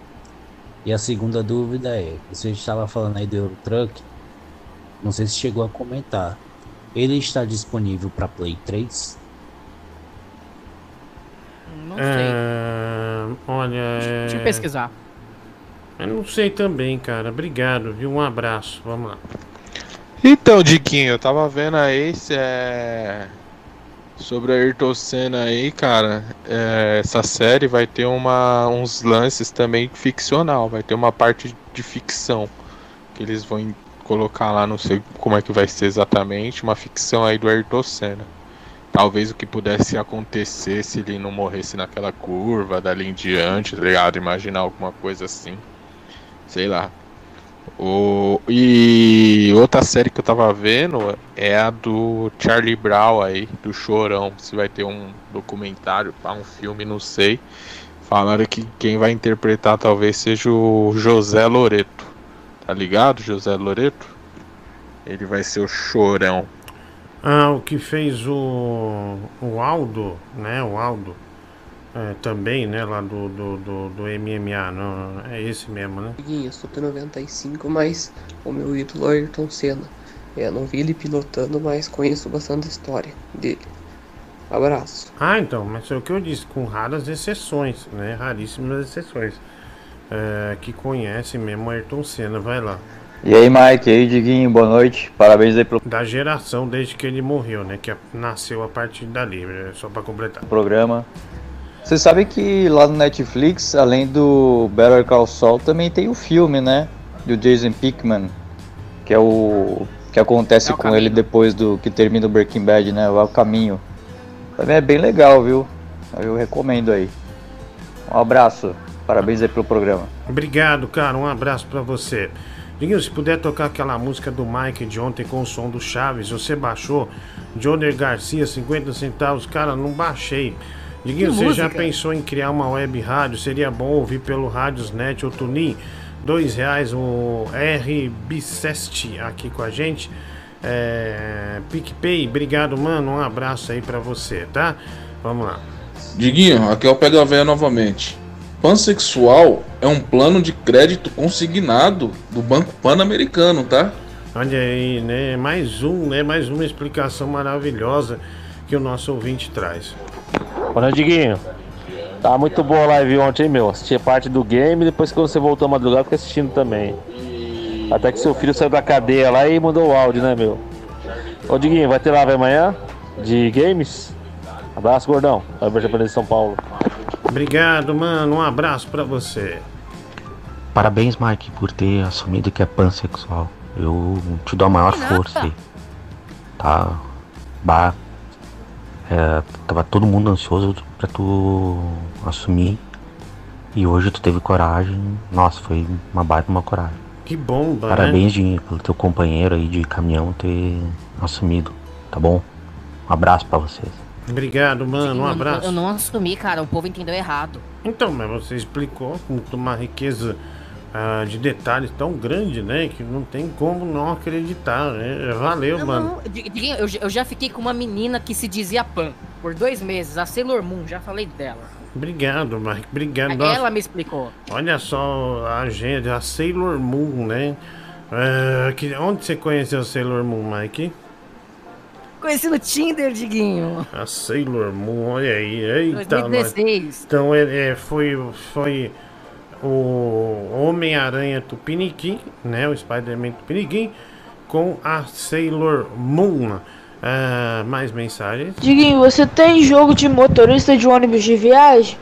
E a segunda dúvida é, você estava falando aí do Eurotruck, não sei se chegou a comentar. Ele está disponível para Play 3? Não Ah, olha. é... Deixa eu pesquisar. Eu não sei também, cara. Obrigado, viu? Um abraço. Vamos lá. Então, Diquinho, eu tava vendo aí é... sobre a Ayrton Senna aí, cara. é, essa série vai ter uma, uns lances também ficcional, vai ter uma parte de ficção que eles vão colocar lá, não sei como é que vai ser exatamente, uma ficção aí do Ayrton Senna. Talvez o que pudesse acontecer se ele não morresse naquela curva dali em diante, tá ligado? Imaginar alguma coisa assim. Sei lá. O... E outra série que eu tava vendo é a do Charlie Brown aí, do Chorão. Se vai ter um documentário, um filme, não sei. Falaram que quem vai interpretar talvez seja o José Loreto. Tá ligado, José Loreto? Ele vai ser o Chorão. Ah, o que fez o, o Aldo, né? O Aldo. é, também, né? Lá do, do, do, do MMA. Não, é esse mesmo, né? Eu sou P95, mas o meu ídolo é Ayrton Senna. É, não vi ele pilotando, mas conheço bastante a história dele. Abraço. Ah, então, mas é o que eu disse, com raras exceções, né? Raríssimas exceções. É, que conhece mesmo Ayrton Senna, vai lá. E aí, Mike, e aí, Diguinho, boa noite. Parabéns aí pelo Da geração desde que ele morreu, né? Que nasceu a partir dali, é só pra completar. programa. Você sabe que lá no Netflix, além do Better Call Saul, também tem o filme, né? Do Jason Pickman, que é o que acontece É o com ele depois do que termina o Breaking Bad, né? O El Caminho. Também é bem legal, viu? Eu recomendo aí. Um abraço. Parabéns aí pelo programa. Obrigado, cara. Um abraço pra você. Diguinho, se puder tocar aquela música do Mike de ontem com o som do Chaves, você baixou? Johnny Garcia, 50 centavos. Cara, não baixei. Diguinho, Que você já música? pensou em criar uma web rádio? Seria bom ouvir pelo Radiosnet ou Tunin? Dois reais o R Bicest aqui com a gente. É, PicPay, obrigado, mano. Um abraço aí pra você, tá? Vamos lá. Diguinho, aqui é o Pega Véia novamente. Pansexual é um plano de crédito consignado do Banco Pan-Americano, tá? Olha aí, né? Mais um, né? Mais uma explicação maravilhosa que o nosso ouvinte traz. Noite, Diguinho. Tá muito boa a live ontem, hein, meu. Assisti parte do game, depois que você voltou a madrugada, fiquei assistindo também. Até que seu filho saiu da cadeia lá e mandou o áudio, né, meu? Ô, Diguinho, vai ter live amanhã? De games? Abraço, gordão. Vai ver japonês de São Paulo. Obrigado, mano. Um abraço pra você. Parabéns, Mike, por ter assumido que é pansexual. Eu te dou a maior força aí. Tá? Bah. É, tava todo mundo ansioso pra tu assumir. E hoje tu teve coragem. Nossa, foi uma baita uma coragem. Que bomba, né? Parabéns, Dinho, pelo teu companheiro aí de caminhão ter assumido, tá bom? Um abraço pra vocês. Obrigado, mano. Um abraço. Eu não assumi, cara. O povo entendeu errado. Então, mas você explicou com uma riqueza ah, de detalhes tão grande, né? Que não tem como não acreditar, né? Valeu, Não, mano. não, eu, já- eu já fiquei com uma menina que se dizia Pan por dois meses, a Sailor Moon, já falei dela. Obrigado, Mike. Obrigado. Nossa, Ela me explicou. Olha só a agenda, a Sailor Moon, né? Ah, que, onde você conheceu a Sailor Moon, Mike? Conheci no Tinder, Diguinho. A Sailor Moon, olha aí. Eita, 2016. nós. Então ele é, foi, foi o Homem-Aranha Tupiniquim, né? O Spider-Man Tupiniquim, com a Sailor Moon. Ah, mais mensagens? Diguinho, você tem jogo de motorista de ônibus de viagem?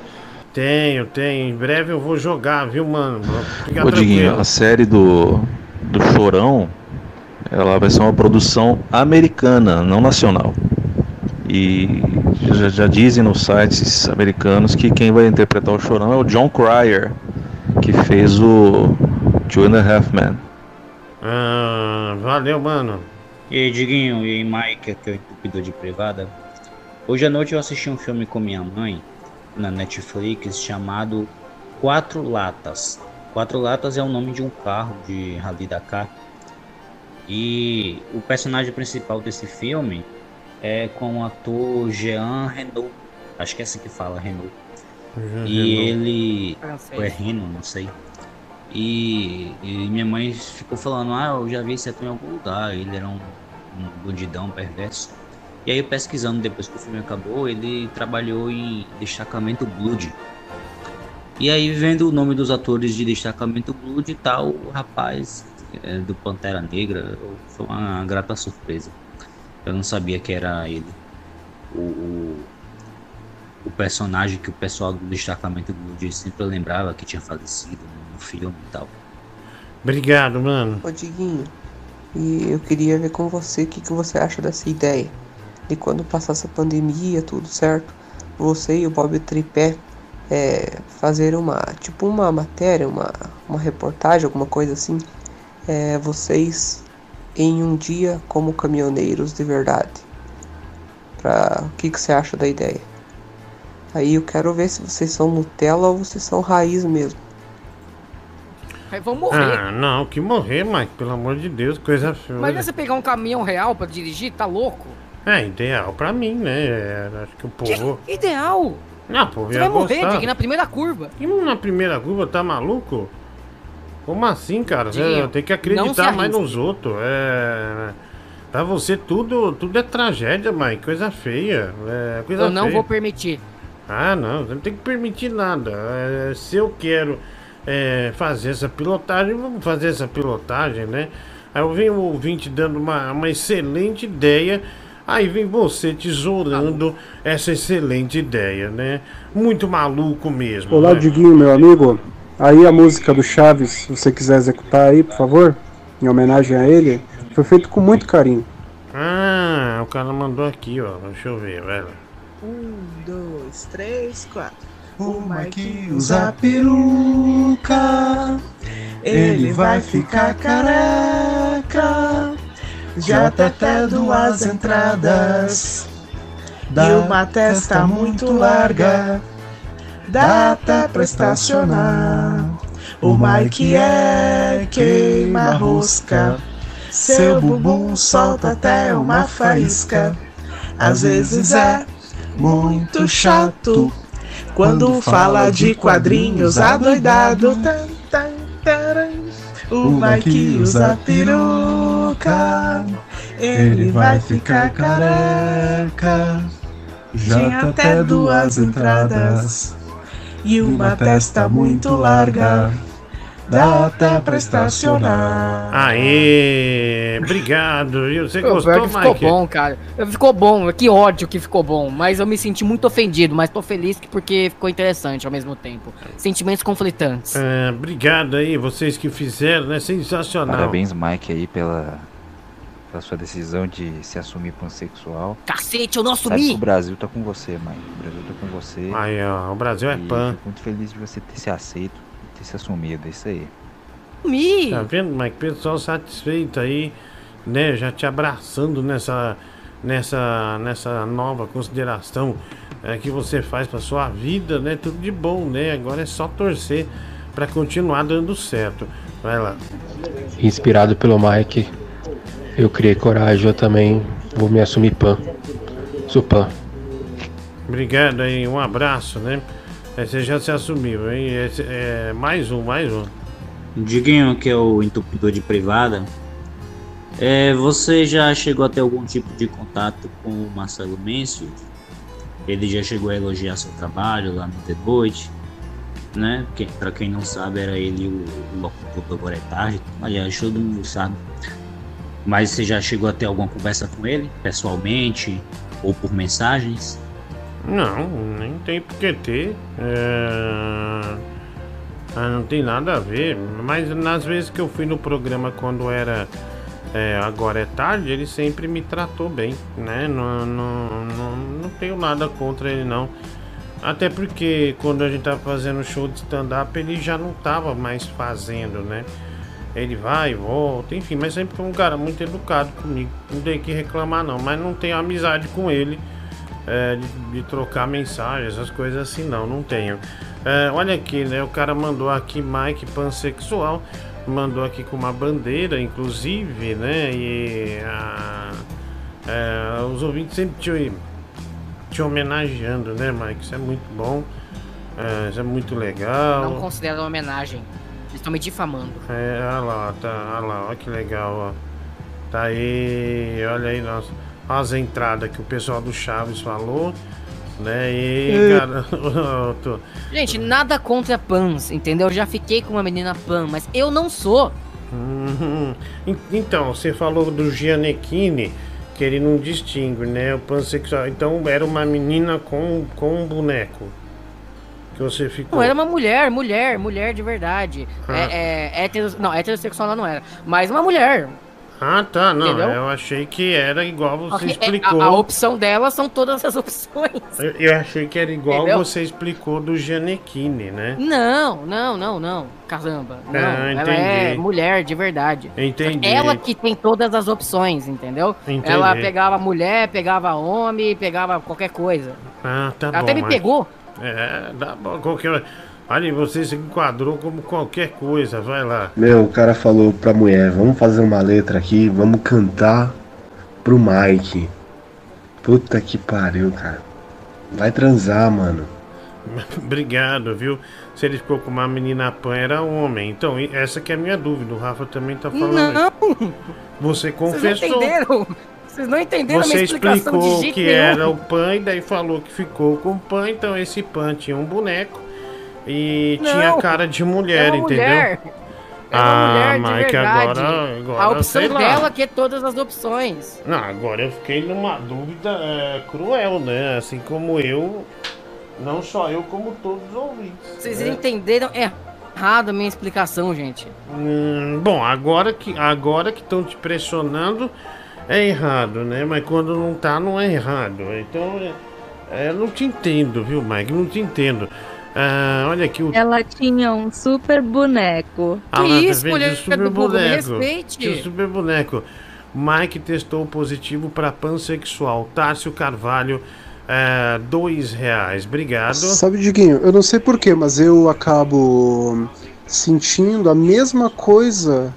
Tenho, tenho. Em breve eu vou jogar, viu, mano? Fica Ô Diguinho, a série do, do Chorão, ela vai ser uma produção americana, não nacional. E já, já dizem nos sites americanos que quem vai interpretar o Chorão é o John Cryer, que fez o Two and a Half Men. Ah, valeu, mano. E aí, Diguinho, e aí, Mike, que é o entupidor de privada. Hoje à noite eu assisti um filme com minha mãe na Netflix chamado Quatro Latas. Quatro Latas é o nome de um carro de Rally Dakar. E o personagem principal desse filme é com o ator Jean Renault. Acho que é assim que fala, Renault. Jean e Renault. ele. Ou é Reno, não sei. E, e minha mãe ficou falando: Ah, eu já vi esse ator em algum lugar. Ele era um, um bandidão perverso. E aí, pesquisando depois que o filme acabou, ele trabalhou em Destacamento Blood. E aí, vendo o nome dos atores de Destacamento Blood e tal, o rapaz é, do Pantera Negra foi uma grata surpresa. Eu não sabia que era ele. O, o, o personagem que o pessoal do Destacamento Blood sempre lembrava que tinha falecido no filme e tal. Obrigado, mano. Ô Diguinho, e eu queria ver com você o que, que você acha dessa ideia. De quando passar essa pandemia, tudo certo, você e o Bob Tripé é, fazer uma, tipo uma matéria, uma, uma reportagem, alguma coisa assim. É, vocês em um dia como caminhoneiros de verdade. Pra, o que, que você acha da ideia? Aí eu quero ver se vocês são Nutella ou vocês são raiz mesmo. Aí vão morrer. Ah, não, que morrer, Mike, pelo amor de Deus, coisa feia. Imagina você pegar um caminhão real pra dirigir, tá louco? É ideal pra mim, né? É, acho que o povo. Ideal! Não, pô, Você ia vai morrer, gostar. Dick, na primeira curva. E na primeira curva, tá maluco? Como assim, cara? Diguinho, Tem que acreditar mais nos outros. É. Pra você tudo, tudo é tragédia, Mike. Coisa feia. É, coisa Eu não feia. vou permitir. Ah, não, você não tem que permitir nada. É, se eu quero é, fazer essa pilotagem, vamos fazer essa pilotagem, né? Aí eu venho o ouvinte dando uma, uma excelente ideia, aí vem você tesourando essa excelente ideia, né? Muito maluco mesmo. Olá, né? Diguinho, meu amigo. Aí a música do Chaves, se você quiser executar aí, por favor, em homenagem a ele, foi feito com muito carinho. Ah, o cara mandou aqui, ó. Deixa eu ver, velho. Um, dois, três, quatro. O Mike usa peruca, ele vai ficar careca. Já tem até duas entradas, e uma testa muito larga. Dá até pra estacionar. O Mike é queima-rosca. Seu bumbum solta até uma faísca. Às vezes é muito chato. Quando fala de quadrinhos adoidado. O Mike usa peruca. Ele vai ficar careca. Já tem até duas entradas. E uma testa muito larga. Dá até pra estacionar. Aê, obrigado. viu? Você Pô, gostou, que ficou Mike? bom, cara. Ficou bom, que ódio que ficou bom. Mas eu me senti muito ofendido, mas tô feliz que- porque ficou interessante ao mesmo tempo. Sentimentos conflitantes. É, obrigado aí, vocês que fizeram, né? Sensacional. Parabéns, Mike, aí pela, pela sua decisão de se assumir pansexual. Cacete, eu não Sabe assumi! que o Brasil tá com você, Mike. O Brasil tá com você. Aí, ó, o Brasil é E pan. Fico muito feliz de você ter se aceito, ter se assumido, é isso aí. Mi! Tá vendo, Mike? Pessoal satisfeito aí, né? Já te abraçando nessa, nessa, nessa nova consideração é, que você faz pra sua vida, né? Tudo de bom, né? Agora é só torcer pra continuar dando certo. Vai lá. Inspirado pelo Mike, eu criei coragem, eu também vou me assumir pan. Sou pan. Obrigado aí, um abraço, né? É, Você já se assumiu, hein? Esse- é, mais um, mais um. Diguinho, que é o entupidor de privada, é, você já chegou a ter algum tipo de contato com o Marcelo Mencio? Ele já chegou a elogiar seu trabalho lá no The Noite, né? Que, pra quem não sabe, era ele o, o locutor do Agora é Tarde. Aliás, todo mundo sabe. Mas você já chegou a ter alguma conversa com ele, pessoalmente, ou por mensagens? Não, nem tem por que ter. É... ah, não tem nada a ver. Mas nas vezes que eu fui no programa quando era é, agora é tarde, ele sempre me tratou bem, né? Não, não, não, não tenho nada contra ele não. Até porque quando a gente tava fazendo show de stand-up, ele já não tava mais fazendo, né? Ele vai e volta, enfim, mas sempre foi um cara muito educado comigo. Não tem que reclamar não, mas não tenho amizade com ele é, de, de trocar mensagens, essas coisas assim não, não tenho. É, olha aqui, né? O cara mandou aqui Mike pansexual, mandou aqui com uma bandeira, inclusive, né? E a, é, os ouvintes sempre te, te homenageando, né, Mike? Isso é muito bom, é, isso é muito legal. Não considero uma homenagem. Estão me difamando. É, olha lá, tá, olha lá, olha que legal, ó. Tá aí, olha aí, nossa, as entradas que o pessoal do Chaves falou, né? E, É. cara, eu tô- Gente, nada contra pans, entendeu? Eu já fiquei com uma menina pan, mas eu não sou. Uhum. En- Então, você falou do Gianecchini, que ele não distingue, né? O pansexual. Então era uma menina com, com um boneco. Que você ficou. Não, era uma mulher, mulher, mulher de verdade. Ah. É, é, não, heterossexual ela não era. Mas uma mulher. Ah, tá, não. Entendeu? Eu achei que era igual você Ok, é, explicou. A, a opção dela são todas as opções. Eu, eu achei que era igual Entendeu? você explicou do Gianecchini, né? Não, não, não, não. Caramba. Não, Ah, ela é mulher de verdade. Entendi. Ela que tem todas as opções, entendeu? Entendi. Ela pegava mulher, pegava homem, pegava qualquer coisa. Ah, tá Ela bom. até me mas- pegou. É, dá bom. Qualquer... Olha, você se enquadrou como qualquer coisa, vai lá. Meu, o cara falou pra mulher, vamos fazer uma letra aqui, vamos cantar pro Mike. Puta que pariu, cara. Vai transar, mano. Obrigado, viu? Se ele ficou com uma menina pan, era homem. Então, essa que é a minha dúvida. O Rafa também tá falando. Não! Você Vocês confessou. não entenderam? Vocês não entenderam a Você minha explicação explicou de jeito que nenhum. era o pan e daí falou que ficou com o pan. Então, esse pan tinha um boneco e Não, tinha cara de mulher, é entendeu? mulher. É ah, mulher de agora, agora a opção dela que é todas as opções. Não, agora eu fiquei numa dúvida é, cruel, né? Assim como eu, não só eu, como todos os ouvintes. Vocês né? entenderam errado a minha explicação, gente. Hum, bom, agora que agora que estão te pressionando é errado, né? Mas quando não tá, não é errado. Então, é, é, eu não te entendo, viu, Mike? Não te entendo. Ah, olha aqui o Ela tinha um super boneco. Ah, tá isso, vendo? mulher super do Google, boneco. respeite. Super boneco. Mike testou positivo para pansexual. Tárcio Carvalho, é, dois reais. Obrigado. Sabe, Diguinho, eu não sei porquê, mas eu acabo sentindo a mesma coisa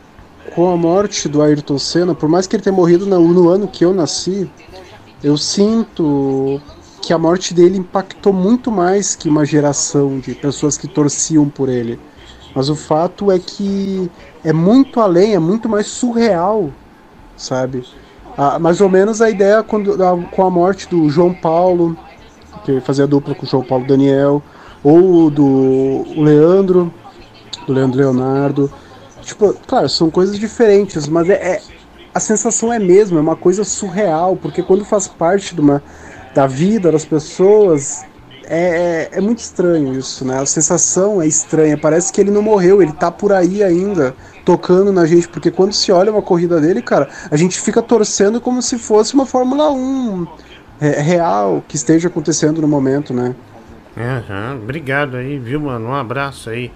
com a morte do Ayrton Senna, por mais que ele tenha morrido no, no ano que eu nasci, eu sinto que a morte dele impactou muito mais que uma geração de pessoas que torciam por ele. Mas o fato é que é muito além, é muito mais surreal, sabe? Ah, mais ou menos a ideia quando, com a morte do João Paulo, que fazia dupla com o João Paulo Daniel, ou do Leandro, do Leandro Leonardo. Tipo, claro, são coisas diferentes, mas é, é- a sensação é a mesma, é uma coisa surreal, porque quando faz parte de uma, da vida das pessoas, é, é, é muito estranho isso, né? A sensação é estranha, parece que ele não morreu, ele tá por aí ainda, tocando na gente, porque quando se olha uma corrida dele, cara, a gente fica torcendo como se fosse uma Fórmula 1 é, real que esteja acontecendo no momento, né? Aham, obrigado aí, viu, mano? Um abraço aí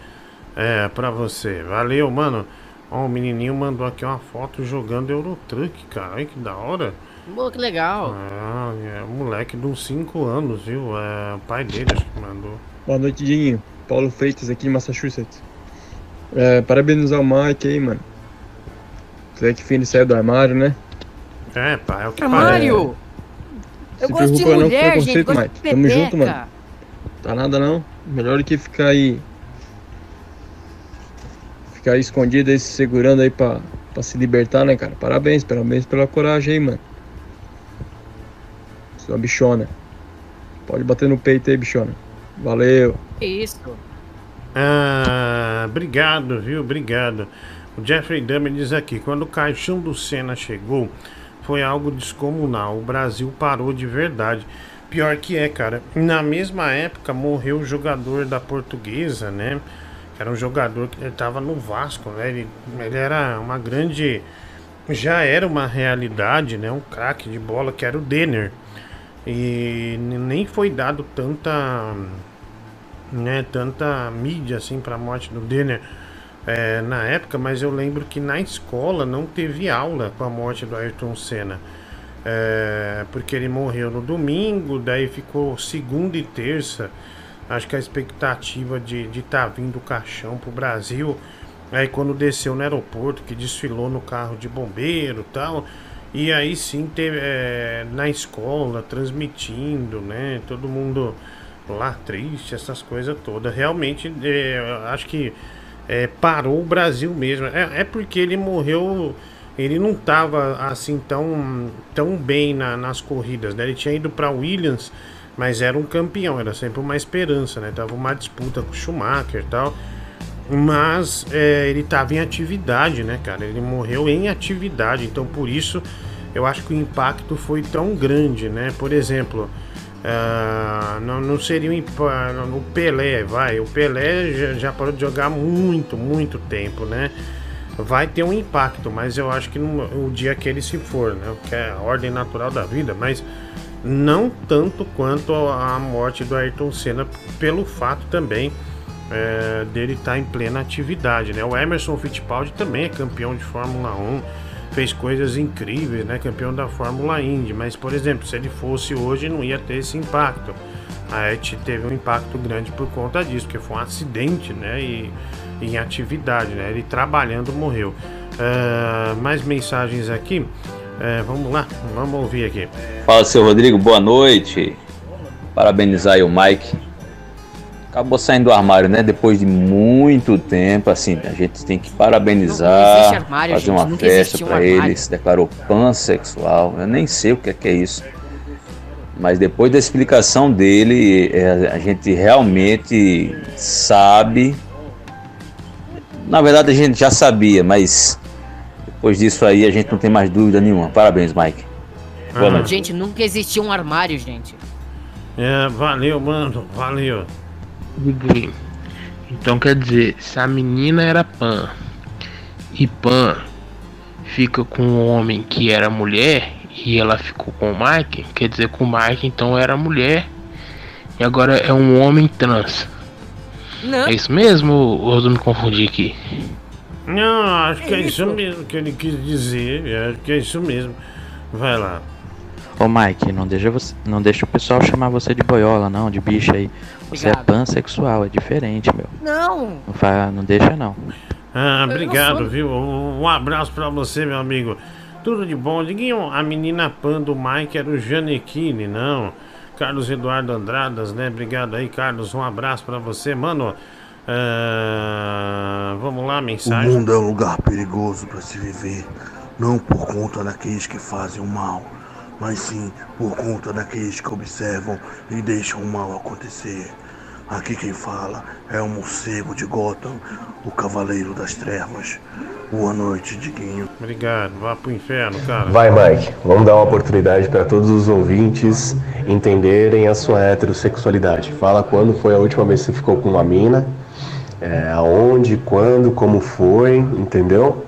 é, pra você. Valeu, mano. Ó, o menininho mandou aqui uma foto jogando Eurotruck, cara. Olha que da hora. Pô, que legal. Ah, é um moleque de uns 5 anos, viu? É o pai dele, acho que mandou. Boa noite, Dinho. Paulo Freitas aqui em Massachusetts. É, parabenizar o Mike aí, mano. Você que fim de saiu do armário, né? É, pá, é o que Armário! Eu Se gosto de não mulher, gente. preconceito, Gosto Mike. de Tamo junto, mano. Tá nada não. Melhor do que ficar aí. Ficar escondido aí, se segurando aí pra, pra se libertar, né, cara? Parabéns, parabéns pela coragem aí, mano. Sua bichona. Pode bater no peito aí, bichona. Valeu. Isso? Ah, obrigado, viu? Obrigado. O Jeffrey Dahmer diz aqui: quando o caixão do Senna chegou, foi algo descomunal. O Brasil parou de verdade. Pior que é, cara. Na mesma época morreu o jogador da Portuguesa, né? Era um jogador que estava no Vasco, né? Ele, ele era uma grande já era uma realidade, né? Um craque de bola que era o Denner. E nem foi dado tanta né, tanta mídia assim para a morte do Denner é, na época, mas eu lembro que na escola não teve aula com a morte do Ayrton Senna. É, porque ele morreu no domingo, daí ficou segunda e terça. Acho que a expectativa de estar de tá vindo o caixão pro Brasil. Aí quando desceu no aeroporto, que desfilou no carro de bombeiro tal. E aí sim teve é, na escola, transmitindo, né? Todo mundo lá triste, essas coisas todas. Realmente, é, acho que é, parou o Brasil mesmo. É, é porque ele morreu. Ele não estava assim tão, tão bem na- nas corridas, né? Ele tinha ido para Williams, mas era um campeão, era sempre uma esperança, né? Tava uma disputa com o Schumacher e tal. Mas é, ele estava em atividade, né, cara? Ele morreu em atividade, então por isso eu acho que o impacto foi tão grande, né? Por exemplo, ah, não, não seria o Pelé, vai. O Pelé já, já parou de jogar muito, muito tempo, né? Vai ter um impacto, mas eu acho que no, o dia que ele se for, né? Que é a ordem natural da vida, mas não tanto quanto a morte do Ayrton Senna, pelo fato também é, dele estar em plena atividade, né? O Emerson Fittipaldi também é campeão de Fórmula 1, fez coisas incríveis, né? Campeão da Fórmula Indy, mas por exemplo, se ele fosse hoje não ia ter esse impacto. A ET teve um impacto grande por conta disso, porque foi um acidente, né? E em atividade, né? Ele trabalhando morreu. Ah, mais mensagens aqui. É, vamos lá, vamos ouvir aqui. Fala, seu Rodrigo, boa noite. Parabenizar aí o Mike. Acabou saindo do armário, né? Depois de muito tempo, assim, a gente tem que Não parabenizar, existe armário, fazer uma festa um pra armário. ele, se declarou pansexual. Eu nem sei o que é, que é isso. Mas depois da explicação dele, é, a gente realmente sabe. Na verdade, a gente já sabia, mas depois disso aí a gente não tem mais dúvida nenhuma. Parabéns, Mike. Boa noite. Gente, nunca existiu um armário, gente. É, valeu, mano, valeu. Então quer dizer, se a menina era Pan e Pan fica com um homem que era mulher e ela ficou com o Mike, quer dizer que o Mike então era mulher e agora é um homem trans. Não. É isso mesmo ou eu me confundi aqui? Não, acho que é isso mesmo que ele quis dizer. Acho que é isso mesmo. Vai lá. Ô Mike, não deixa, você, não deixa o pessoal chamar você de boiola, não, de bicha aí. Você Obrigado. é pansexual, é diferente, meu. Não. Não, fa, não deixa não. Ah, não obrigado, sou- viu? Um um abraço pra você, meu amigo. Tudo de bom. Diguinho, a menina pan do Mike era o Janequine, não. Carlos Eduardo Andradas, né? Obrigado aí, Carlos. Um abraço pra você, mano. Ah, vamos lá, O mensagem. mundo é um lugar perigoso para se viver, não por conta daqueles que fazem o mal, mas sim por conta daqueles que observam e deixam o mal acontecer. Aqui quem fala é o morcego de Gotham, o cavaleiro das trevas. Boa noite, Diguinho. Obrigado. Vá pro inferno, cara. Vai, Mike. Vamos dar uma oportunidade para todos os ouvintes entenderem a sua heterossexualidade. Fala quando foi a última vez que você ficou com uma mina, é, aonde, quando, como foi, entendeu?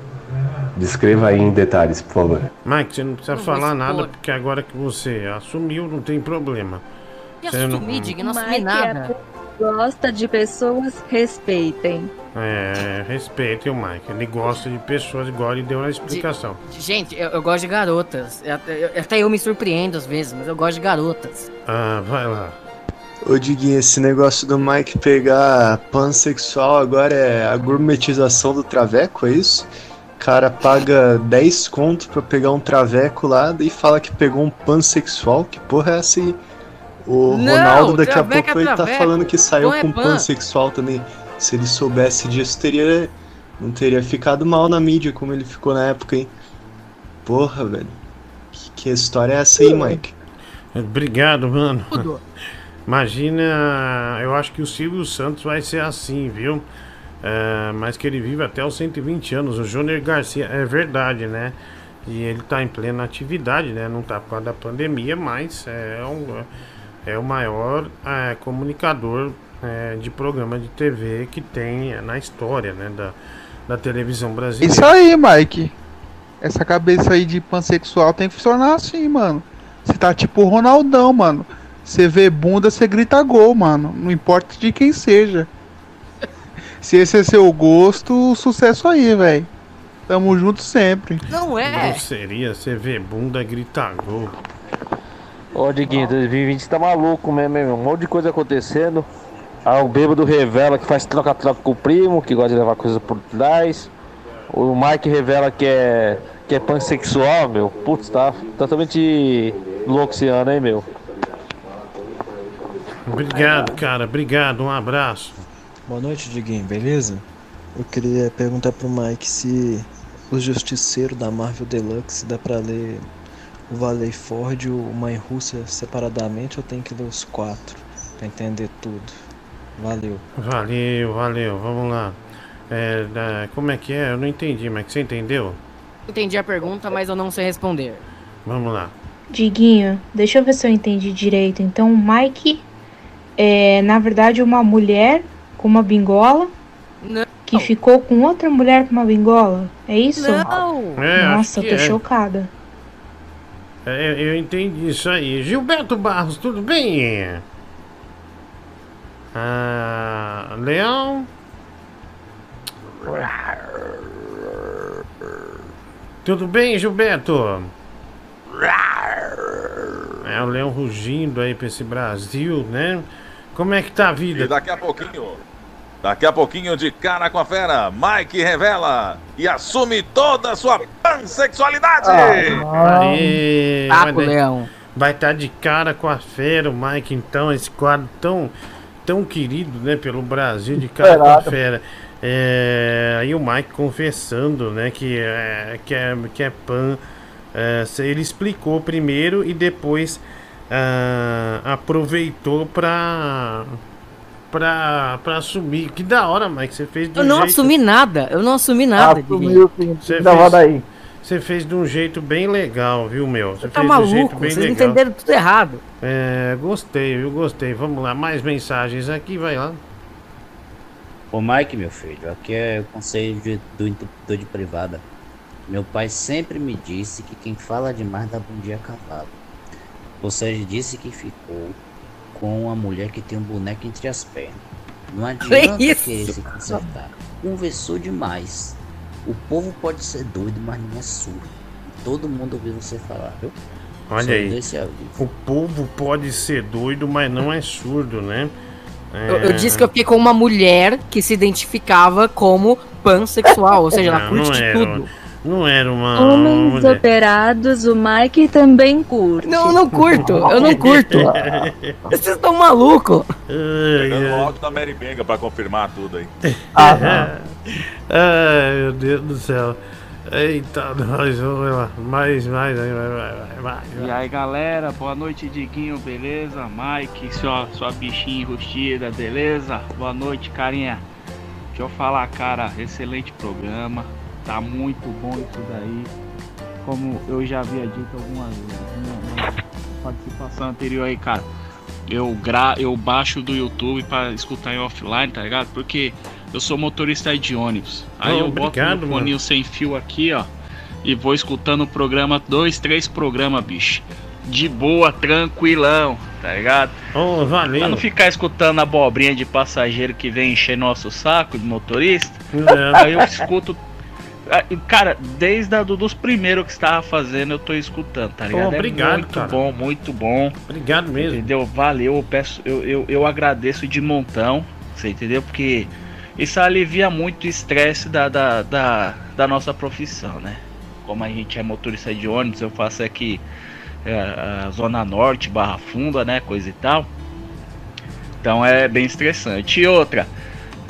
Descreva aí em detalhes, por favor. Mike, você não precisa Não falar nada, porque agora que você assumiu, não tem problema. E Você não- assumir, Dig, não assumi Mike nada. Gosta de pessoas, respeitem. É, respeitem o Mike. Ele gosta de pessoas igual ele deu na explicação. Gente, eu, eu gosto de garotas. Eu- eu- até eu me surpreendo às vezes, mas eu gosto de garotas. Ah, vai lá. Ô Diguinho, esse negócio do Mike pegar pansexual agora é a gourmetização do traveco, é isso? O cara paga 10 conto pra pegar um traveco lá e fala que pegou um pansexual. Que porra é essa aí? O Não, Ronaldo daqui a traveco pouco é ele tá falando que saiu é com pan. pansexual também. Se ele soubesse disso, teria. Não teria ficado mal na mídia como ele ficou na época, hein? Porra, velho. Que, que história é essa aí, Mike? Obrigado, mano. Imagina, eu acho que o Silvio Santos vai ser assim, viu? É, mas que ele vive até os 120 anos. O Júnior Garcia, é verdade, né? E ele tá em plena atividade, né? Não tá por causa da pandemia, mas é, um, é o maior é, comunicador é, de programa de TV que tem na história, né? Da, da televisão brasileira. Isso aí, Mike. essa cabeça aí de pansexual tem que funcionar assim, mano. Você tá tipo o Ronaldão, mano. Você vê bunda, você grita gol, mano. Não importa de quem seja. Se esse é seu gosto, sucesso aí, velho. Tamo junto sempre. Não é? Não seria você ver bunda gritar gol. Ô, Diguinho, 2020 tá maluco mesmo, hein, meu? Um monte de coisa acontecendo. Ah, o bêbado revela que faz troca-troca com o primo, que gosta de levar coisas por trás. O Mike revela que é, que é pansexual, meu. Putz, tá totalmente louco esse ano, hein, meu? Obrigado, cara. Obrigado. Um abraço. Boa noite, Diguinho, beleza? Eu queria perguntar pro Mike se o Justiceiro da Marvel Deluxe dá pra ler o Valley Ford e o Mãe Rússia separadamente ou tem que ler os quatro pra entender tudo? Valeu. Valeu, valeu. Vamos lá. É, é, como é que é? Eu não entendi, mas você entendeu? Entendi a pergunta, mas eu não sei responder. Vamos lá. Diguinho, deixa eu ver se eu entendi direito. Então, o Mike é, na verdade, uma mulher com uma bingola Não. que ficou com outra mulher com uma bingola. É isso? Não. É, Nossa, eu tô é. chocada. É, eu entendi isso aí. Gilberto Barros, tudo bem? Ah, Leão? Tudo bem, Gilberto? É o leão rugindo aí pra esse Brasil, né? Como é que tá a vida? E daqui a pouquinho, daqui a pouquinho de cara com a fera, Mike revela e assume toda a sua pansexualidade. Aê, Saco, vai- Leão. Vai estar de cara com a fera, o Mike, então, esse quadro tão, tão querido, né, pelo Brasil, de cara com a Esperado. fera. É, aí o Mike confessando, né, que é, que é, que é pan. É, se- ele explicou primeiro e depois ah, aproveitou pra, pra, pra assumir. Que da hora, Mike, você fez Eu não jeito... assumi nada, eu não assumi nada. Assumiu sim, Você gravado fez- aí. Você fez de um jeito bem legal, viu, meu? Você Tá fez de um jeito maluco, bem vocês legal. entenderam tudo errado. É, gostei, viu? Gostei. Vamos lá, mais mensagens aqui, vai lá. Ô Mike, meu filho, aqui é o conselho de- do entupidor de privada. Meu pai sempre me disse que quem fala demais dá bom dia a cavalo. Você disse que ficou com uma mulher que tem um boneco entre as pernas. Não adianta isso? querer se consertar. Conversou demais. O povo pode ser doido, mas não é surdo. Todo mundo ouviu você falar, viu? Olha Só aí. O povo pode ser doido, mas não é surdo, né? É... Eu, eu disse que eu fiquei com uma mulher que se identificava como pansexual, ou seja, ela Não, curte não de era, tudo. Não era uma. Homens mulher. operados, o Mike também curte. Não, eu não curto, eu não curto. Vocês estão malucos. Pegando o áudio da Mary Benga pra confirmar tudo aí. Ai, meu Deus do céu. Eita, nós, vamos lá. Mais, mais, vai, vai, vai, vai, vai. E aí galera, boa noite Diguinho, beleza? Mike, sua, sua bichinha enrustida, beleza? Boa noite, carinha. Deixa eu falar, cara, excelente programa. Tá muito bom isso daí. Como eu já havia dito algumas vezes na, na participação anterior aí, cara. Eu, gra eu baixo do YouTube pra escutar em offline, tá ligado? Porque eu sou motorista de ônibus. Aí Oh, eu boto obrigado, meu foninho sem fio aqui, ó. E vou escutando o programa, dois, três programas, bicho. De boa, tranquilão, tá ligado? Oh, valeu. Pra não ficar escutando a abobrinha de passageiro que vem encher nosso saco de motorista. É. Aí eu escuto. Ah, Cara, desde a, do- dos primeiros que estava fazendo, eu tô escutando, tá ligado? Oh, obrigado, é muito cara. bom, muito bom. Obrigado mesmo. Entendeu? Valeu, eu peço, eu, eu, eu agradeço de montão, você entendeu? Porque isso alivia muito o estresse da, da, da, da nossa profissão, né? Como a gente é motorista de ônibus, eu faço aqui é, a Zona Norte, Barra Funda, né? Coisa e tal. Então é bem estressante. E outra,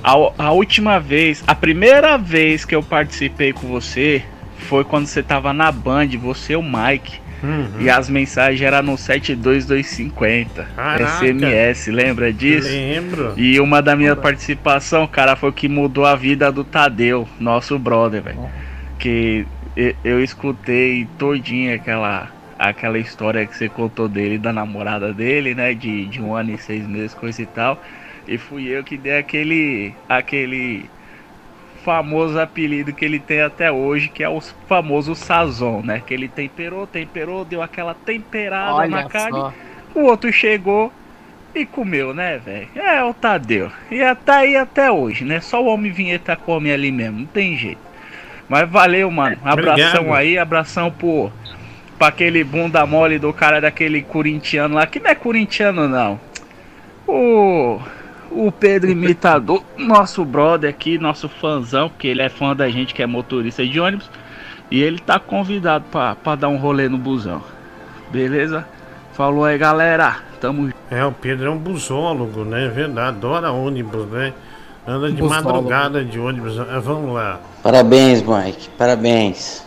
a, a última vez, a primeira vez que eu participei com você foi quando você tava na Band, você e o Mike. Uhum. E as mensagens eram no 72250. Caraca. SMS, lembra disso? Lembro. E uma da minha participação, cara, foi o que mudou a vida do Tadeu, nosso brother, velho. Que e- eu escutei todinha aquela, aquela história que você contou dele, da namorada dele, né? De, de um ano e seis meses, coisa e tal. E fui eu que dei aquele. aquele famoso apelido que ele tem até hoje, que é o famoso sazon, né? Que ele temperou, temperou, deu aquela temperada Olha na carne. só. O outro chegou e comeu, né, velho? É o Tadeu. E tá aí até hoje, né? Só o homem vinheta come ali mesmo, não tem jeito. Mas valeu, mano. Abração Obrigado. aí, abração pro, pra aquele bunda mole do cara daquele corintiano lá, que não é corintiano não. O, o Pedro Imitador, nosso brother aqui, nosso fãzão, porque ele é fã da gente que é motorista de ônibus. E ele tá convidado pra, pra dar um rolê no busão. Beleza? Falou aí, galera. Tamo junto. É, o Pedro é um busólogo, né? Verdade, adora ônibus, né? Anda de Busólogo. madrugada de ônibus. Ah, vamos lá. Parabéns, Mike. Parabéns.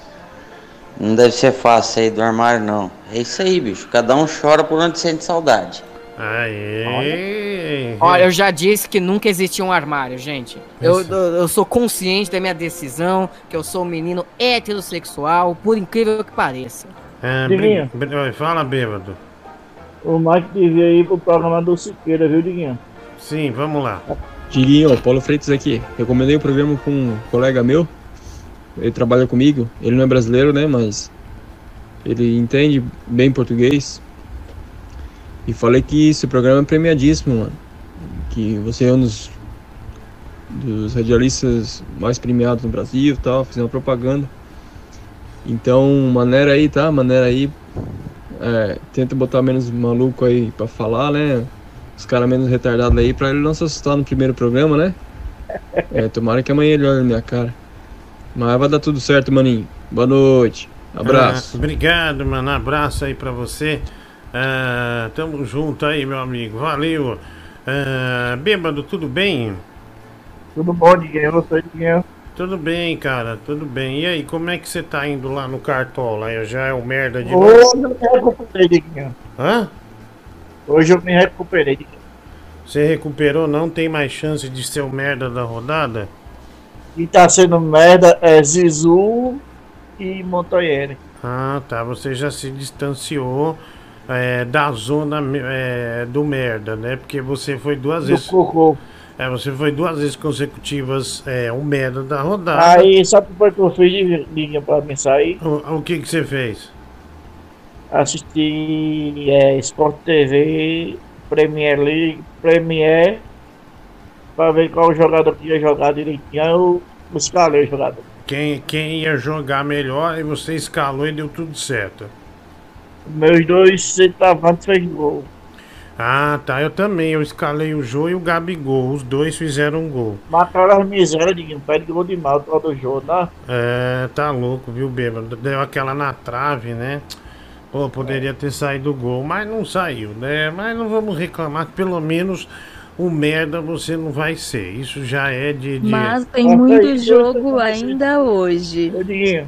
Não deve ser fácil sair do armário, não. É isso aí, bicho. Cada um chora por onde sente saudade. Aê! Olha, eu já disse que nunca existiu um armário, gente. Eu, eu, eu sou consciente da minha decisão, que eu sou um menino heterossexual, por incrível que pareça. É, Diguinho. Fala, bêbado. O Mike devia ir pro programa do Siqueira, viu, Diguinho? Sim, vamos lá. Diguinho, Paulo Freitas aqui. Recomendei o programa com um colega meu. Ele trabalha comigo. Ele não é brasileiro, né? Mas ele entende bem português. E falei que esse programa é premiadíssimo, mano. Que você é um dos, dos radialistas mais premiados no Brasil e tal. Uma propaganda. Então, maneira aí, tá? Maneira aí. É, tenta botar menos maluco aí pra falar, né? Os caras menos retardados aí pra ele não se assustar no primeiro programa, né? É, tomara que amanhã ele olhe na minha cara. Mas vai dar tudo certo, maninho. Boa noite. Abraço. Ah, obrigado, mano. Abraço aí pra você. Ah, tamo junto aí, meu amigo. Valeu. Ah, bêbado, tudo bem? Tudo bom, Diguinho? Você, Diguinho? Tudo bem, cara, tudo bem. E aí, como é que você tá indo lá no cartola? Já é o merda de Hoje eu me recuperei, Diguinho. Hã? Hoje eu me recuperei, Diguinho. Você recuperou? Não tem mais chance de ser o merda da rodada? E tá sendo merda é Zizu e Montoyene. Ah, tá. Você já se distanciou é, da zona é, do merda, né? Porque você foi duas Do vezes. cocô. É, você foi duas vezes consecutivas é, o merda da rodada. Aí, sabe o que eu fiz, Diguinho, pra me sair? O, o que que você fez? Assisti é, Sport TV, Premier League, Premier, pra ver qual jogador que ia jogar direitinho. Eu escalei o jogador. Quem, quem ia jogar melhor e você escalou e deu tudo certo. Meus dois centavos fez gol. Ah, tá. Eu também. Eu escalei o Jô e o Gabigol. Os dois fizeram um gol. Mataram as misérias, Diguinho. Pede gol demais o tal do jogo, tá? É, tá louco, viu, bêbado? Deu aquela na trave, né? Pô, poderia ter saído o gol, mas não saiu, né? Mas não vamos reclamar que pelo menos o merda você não vai ser. Isso já é de. de- Mas tem muito jogo ainda hoje.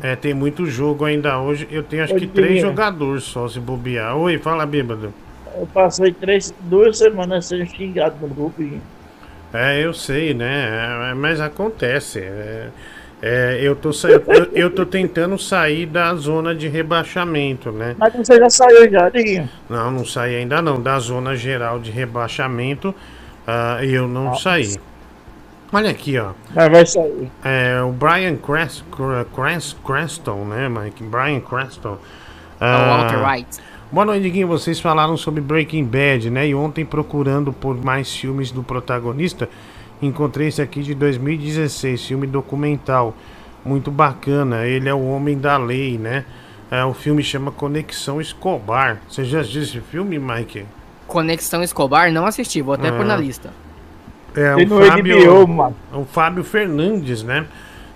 É, tem muito jogo ainda hoje. Eu tenho acho Ô, que três jogadores só se bobear. Oi, fala, bêbado. Eu passei três, duas semanas sendo xingado no grupo. É, eu sei, né? É, mas acontece. É, é, eu, tô, sa- eu, eu tô tentando sair da zona de rebaixamento, né? Mas você já saiu já, Diguinho. Não, não saí ainda não. Da zona geral de rebaixamento, ah, eu não saí. Olha aqui, ó. Mas vai sair. É, o Brian Crest, Crest, Creston, né, Mike? Brian Creston. É o Walter White. Boa noite, Diguinho. Vocês falaram sobre Breaking Bad, né? E ontem, procurando por mais filmes do protagonista, encontrei esse aqui de 2016, filme documental. Muito bacana. Ele é o homem da lei, né? É, o filme chama Conexão Escobar. Você já assistiu esse filme, Mike? Conexão Escobar, não assisti, vou até Ah. pôr na lista. É Tem o no Fábio, HBO, mano. o Fábio Fernandes, né?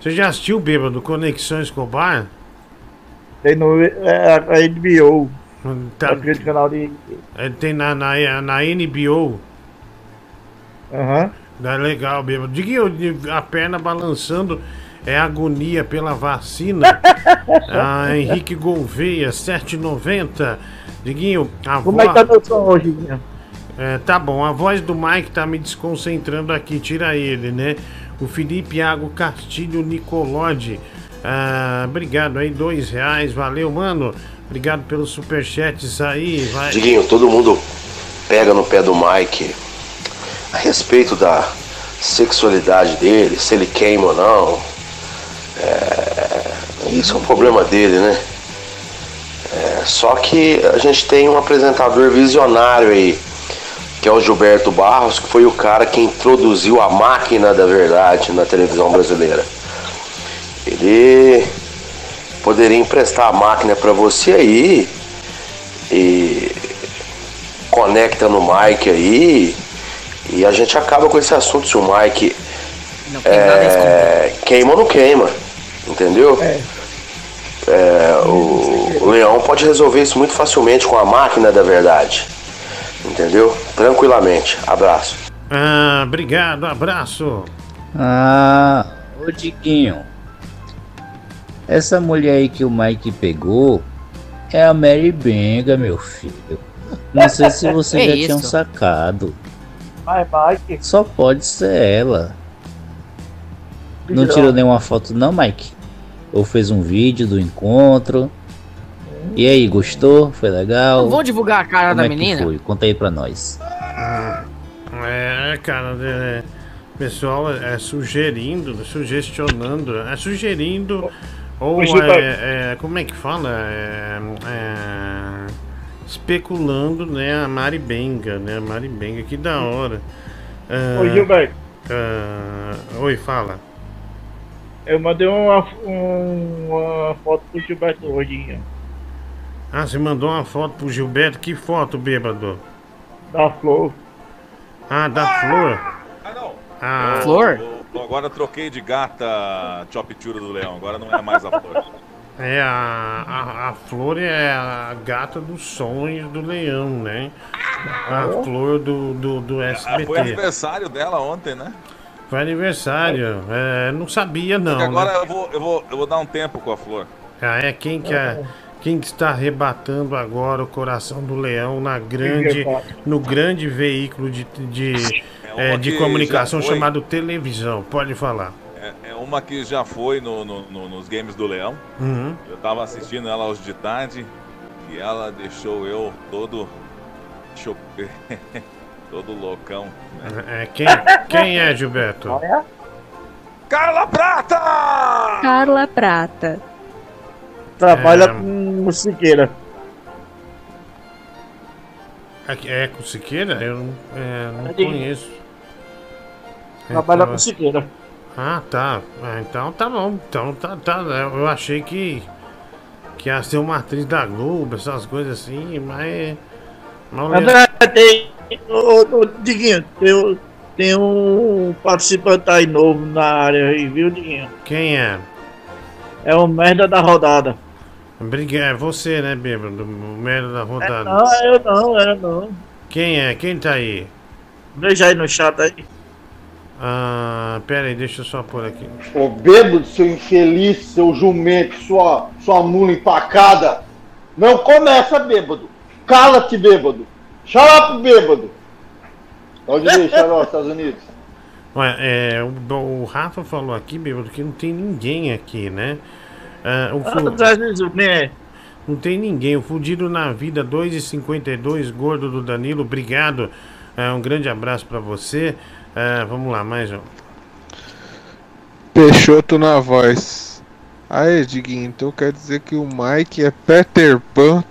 Você já assistiu o Bêbado Conexão Escobar? Tem no é, a HBO. Tá, Aquele canal de. é, tem na, na, na NBO. Aham. É legal, bêbado. Diguinho, de- a perna balançando é agonia pela vacina. ah, Henrique Gouveia, 7,90. Diguinho, a Como é que tá voz. meu som hoje, Diguinho? É, tá bom, a voz do Mike tá me desconcentrando aqui, tira ele, né? O Felipe Iago Castilho Nicolodi. Ah, obrigado aí, dois reais, valeu, mano. Obrigado pelos superchats aí. Vai. Diguinho, todo mundo pega no pé do Mike a respeito da, sexualidade dele, se ele queima ou não. É, isso é um problema dele, né? É, só que a gente tem um apresentador visionário aí, que é o Gilberto Barros, que foi o cara que introduziu a máquina da verdade na televisão brasileira. Ele poderia emprestar a máquina para você aí e conecta no mic aí e a gente acaba com esse assunto se o mic é, queima ou não queima, entendeu? É, o, o Leão pode resolver isso muito facilmente com a máquina da verdade, entendeu? Tranquilamente. Abraço. Ah, obrigado, abraço. Ah, ô Diguinho. Essa mulher aí que o Mike pegou é a Mary Benga, meu filho. Não sei se vocês já isso? tinham sacado. Vai, Mike. Só pode ser ela. Não Não. tirou nenhuma foto não, Mike? Ou fez um vídeo do encontro? E aí, gostou? Foi legal? Vamos divulgar a cara Como da é que menina? foi? Conta aí pra nós. É, cara, é, pessoal é, sugerindo, sugestionando, é sugerindo ou Gilberto. é, é, como é que fala? É, é, especulando, né, a Mari Benga, né, a Mari Benga, que da hora. Ah, Ô, Gilberto. ah, oi, fala. Eu mandei uma, um- uma foto pro Gilberto hoje. Ah, você mandou uma foto pro Gilberto, que foto, bêbado? Da flor. Ah, da flor? Ah, Eu- eu agora eu troquei de gata Choptura do Leão, agora não é mais a flor. É, a, a, a flor é a gata dos sonhos do leão, né? A flor do, do, do Ah, SBT. foi aniversário dela ontem, né? Foi aniversário. É, não sabia não. Porque agora né? eu, vou, eu, vou, eu vou dar um tempo com a flor. Ah, é quem que é, quem que está arrebatando agora o coração do leão na grande, no grande veículo de, de, É é, de comunicação chamado televisão. Pode falar. É, é uma que já foi no, no- no- nos games do Leão. Uhum. Eu tava assistindo ela hoje de tarde e ela deixou eu todo. Deixa eu ver. Todo loucão. né? É, quem, quem é, Gilberto? Carla Prata! Carla Prata. Trabalha É. com Siqueira. É, é com Siqueira? Eu não, é, não É conheço. Trabalha Então- com Siqueira. Ah, tá. Ah, então tá bom. Então tá, tá. Eu achei que. Que ia ser uma atriz da Globo, essas coisas assim, mas. mas André, tem. Ô, ô, Diguinho, tem, tem um participante aí novo na área aí, viu, Diguinho? Quem é? É o merda da rodada. Obrigado. É você, né, bêbado? O merda da rodada. Não, eu não, eu não. Quem é? Quem tá aí? Veja aí no chat aí. Ah, pera aí, deixa eu só pôr aqui. Ô bêbado, seu infeliz, seu jumento, sua, sua mula empacada. Não começa, bêbado. Cala-te, bêbado. Up, bêbado. Onde deixa nos Estados Unidos? Ué, é, o, o Rafa falou aqui, bêbado, que não tem ninguém aqui, né? Ah, o fu- né? Não tem ninguém. O Fudido na Vida 2,52, gordo do Danilo, obrigado. É, um grande abraço pra você. Vamos lá, mais um. Peixoto na voz. Aí, Diguinho, então quer dizer que o Mike é Peter Pan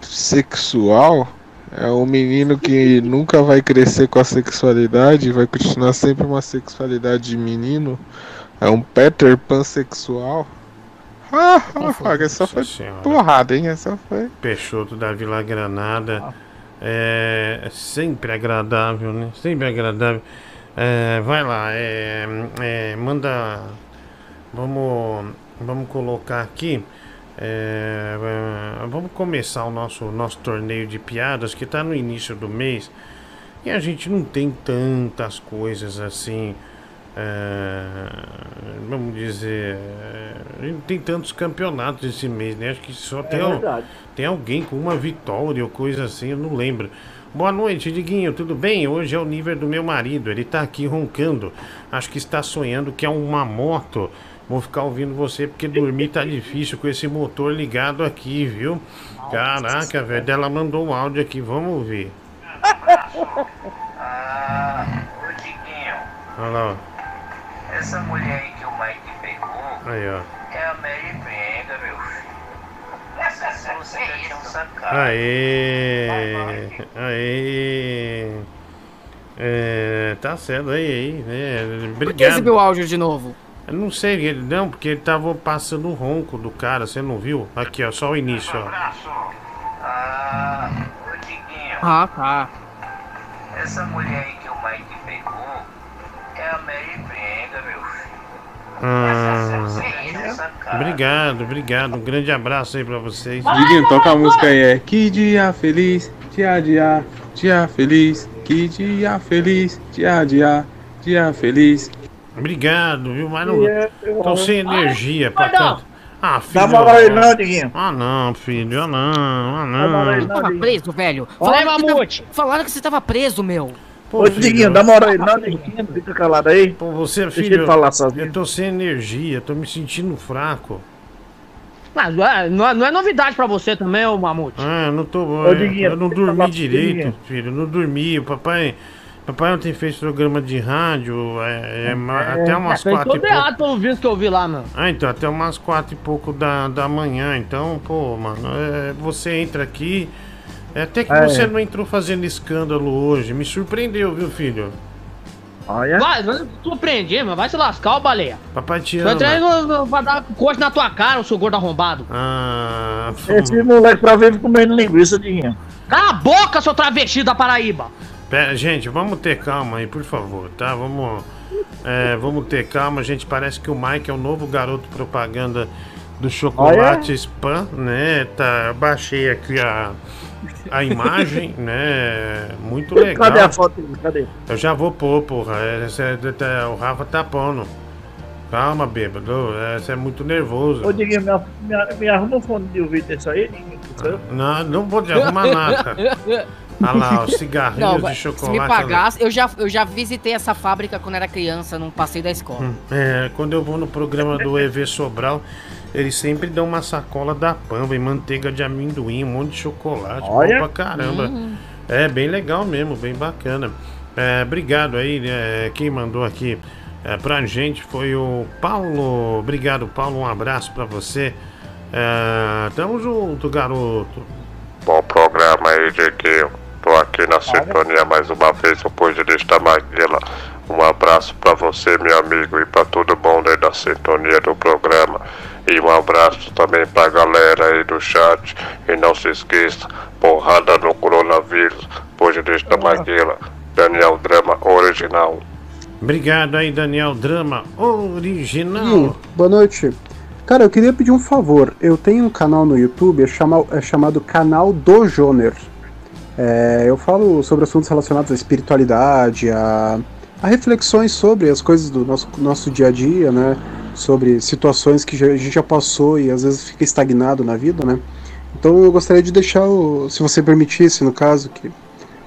sexual? É um menino que nunca vai crescer com a sexualidade, vai continuar sempre uma sexualidade de menino? É um Peter Pan sexual? Ah, ah, essa foi Senhora. porrada, hein? Essa foi. Peixoto da Vila Granada. É, é sempre agradável, né? Sempre agradável. É, vai lá, é, é, manda. Vamos, vamos colocar aqui. É, é, vamos começar o nosso, nosso torneio de piadas que está no início do mês. E a gente não tem tantas coisas assim. é, vamos dizer. é, a gente não tem tantos campeonatos esse mês, né? Acho que só tem, al- verdade. tem alguém com uma vitória ou coisa assim, eu não lembro. Boa noite, Diguinho, tudo bem? Hoje é o nível do meu marido, ele tá aqui roncando. Acho que está sonhando que é uma moto. Vou ficar ouvindo você porque dormir tá difícil com esse motor ligado aqui, viu? Caraca, velho, ela mandou um áudio aqui, vamos ouvir. Olha lá, Essa mulher aí que o Mike pegou. Aí, ó. é a Mary Brenda, meu filho. Essa você já tinha um sacado. Aê! Aê! É, tá certo aí, aí. É, Por que obrigado. exibiu o áudio de novo? Eu não sei, ele, não, porque ele tava passando o ronco do cara, você não viu? Aqui, ó, só o início, ó. Ah, ô Diguinho. Ah, tá. Essa mulher aí que o Mike pegou é a Mary Brenda, meu filho. Ah, sacado. obrigado, obrigado. Um grande abraço aí pra vocês. Diguinho, toca a música aí. É que dia feliz, dia, dia, dia feliz. Que dia feliz, dia, dia, dia feliz. Obrigado, viu? Mas não. Yeah, Tô sem energia pra tanto. Ah, filho. Dá moral aí não, Diguinho. Ah, não, filho. Ah, não. Ah, não. Tava preso, velho. Olha, Falaram que, tava, falaram que você tava preso, meu. Ô, Diguinho, dá moral aí não, Diguinho. Fica calado aí. Pô, você, Deixa filho. ele falar sozinho. Eu tô sem energia, tô me sentindo fraco. Mas não é, não é- é novidade pra você também, ô Mamute. Ah, eu não tô. Ô, eu, Diguinho, eu não dormi direito, Diguinho. filho. Não dormi. O papai. Papai ontem fez programa de rádio. É, é ma- até umas Fez quatro e pouco. errado pelo visto que eu vi lá, mano. Ah, então, até umas quatro e pouco da, da manhã. Então, pô, mano, é, você entra aqui. É, até que É. você não entrou fazendo escândalo hoje. Me surpreendeu, viu, filho? Olha. Vai, vai surpreender, mano. Vai se lascar, ô baleia. Papai te Vai entrar ama. no- no- vai dar coxa na tua cara, o seu gordo arrombado. Ah, Esse moleque pra vive comendo linguiça, Diguinho. Cala a boca, seu travesti da Paraíba. Pera, gente, vamos ter calma aí, por favor, tá? Vamos, é, vamos ter calma. Gente, parece que o Mike é o novo garoto propaganda do chocolate spam, né? Tá, baixei aqui a, a imagem, né? Muito legal. Cadê a foto? Cadê? Eu já vou pôr, porra. É, esse é- tá- o Rafa tá pondo. Calma, bêbado. é, Você é muito nervoso. Ô, Diguinho, me, me, me arruma um fone de ouvido desse aí, Diguinho. Não, não vou te arrumar nada. Olha lá, os cigarrinhos Não, de chocolate. se me pagasse, eu já, eu já visitei essa fábrica quando era criança, num passeio da escola. É, quando eu vou no programa do EV Sobral, eles sempre dão uma sacola da Pamba e manteiga de amendoim, um monte de chocolate. Olha. Bom pra caramba. Hum. É bem legal mesmo, bem bacana. É, obrigado aí, né, quem mandou aqui é, pra gente foi o Paulo. Obrigado, Paulo. Um abraço pra você. É, tamo junto, garoto. Bom programa aí, Diguinho. Tô aqui na sintonia mais uma vez, o Pugilista Maguila. Um abraço pra você, meu amigo, e pra todo mundo aí da sintonia do programa. E um abraço também pra galera aí do chat. E não se esqueça, porrada no coronavírus. Pugilista Maguila. Daniel Drama Original. Obrigado aí, Daniel Drama Original. Ih, boa noite. Cara, eu queria pedir um favor. Eu tenho um canal no YouTube é, chama- é chamado Canal do Joner. É, eu falo sobre assuntos relacionados à espiritualidade, a, a reflexões sobre as coisas do nosso, nosso dia a dia, né? Sobre situações que já- a gente já passou e às vezes fica estagnado na vida, né? Então eu gostaria de deixar, o, se você permitisse, no caso, que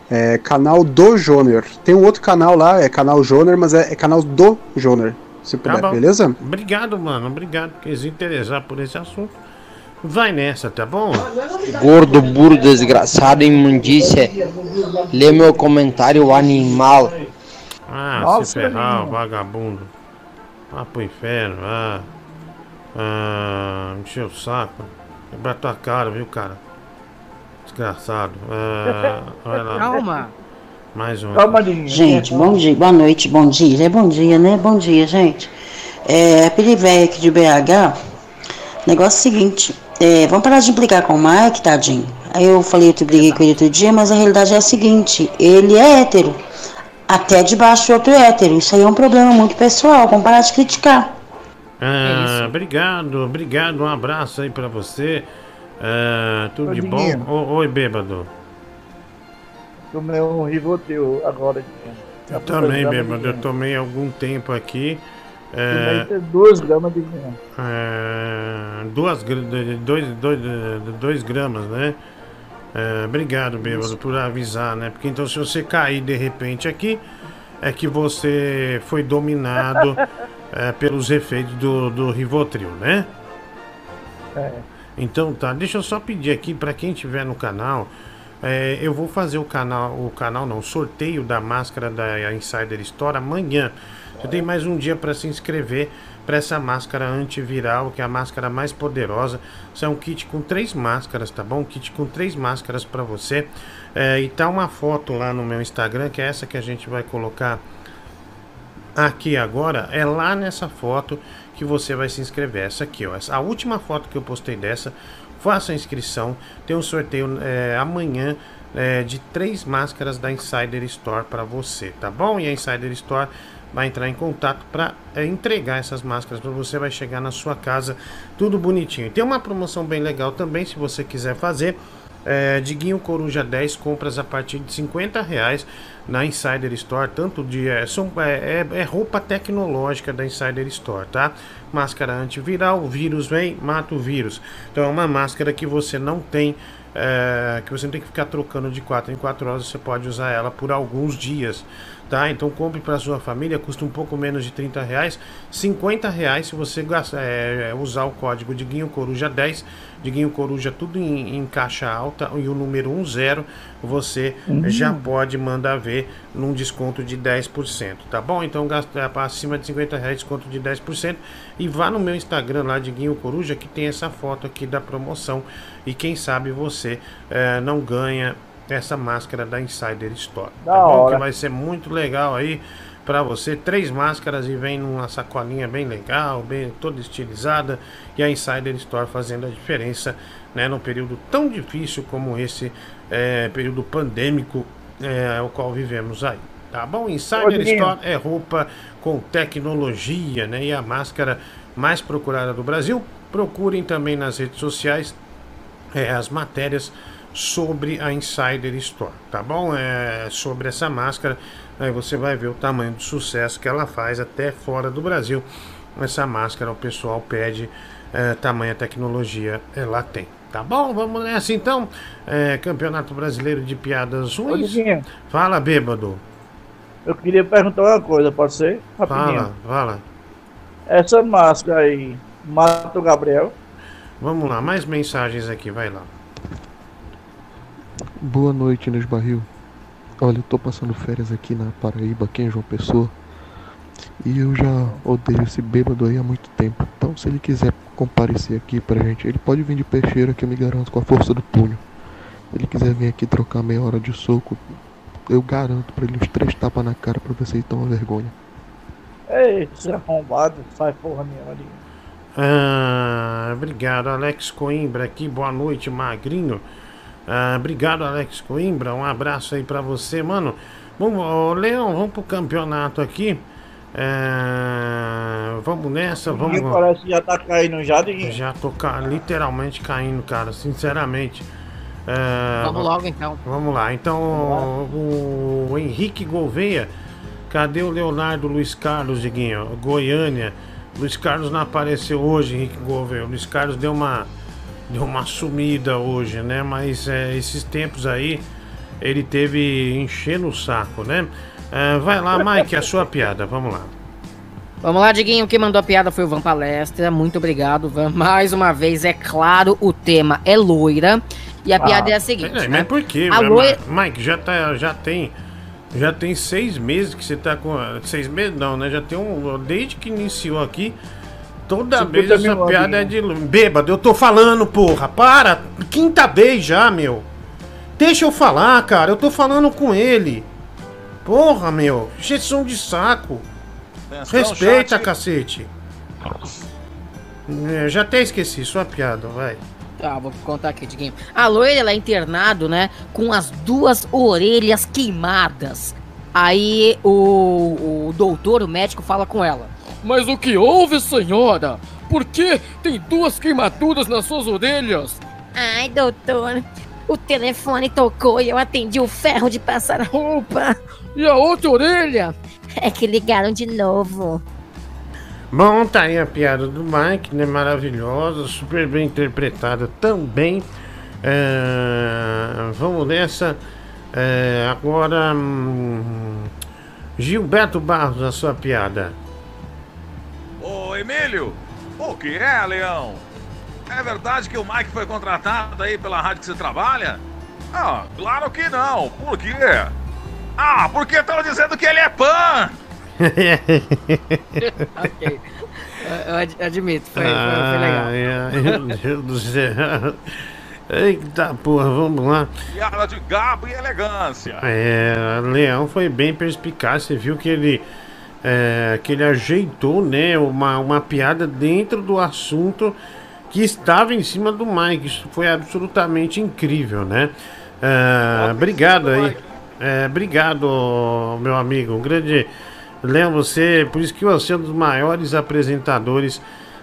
é canal do Joner. Tem um outro canal lá, é canal Joner, mas é, é canal do Joner, se puder, Tá beleza? Obrigado, mano. Obrigado por se interessar por esse assunto. Vai nessa, tá bom? Gordo, burro, desgraçado, imundícia. Lê meu comentário, animal. Ah, Nossa, se ferrar, vagabundo. Vá pro inferno, vá. Ah, encheu o saco. Quebrar tua cara, viu, cara? Desgraçado. Ah, olha lá. Calma. Mais um. Gente, bom dia, boa noite, bom dia. É bom dia, né? Bom dia, gente. É, Pirivéia aqui de BH. Negócio seguinte, é, vamos parar de implicar com o Mike, tadinho. Aí eu falei, eu briguei com ele outro dia, mas a realidade é a seguinte, ele é hétero. Até debaixo de outro hétero. Isso aí é um problema muito pessoal, vamos parar de criticar. Ah, obrigado, obrigado. Um abraço aí pra você. Ah, tudo de bom? Oi, bêbado. Tomei um Rivotril agora. Eu também, bêbado. Eu tomei algum tempo aqui. É, duas gramas de vinho. É, duas, dois, dois, dois gramas, né? É, obrigado, bêbado, por avisar, né? Porque então se você cair de repente aqui, é que você foi dominado é, pelos efeitos do, do Rivotril, né? É. Então tá, deixa eu só pedir aqui pra quem estiver no canal, É, eu vou fazer o canal, o canal não, o sorteio da máscara da Insider Store amanhã. Você tem mais um dia para se inscrever para essa máscara antiviral, que é a máscara mais poderosa. Isso é um kit com três máscaras, tá bom? Um kit com três máscaras para você. É, e tá uma foto lá no meu Instagram, que é essa que a gente vai colocar aqui agora. É lá nessa foto que você vai se inscrever. Essa aqui, ó. Essa, a última foto que eu postei dessa. Faça a inscrição. Tem um sorteio é, amanhã é, de três máscaras da Insider Store para você, tá bom? E a Insider Store vai entrar em contato para é, entregar essas máscaras para você. Vai chegar na sua casa tudo bonitinho. Tem uma promoção bem legal também, se você quiser fazer. É, Diguinho Coruja 10 compras a partir de 50 reais na Insider Store, tanto de é, é, é, é roupa tecnológica da Insider Store, tá? Máscara antiviral, vírus vem, mata o vírus. Então é uma máscara que você não tem é, que você não tem que ficar trocando de 4 em 4 horas, você pode usar ela por alguns dias tá? Então compre para sua família, custa um pouco menos de 30 reais, 50 reais se você é, usar o código de Guinho Coruja 10, de Guinho Coruja tudo em, em caixa alta e o número 10, você uhum. já pode mandar ver num desconto de 10%, tá bom? Então gasta acima de 50 reais desconto de 10% e vá no meu Instagram lá de Guinho Coruja que tem essa foto aqui da promoção e quem sabe você é, não ganha essa máscara da Insider Store. Da tá bom? hora. Que vai ser muito legal aí para você. Três máscaras e vem numa sacolinha bem legal, bem toda estilizada. E a Insider Store fazendo a diferença né, num período tão difícil como esse é, período pandêmico é, o qual vivemos aí. Tá bom? Insider Store é roupa com tecnologia, né? E a máscara mais procurada do Brasil. Procurem também nas redes sociais é, as matérias sobre a Insider Store, tá bom? É, sobre essa máscara, aí você vai ver o tamanho do sucesso que ela faz até fora do Brasil. Essa máscara o pessoal pede, é, tamanha tecnologia ela tem. Tá bom? Vamos nessa então. É, Campeonato Brasileiro de Piadas Ruins. Fala, bêbado. Eu queria perguntar uma coisa, pode ser? Rapidinho. Fala, fala. Essa máscara aí mata o Gabriel. Vamos lá, mais mensagens aqui, vai lá. Boa noite, Inês Barril. Olha, eu tô passando férias aqui na Paraíba, aqui em João Pessoa. E eu já odeio esse bêbado aí há muito tempo. Então, se ele quiser comparecer aqui pra gente, ele pode vir de peixeira que eu me garanto com a força do punho. Se ele quiser vir aqui trocar meia hora de soco, eu garanto pra ele uns três tapas na cara pra se ele toma vergonha. Ei, esse arrombado, sai porra nenhuma ali. Ah, obrigado, Alex Coimbra aqui. Boa noite, magrinho. Ah, obrigado, Alex Coimbra. Um abraço aí pra você, mano. Vamos, ô, Leão, vamos pro campeonato aqui. É, vamos nessa, vamos. Parece que já tá caindo já, Diguinho. Já tô ca- literalmente caindo, cara, sinceramente. É, Vamos va- logo então. Vamos lá, então o, o Henrique Gouveia, cadê o Leonardo Luiz Carlos, Diguinho? Goiânia. Luiz Carlos não apareceu hoje, Henrique Gouveia. O Luiz Carlos deu uma, deu uma sumida hoje, né? Mas é, esses tempos aí ele teve enchendo o saco, né? É, vai lá, Mike, a sua piada, vamos lá. Vamos lá, Diguinho. Quem mandou a piada foi o Van Palestra. Muito obrigado, Van. Mais uma vez, é claro, o tema é loira. E a piada é a seguinte. Peraí, né? Mas por quê? A loira. Mike, já, tá, já tem. Já tem seis meses que você tá com. Seis meses não, né? Já tem um. Desde que iniciou aqui. Toda 50 vez essa piada é aninhos. de. Bêbado, eu tô falando, porra! Para! Quinta vez já, meu! Deixa eu falar, cara, eu tô falando com ele! Porra, meu! Injeção de saco! Atenção, Respeita, chat. cacete! É, já até esqueci sua piada, vai. Tá, vou contar aqui, Diguinho. A loira, ela é internado, né? Com as duas orelhas queimadas. Aí o, o doutor, o médico, fala com ela. Mas o que houve, senhora? Por que tem duas queimaduras nas suas orelhas? Ai, doutor, o telefone tocou e eu atendi o ferro de passar roupa. E a outra orelha? É que ligaram de novo. Bom, tá aí a piada do Mike, né? Maravilhosa, super bem interpretada também. É, vamos nessa. É, agora, hum, Gilberto Barros, a sua piada. Ô, Emílio, o que é, Leão? É verdade que o Mike foi contratado aí pela rádio que você trabalha? Ah, claro que não. Por quê? Ah, porque estão dizendo que ele é pan. ok. Eu, eu ad- admito, foi, foi, foi legal. Ai, ai, meu Deus do céu. Eita porra, vamos lá. Piada de gabo e elegância. É, Leão foi bem perspicaz. Você viu que ele, é, que ele ajeitou, né, uma, uma piada dentro do assunto que estava em cima do Mike. Isso foi absolutamente incrível, né? É, obrigado aí. É, obrigado, meu amigo. Um grande. Leão, você. Por isso que você é um dos maiores apresentadores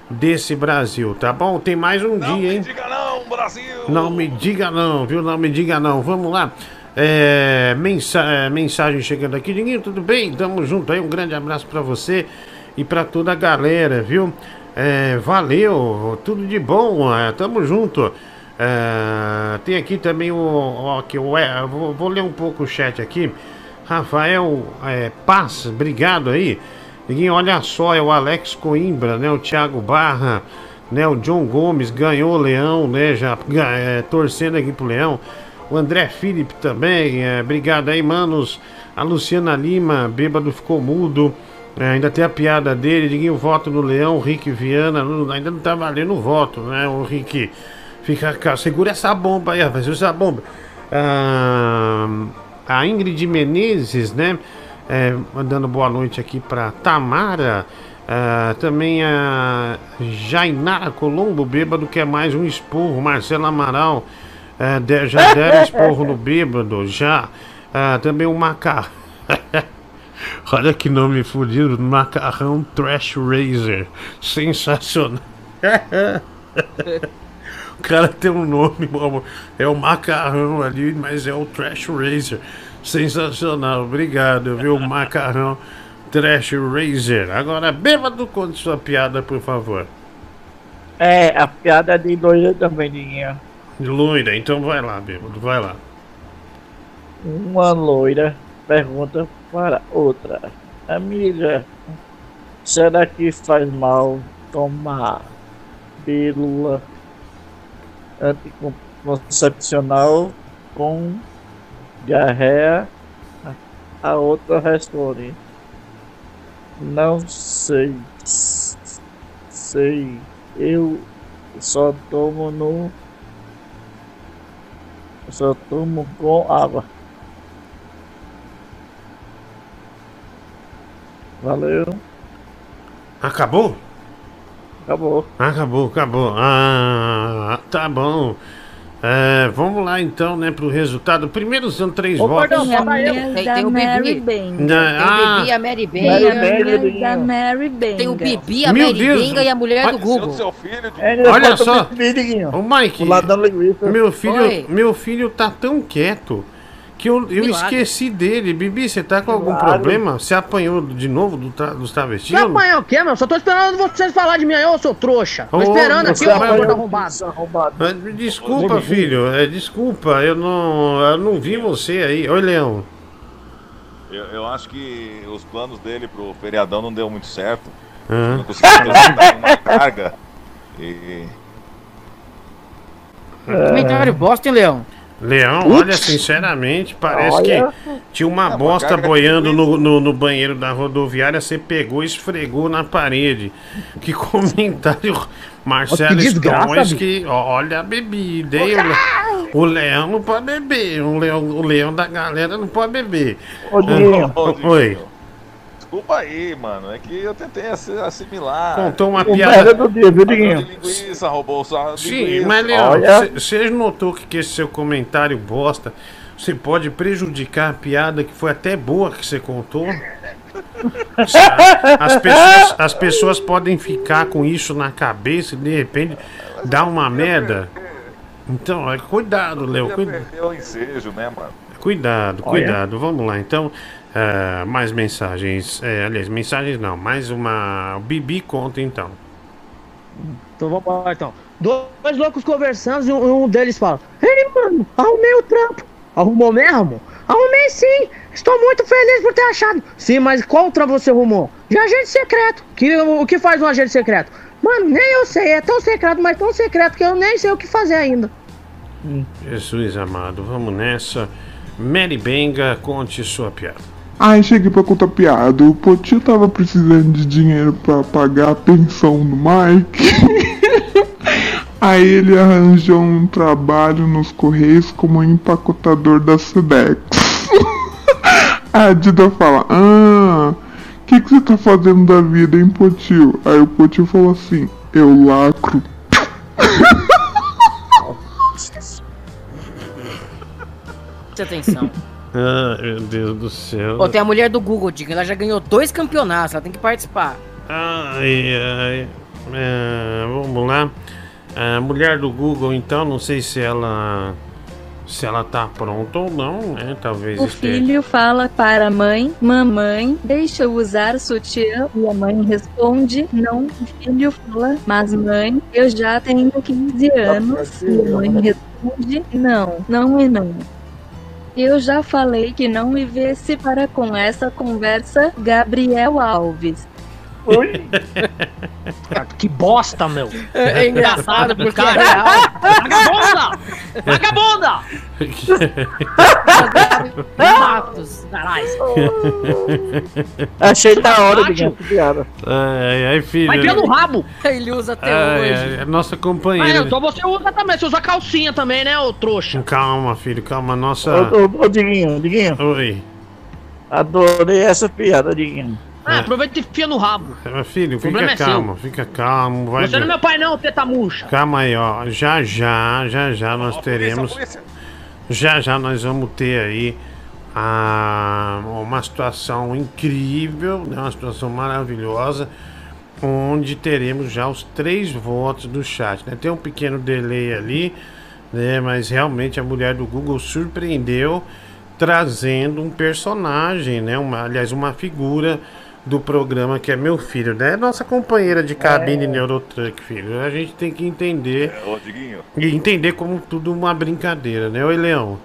desse Brasil, tá bom? Tem mais um dia, hein? Não, Brasil. Não me diga não, viu? Não me diga não. Vamos lá. É, mensa é, mensagem chegando aqui. Diguinho, tudo bem? Tamo junto aí. Um grande abraço pra você e pra toda a galera, viu? É, valeu, tudo de bom. É, tamo junto. É, tem aqui também o. aqui, o é, vou, vou ler um pouco o chat aqui. Rafael é, Paz, obrigado aí. Diguinho, olha só, é o Alex Coimbra, né? O Thiago Barra, né? O John Gomes ganhou o Leão, né? Já é, torcendo aqui pro Leão. O André Felipe também, é, obrigado aí, manos. A Luciana Lima, bêbado ficou mudo. É, ainda tem a piada dele, Diguinho, voto no Leão, Rick Viana, não- ainda não tá valendo o voto, né? O Rick, fica segura essa bomba aí, rapaz, segura essa bomba. Ah, a Ingrid Menezes, né? É, mandando boa noite aqui pra Tamara. Ah, também a Jainara Colombo, bêbado, que é mais um esporro. Marcelo Amaral, é, já deram esporro no bêbado, já. Ah, também o Macarrão. Olha que nome fudido, Macarrão Trash Razor. Sensacional. O cara tem um nome, é o macarrão ali, mas é o Trash Razor. Sensacional, obrigado, viu? Macarrão Trash Razor. Agora, bêbado, conte sua piada, por favor. É, a piada de loira também, Diguinho. Loira, então vai lá, bêbado, vai lá. Uma loira pergunta para outra: Amiga, será que faz mal tomar pílula anticoncepcional com diarreia? A outra responde: Não sei. Sei. Eu só tomo no. Só tomo com água. Valeu. Acabou? Acabou. Acabou, acabou. Ah, tá bom. É, vamos lá então, né, pro resultado. Primeiro são três Ô, votos. perdão, fala eu. Tem, tem o Mary Bibi. Tem o ah. Bibi e a Mary Benga. Da Mary Benga. Tem o Bibi, a Meu Mary Deus. Benga e a mulher do Google. Olha só, o Mike, meu filho, Oi. meu filho tá tão quieto que eu, eu Milagre. esqueci dele. Bibi, você tá com algum Milagre. problema? Você apanhou de novo do tra- dos Você travestis? apanhar o quê, meu? Só tô esperando vocês falar de mim aí, ô seu trouxa. Tô Ô, esperando aqui, você ô apanhou- gordo arrombado. Ah, Desculpa, filho, é, desculpa, eu não, eu não vi você aí. Oi, Leão. Eu, eu acho que os planos dele pro feriadão não deu muito certo. Aham. Não conseguiu transportar uma carga. E. Comentário bosta, hein, Leão? Leão, olha, sinceramente, parece Olha. que tinha uma É, bosta boiando no, no, no banheiro da rodoviária, você pegou e esfregou na parede. Que comentário, Marcelo Que desgraça, Stones, que olha a bebida, hein? O, o leão não pode beber, o leão, o leão da galera não pode beber. Ô, Oi. Desculpa aí, mano. É que eu tentei assi- assimilar. Contou uma O piada- merda do dia, viu, Diguinho? de linguiça, roubou só Sim, linguiça. mas Leão, Olha. você notou que, que esse seu comentário bosta, você pode prejudicar a piada que foi até boa que você contou? As pessoas, as pessoas podem ficar com isso na cabeça e de repente dar uma merda. Então, é, cuidado, Léo. Podia Cuida, perder o ensejo, né, mano? cuidado, Olha. cuidado. Vamos lá, então. Ah, mais mensagens. É, aliás, mensagens não. Mais uma. O Bibi conta então. Então vamos lá, então. Dois loucos conversando e um, um deles fala: Ei, mano, arrumei o trampo. Arrumou mesmo? Arrumei sim. Estou muito feliz por ter achado. Sim, mas qual trampo você arrumou? De agente secreto. Que, o que faz um agente secreto? Mano, nem eu sei. É tão secreto, mas tão secreto que eu nem sei o que fazer ainda. Jesus amado, vamos nessa. Mary Benga, conte sua piada. Aí cheguei pra contar piada. O Potinho tava precisando de dinheiro pra pagar a pensão do Mike. Aí ele arranjou um trabalho nos Correios como empacotador da Sedex. A Dida fala: Ah, o que, que você tá fazendo da vida, hein, Potinho? Aí o Potinho falou assim: Eu lacro. Preste atenção. Ah, meu Deus do céu. Pô, tem a mulher do Google, diga, ela já ganhou dois campeonatos, ela tem que participar. Ai, ai. É, vamos lá. A mulher do Google, então, não sei se ela. Se ela tá pronta ou não, né? Talvez O esteja. filho fala para a mãe: Mamãe, deixa eu usar sutiã. E a mãe responde: Não. O filho fala: Mas mãe, eu já tenho 15 anos. E a mãe responde: Não, não e não. Eu já falei que não me vesse para com essa conversa, Gabriel Alves. Oi? que bosta, meu. É, é engraçado porque é Cara, real. Vagabunda! Vagabunda! Matos, caralho. Achei da hora de piada. Ai, ai, filho. Vai pelo rabo. Ele usa até Ai, hoje. é nossa Ah, companheira. então você usa também, você usa calcinha também, né, ô trouxa? Calma, filho, calma. Nossa. Ô, ô, ô, Diguinho, Diguinho. Oi. Adorei essa piada, Diguinho. Ah, aproveita e enfia no rabo. Ah, Filho, fica é seu. calmo, fica calmo. Vai Você não é meu pai não, teta murcha. Calma aí, ó. Já já, já já nós teremos. Já já nós vamos ter aí a, uma situação incrível, né, uma situação maravilhosa, onde teremos já os três votos do chat. Né? Tem um pequeno delay ali, né? mas realmente a mulher do Google surpreendeu trazendo um personagem, né? uma, aliás, uma figura do programa que é meu filho, né? Nossa companheira de cabine Neurotruck, filho. A gente tem que entender Ô, Diguinho, e entender como tudo uma brincadeira, né? Oi, Leão.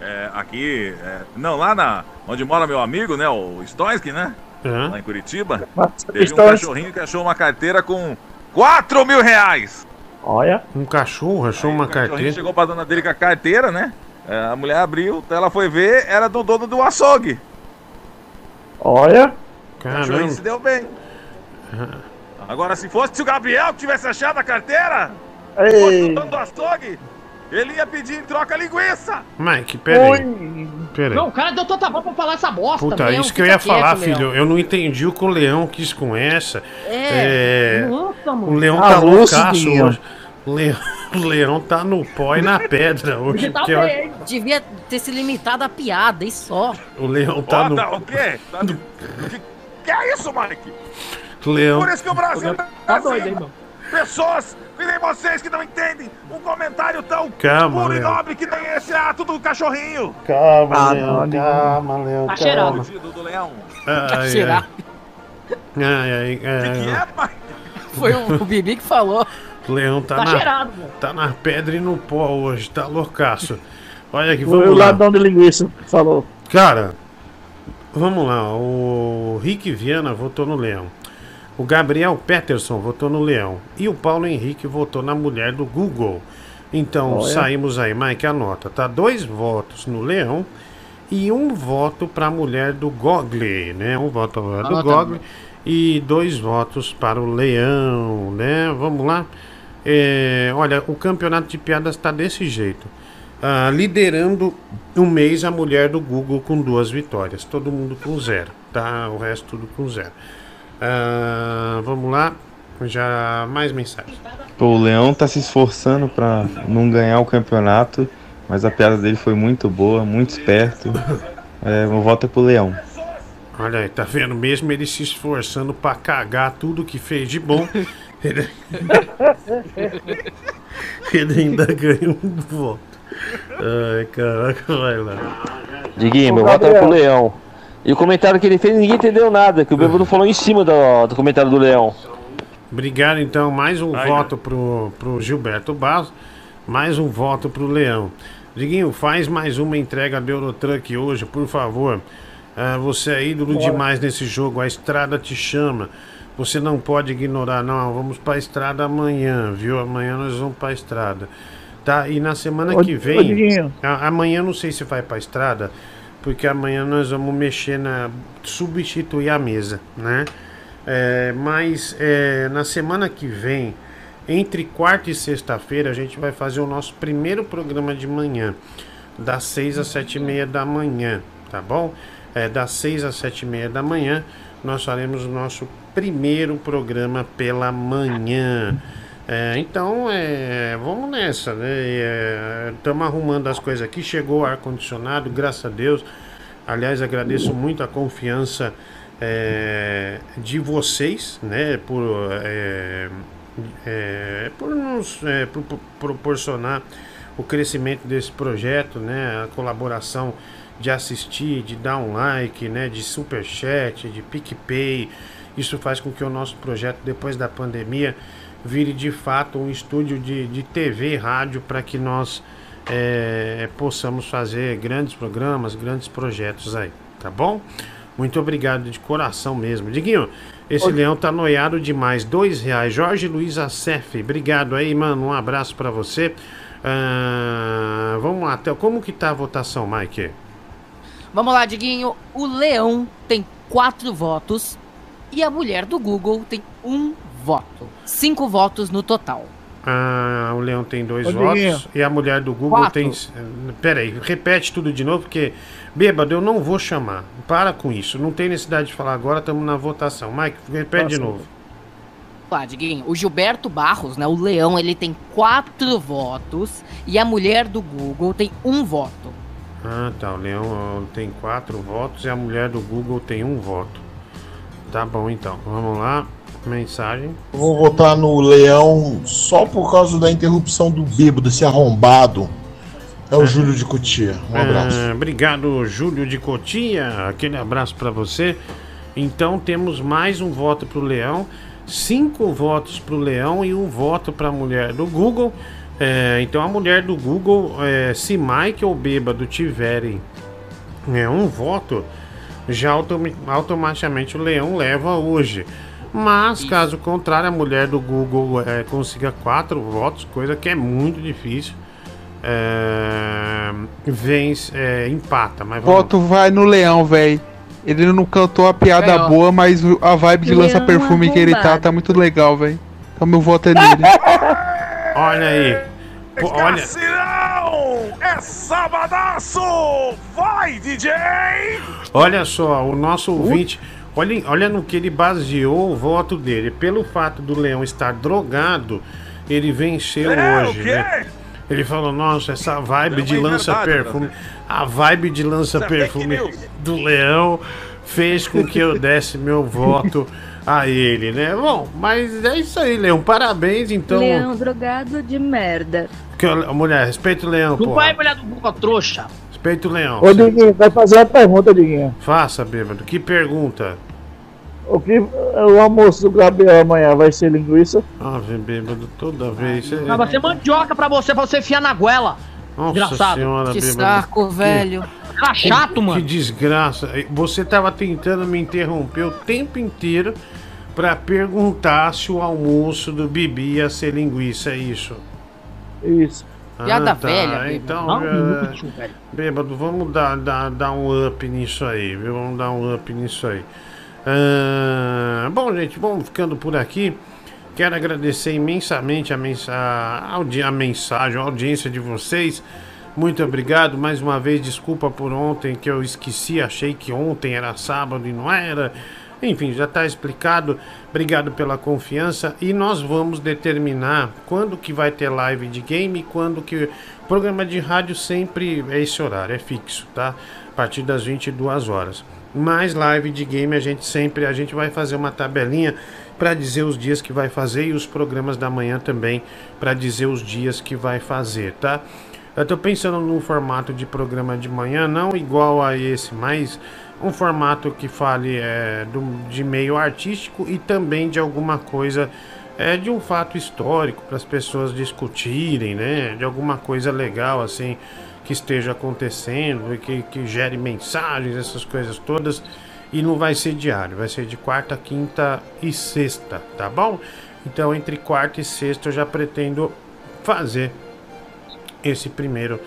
é, aqui, é, não, lá na, onde mora meu amigo, né, o Stoinsky, né? Hã? Lá em Curitiba. Teve um Stoinsky. cachorrinho que achou uma carteira com 4 mil reais. Olha. Um cachorro achou uma O cachorrinho carteira. chegou pra dona dele com a carteira, né? É, a mulher abriu, ela foi ver, era do dono do açougue. Olha. O cachorrinho se deu bem. Agora, se fosse o Gabriel que tivesse achado a carteira, Ei. o do açougue, ele ia pedir em troca linguiça. Mike, peraí. Peraí. Não, o cara deu tanta voz pra falar essa bosta Puta, mesmo, isso que eu ia falar, quieto, Leão. filho. Eu não entendi o que o Leão quis com essa. É, É, nossa, mano. O Leão Ah, tá loucaço hoje. O Leão, o Leão tá no pó e na pedra hoje. Ele tá porque eu- bem. Devia ter se limitado à piada e só. o Leão tá Ó, no. tá, o quê? Tá- que, que é isso, Mike? Leão. Por isso que o Brasil Tá tá doido, assim. hein, mano? Pessoas que nem vocês que não entendem um comentário tão Calma, puro e Leão. nobre que nem esse ato do cachorrinho. Calma, Ah, Leão. não, calma, Leão. Tá calma. cheirado. Do leão. Ai, ai. Cheirar. Ai, ai, Que ai. que é, pai? Foi o, o Bibi que falou. O Leão tá, Tá na, cheirado, mano. tá na pedra e no pó hoje, tá loucaço. Olha aqui, Foi o vamos lá. ladrão de linguiça que falou. Cara, vamos lá. O Rick Viana votou no Leão. O Gabriel Peterson votou no Leão. E o Paulo Henrique votou na mulher do Google. Então Olha. saímos aí, Mike, anota. Tá dois votos no Leão e um voto para a mulher do Gogli, né? Um voto para a mulher do. Gogli e dois votos para o Leão, né? Vamos lá. É, olha, o campeonato de piadas está desse jeito. Ah, liderando um mês a mulher do Google com duas vitórias. Todo mundo com zero, tá? O resto tudo com zero. Ah, vamos lá. Já mais mensagem. O Leão tá se esforçando pra não ganhar o campeonato, mas a piada dele foi muito boa, muito esperto. É, meu voto é pro Leão. Olha aí, tá vendo? Mesmo ele se esforçando pra cagar tudo que fez de bom, ele, ele ainda ganha um voto. Ai, caraca, vai lá. Diguinho, meu voto é pro. Leão. E o comentário que ele fez, ninguém entendeu nada, que o Bêbado falou em cima do, do comentário do Leão. Obrigado, então. Mais um Ai, voto pro, pro Gilberto Barros. Mais um voto pro Leão. Diguinho, faz mais uma entrega do Eurotruck hoje, por favor. Ah, você é ídolo demais nesse jogo. A estrada te chama. Você não pode ignorar, não. Vamos pra estrada amanhã, viu? Amanhã nós vamos pra estrada. Tá? E na semana Ô, que vem. A- amanhã não sei se vai pra estrada, porque amanhã nós vamos mexer na. substituir a mesa, né? É, mas é, na semana que vem, entre quarta e sexta-feira, a gente vai fazer o nosso primeiro programa de manhã, das 6 às 7 e meia da manhã, tá bom? É, das 6 às 7 e meia da manhã, nós faremos o nosso primeiro programa pela manhã. É, então, é, vamos nessa, né? Estamos arrumando as coisas aqui. Chegou o ar-condicionado, graças a Deus. Aliás, agradeço muito a confiança é, de vocês, né? Por, é, é, por nos é, pro- pro- proporcionar o crescimento desse projeto, né? A colaboração de assistir, de dar um like, né? De superchat, de PicPay. Isso faz com que o nosso projeto, depois da pandemia, vire de fato um estúdio de, de TV e rádio para que nós é, possamos fazer grandes programas, grandes projetos aí, tá bom? Muito obrigado de coração mesmo. Diguinho, esse Ô- leão tá noiado demais. Dois reais. Jorge Luiz Acef, obrigado aí, mano. Um abraço para você. Ah, vamos lá, como que tá a votação, Mike? Vamos lá, Diguinho. O Leão tem quatro votos e a mulher do Google tem um voto. Cinco votos no total. Ah, o Leão tem dois Ô, votos e a mulher do Google Quatro. tem. Pera aí, repete tudo de novo, porque. Bêbado, eu não vou chamar. Para com isso. Não tem necessidade de falar agora, estamos na votação. Mike, repete de novo. Vamos lá, Diguinho. O Gilberto Barros, né? O Leão, ele tem quatro votos e a mulher do Google tem um voto. Ah, tá. O Leão tem quatro votos e a mulher do Google tem um voto. Tá bom, então. Vamos lá. Mensagem. Vou votar no Leão só por causa da interrupção do bêbado, desse arrombado. É o Júlio de Cotia. Um abraço. Ah, obrigado, Júlio de Cotia. Aquele abraço para você. Então temos mais um voto para o Leão, cinco votos para o Leão e um voto para a mulher do Google. É, então a mulher do Google, é, se Mike ou Bêbado tiverem é, um voto, já automi- automaticamente o Leão leva hoje. Mas, caso contrário, a mulher do Google é, consiga quatro votos, coisa que é muito difícil. É, vence, é, empata, mas vamos Voto vai no leão, velho. Ele não cantou a piada Ganhou. boa, mas a vibe de lança-perfume que ele tá, tá muito legal, velho. Então meu voto é nele. Olha aí. Pô, olha! É sabadaço! Vai, DJ! olha só, o nosso ouvinte. Olha, olha no que ele baseou o voto dele. Pelo fato do Leão estar drogado, ele venceu É, o hoje, quê? né? Ele falou, nossa, essa vibe É de uma lança-perfume. A vibe de é fake do Leão fez com que eu desse meu voto a ele, né? Bom, mas é isso aí, Leão. Parabéns, então. Leão drogado de merda. Que, mulher, respeita o Leão, Não pô. vai, mulher do Google, trouxa. Respeita o Leão. Ô, Diguinho, vai fazer uma pergunta, Diguinho. Faça, bêbado. Que pergunta? O que o almoço do Gabriel amanhã vai ser linguiça? Ave, bêbado, toda vez. Ah, vai ser mandioca pra você, pra você enfiar na goela. Nossa senhora, Que bêbado. saco, Que- velho. Tá chato, que, mano. Que desgraça. Você tava tentando me interromper o tempo inteiro pra perguntar se o almoço do Bibi ia ser linguiça, é isso? Isso. Piada velha, bêbado. Então, um é, velho. bêbado, vamos dar, dar, dar um up nisso aí, viu? Vamos dar um up nisso aí. Ah, bom, gente, vamos ficando por aqui. Quero agradecer imensamente a, mensa a, mensagem, a audiência de vocês. Muito obrigado. Mais uma vez, desculpa por ontem que eu esqueci. Achei que ontem era sábado e não era. Enfim, já está explicado. Obrigado pela confiança. E nós vamos determinar quando que vai ter live de game, quando que. Programa de rádio sempre é esse horário, é fixo, tá? A partir das 22 horas. Mais live de game a gente sempre a gente vai fazer uma tabelinha para dizer os dias que vai fazer e os programas da manhã também para dizer os dias que vai fazer, tá? Eu tô pensando num formato de programa de manhã, não igual a esse, mas um formato que fale é, do, de meio artístico e também de alguma coisa, é, de um fato histórico para as pessoas discutirem, né? De alguma coisa legal assim que esteja acontecendo e que, que gere mensagens, essas coisas todas. E não vai ser diário, vai ser de quarta, quinta e sexta, tá bom? Então entre quarta e sexta eu já pretendo fazer esse primeiro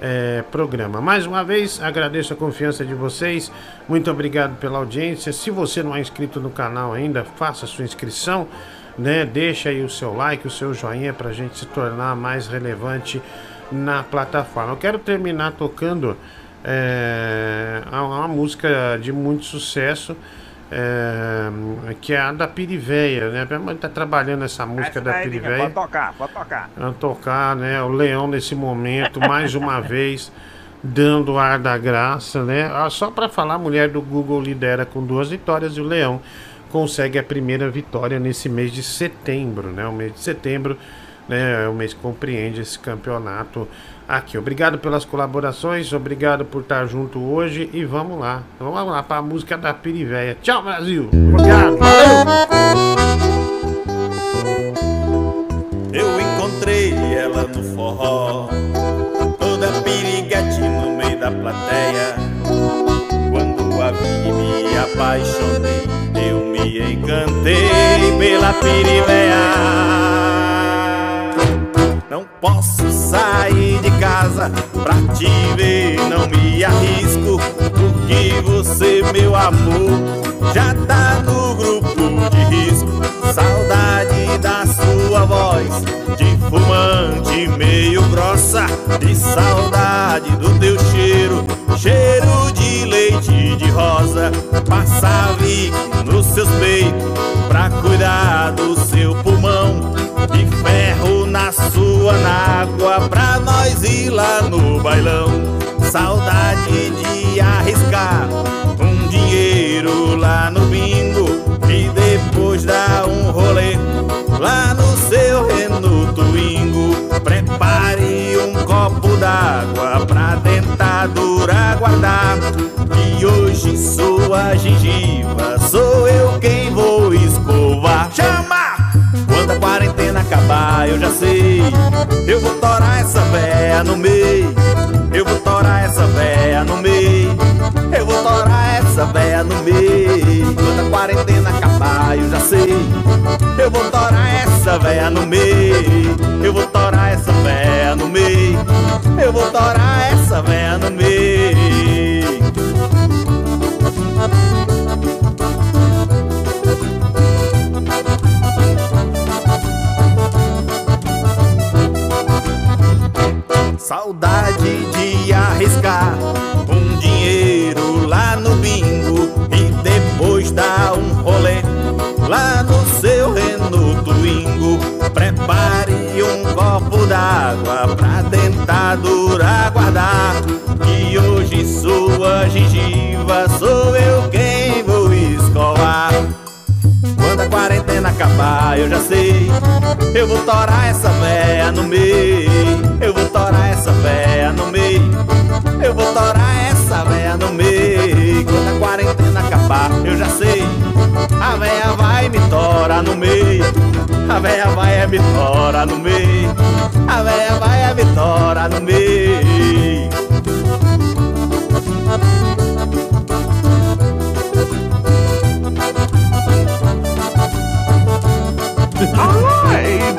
é, programa. Mais uma vez, agradeço a confiança de vocês. Muito obrigado pela audiência. Se você não é inscrito no canal ainda, faça sua inscrição. Né? Deixa aí o seu like, o seu joinha para a gente se tornar mais relevante na plataforma. Eu quero terminar tocando é, uma música de muito sucesso. É, que é a da Piriveia, né? Minha mãe tá trabalhando essa música da Aí, Diguinho, Piriveia. Pode tocar, pode tocar. Pra tocar, né? O Leão nesse momento, mais uma vez, dando ar da graça, né? Ah, Só para falar, a mulher do Google lidera com duas vitórias e o Leão consegue a primeira vitória nesse mês de setembro, né? O mês de setembro né, é o mês que compreende esse campeonato aqui. Obrigado pelas colaborações, obrigado por estar junto hoje e vamos lá. Vamos lá para a música da Piriveia. Tchau, Brasil! Obrigado! Eu encontrei ela no forró, toda piriguete no meio da plateia. Quando a vi me apaixonei, eu me encantei pela piriveia. Não posso sair de casa pra te ver, não me arrisco, porque você, meu amor, já tá no grupo de risco. Saudade da sua voz, de fumante meio grossa, de saudade do teu cheiro, cheiro de leite de rosa. Passa nos seus peitos pra cuidar do seu pulmão. Na sua nágua pra nós ir lá no bailão. Saudade de arriscar um dinheiro lá no bingo e depois dar um rolê lá no seu Renault Twingo. Prepare um copo d'água pra dentadura guardar. E hoje sua gengiva sou eu quem vou escovar. Chama! Quando a quarentena acabar, eu já sei. Eu vou torar essa véia no meio. Eu vou torar essa véia no meio. Eu vou torar essa véia no meio. Quando a quarentena acabar, eu já sei. Eu vou torar essa véia no meio. Eu vou torar essa véia no meio. Eu vou torar essa véia no meio. Saudade de arriscar um dinheiro lá no bingo e depois dar um rolê lá no seu Renault Twingo. Prepare um copo d'água pra dentadura guardar. Que hoje sua gengiva sou eu quem vou escovar. Acabar, eu já sei. Eu vou torar essa véia no meio. Eu vou torar essa véia no meio. Eu vou torar essa véia no meio. Quando a quarentena acabar, eu já sei. A véia vai me torar no meio. A véia vai me torar no meio. A véia vai me torar no meio. alive.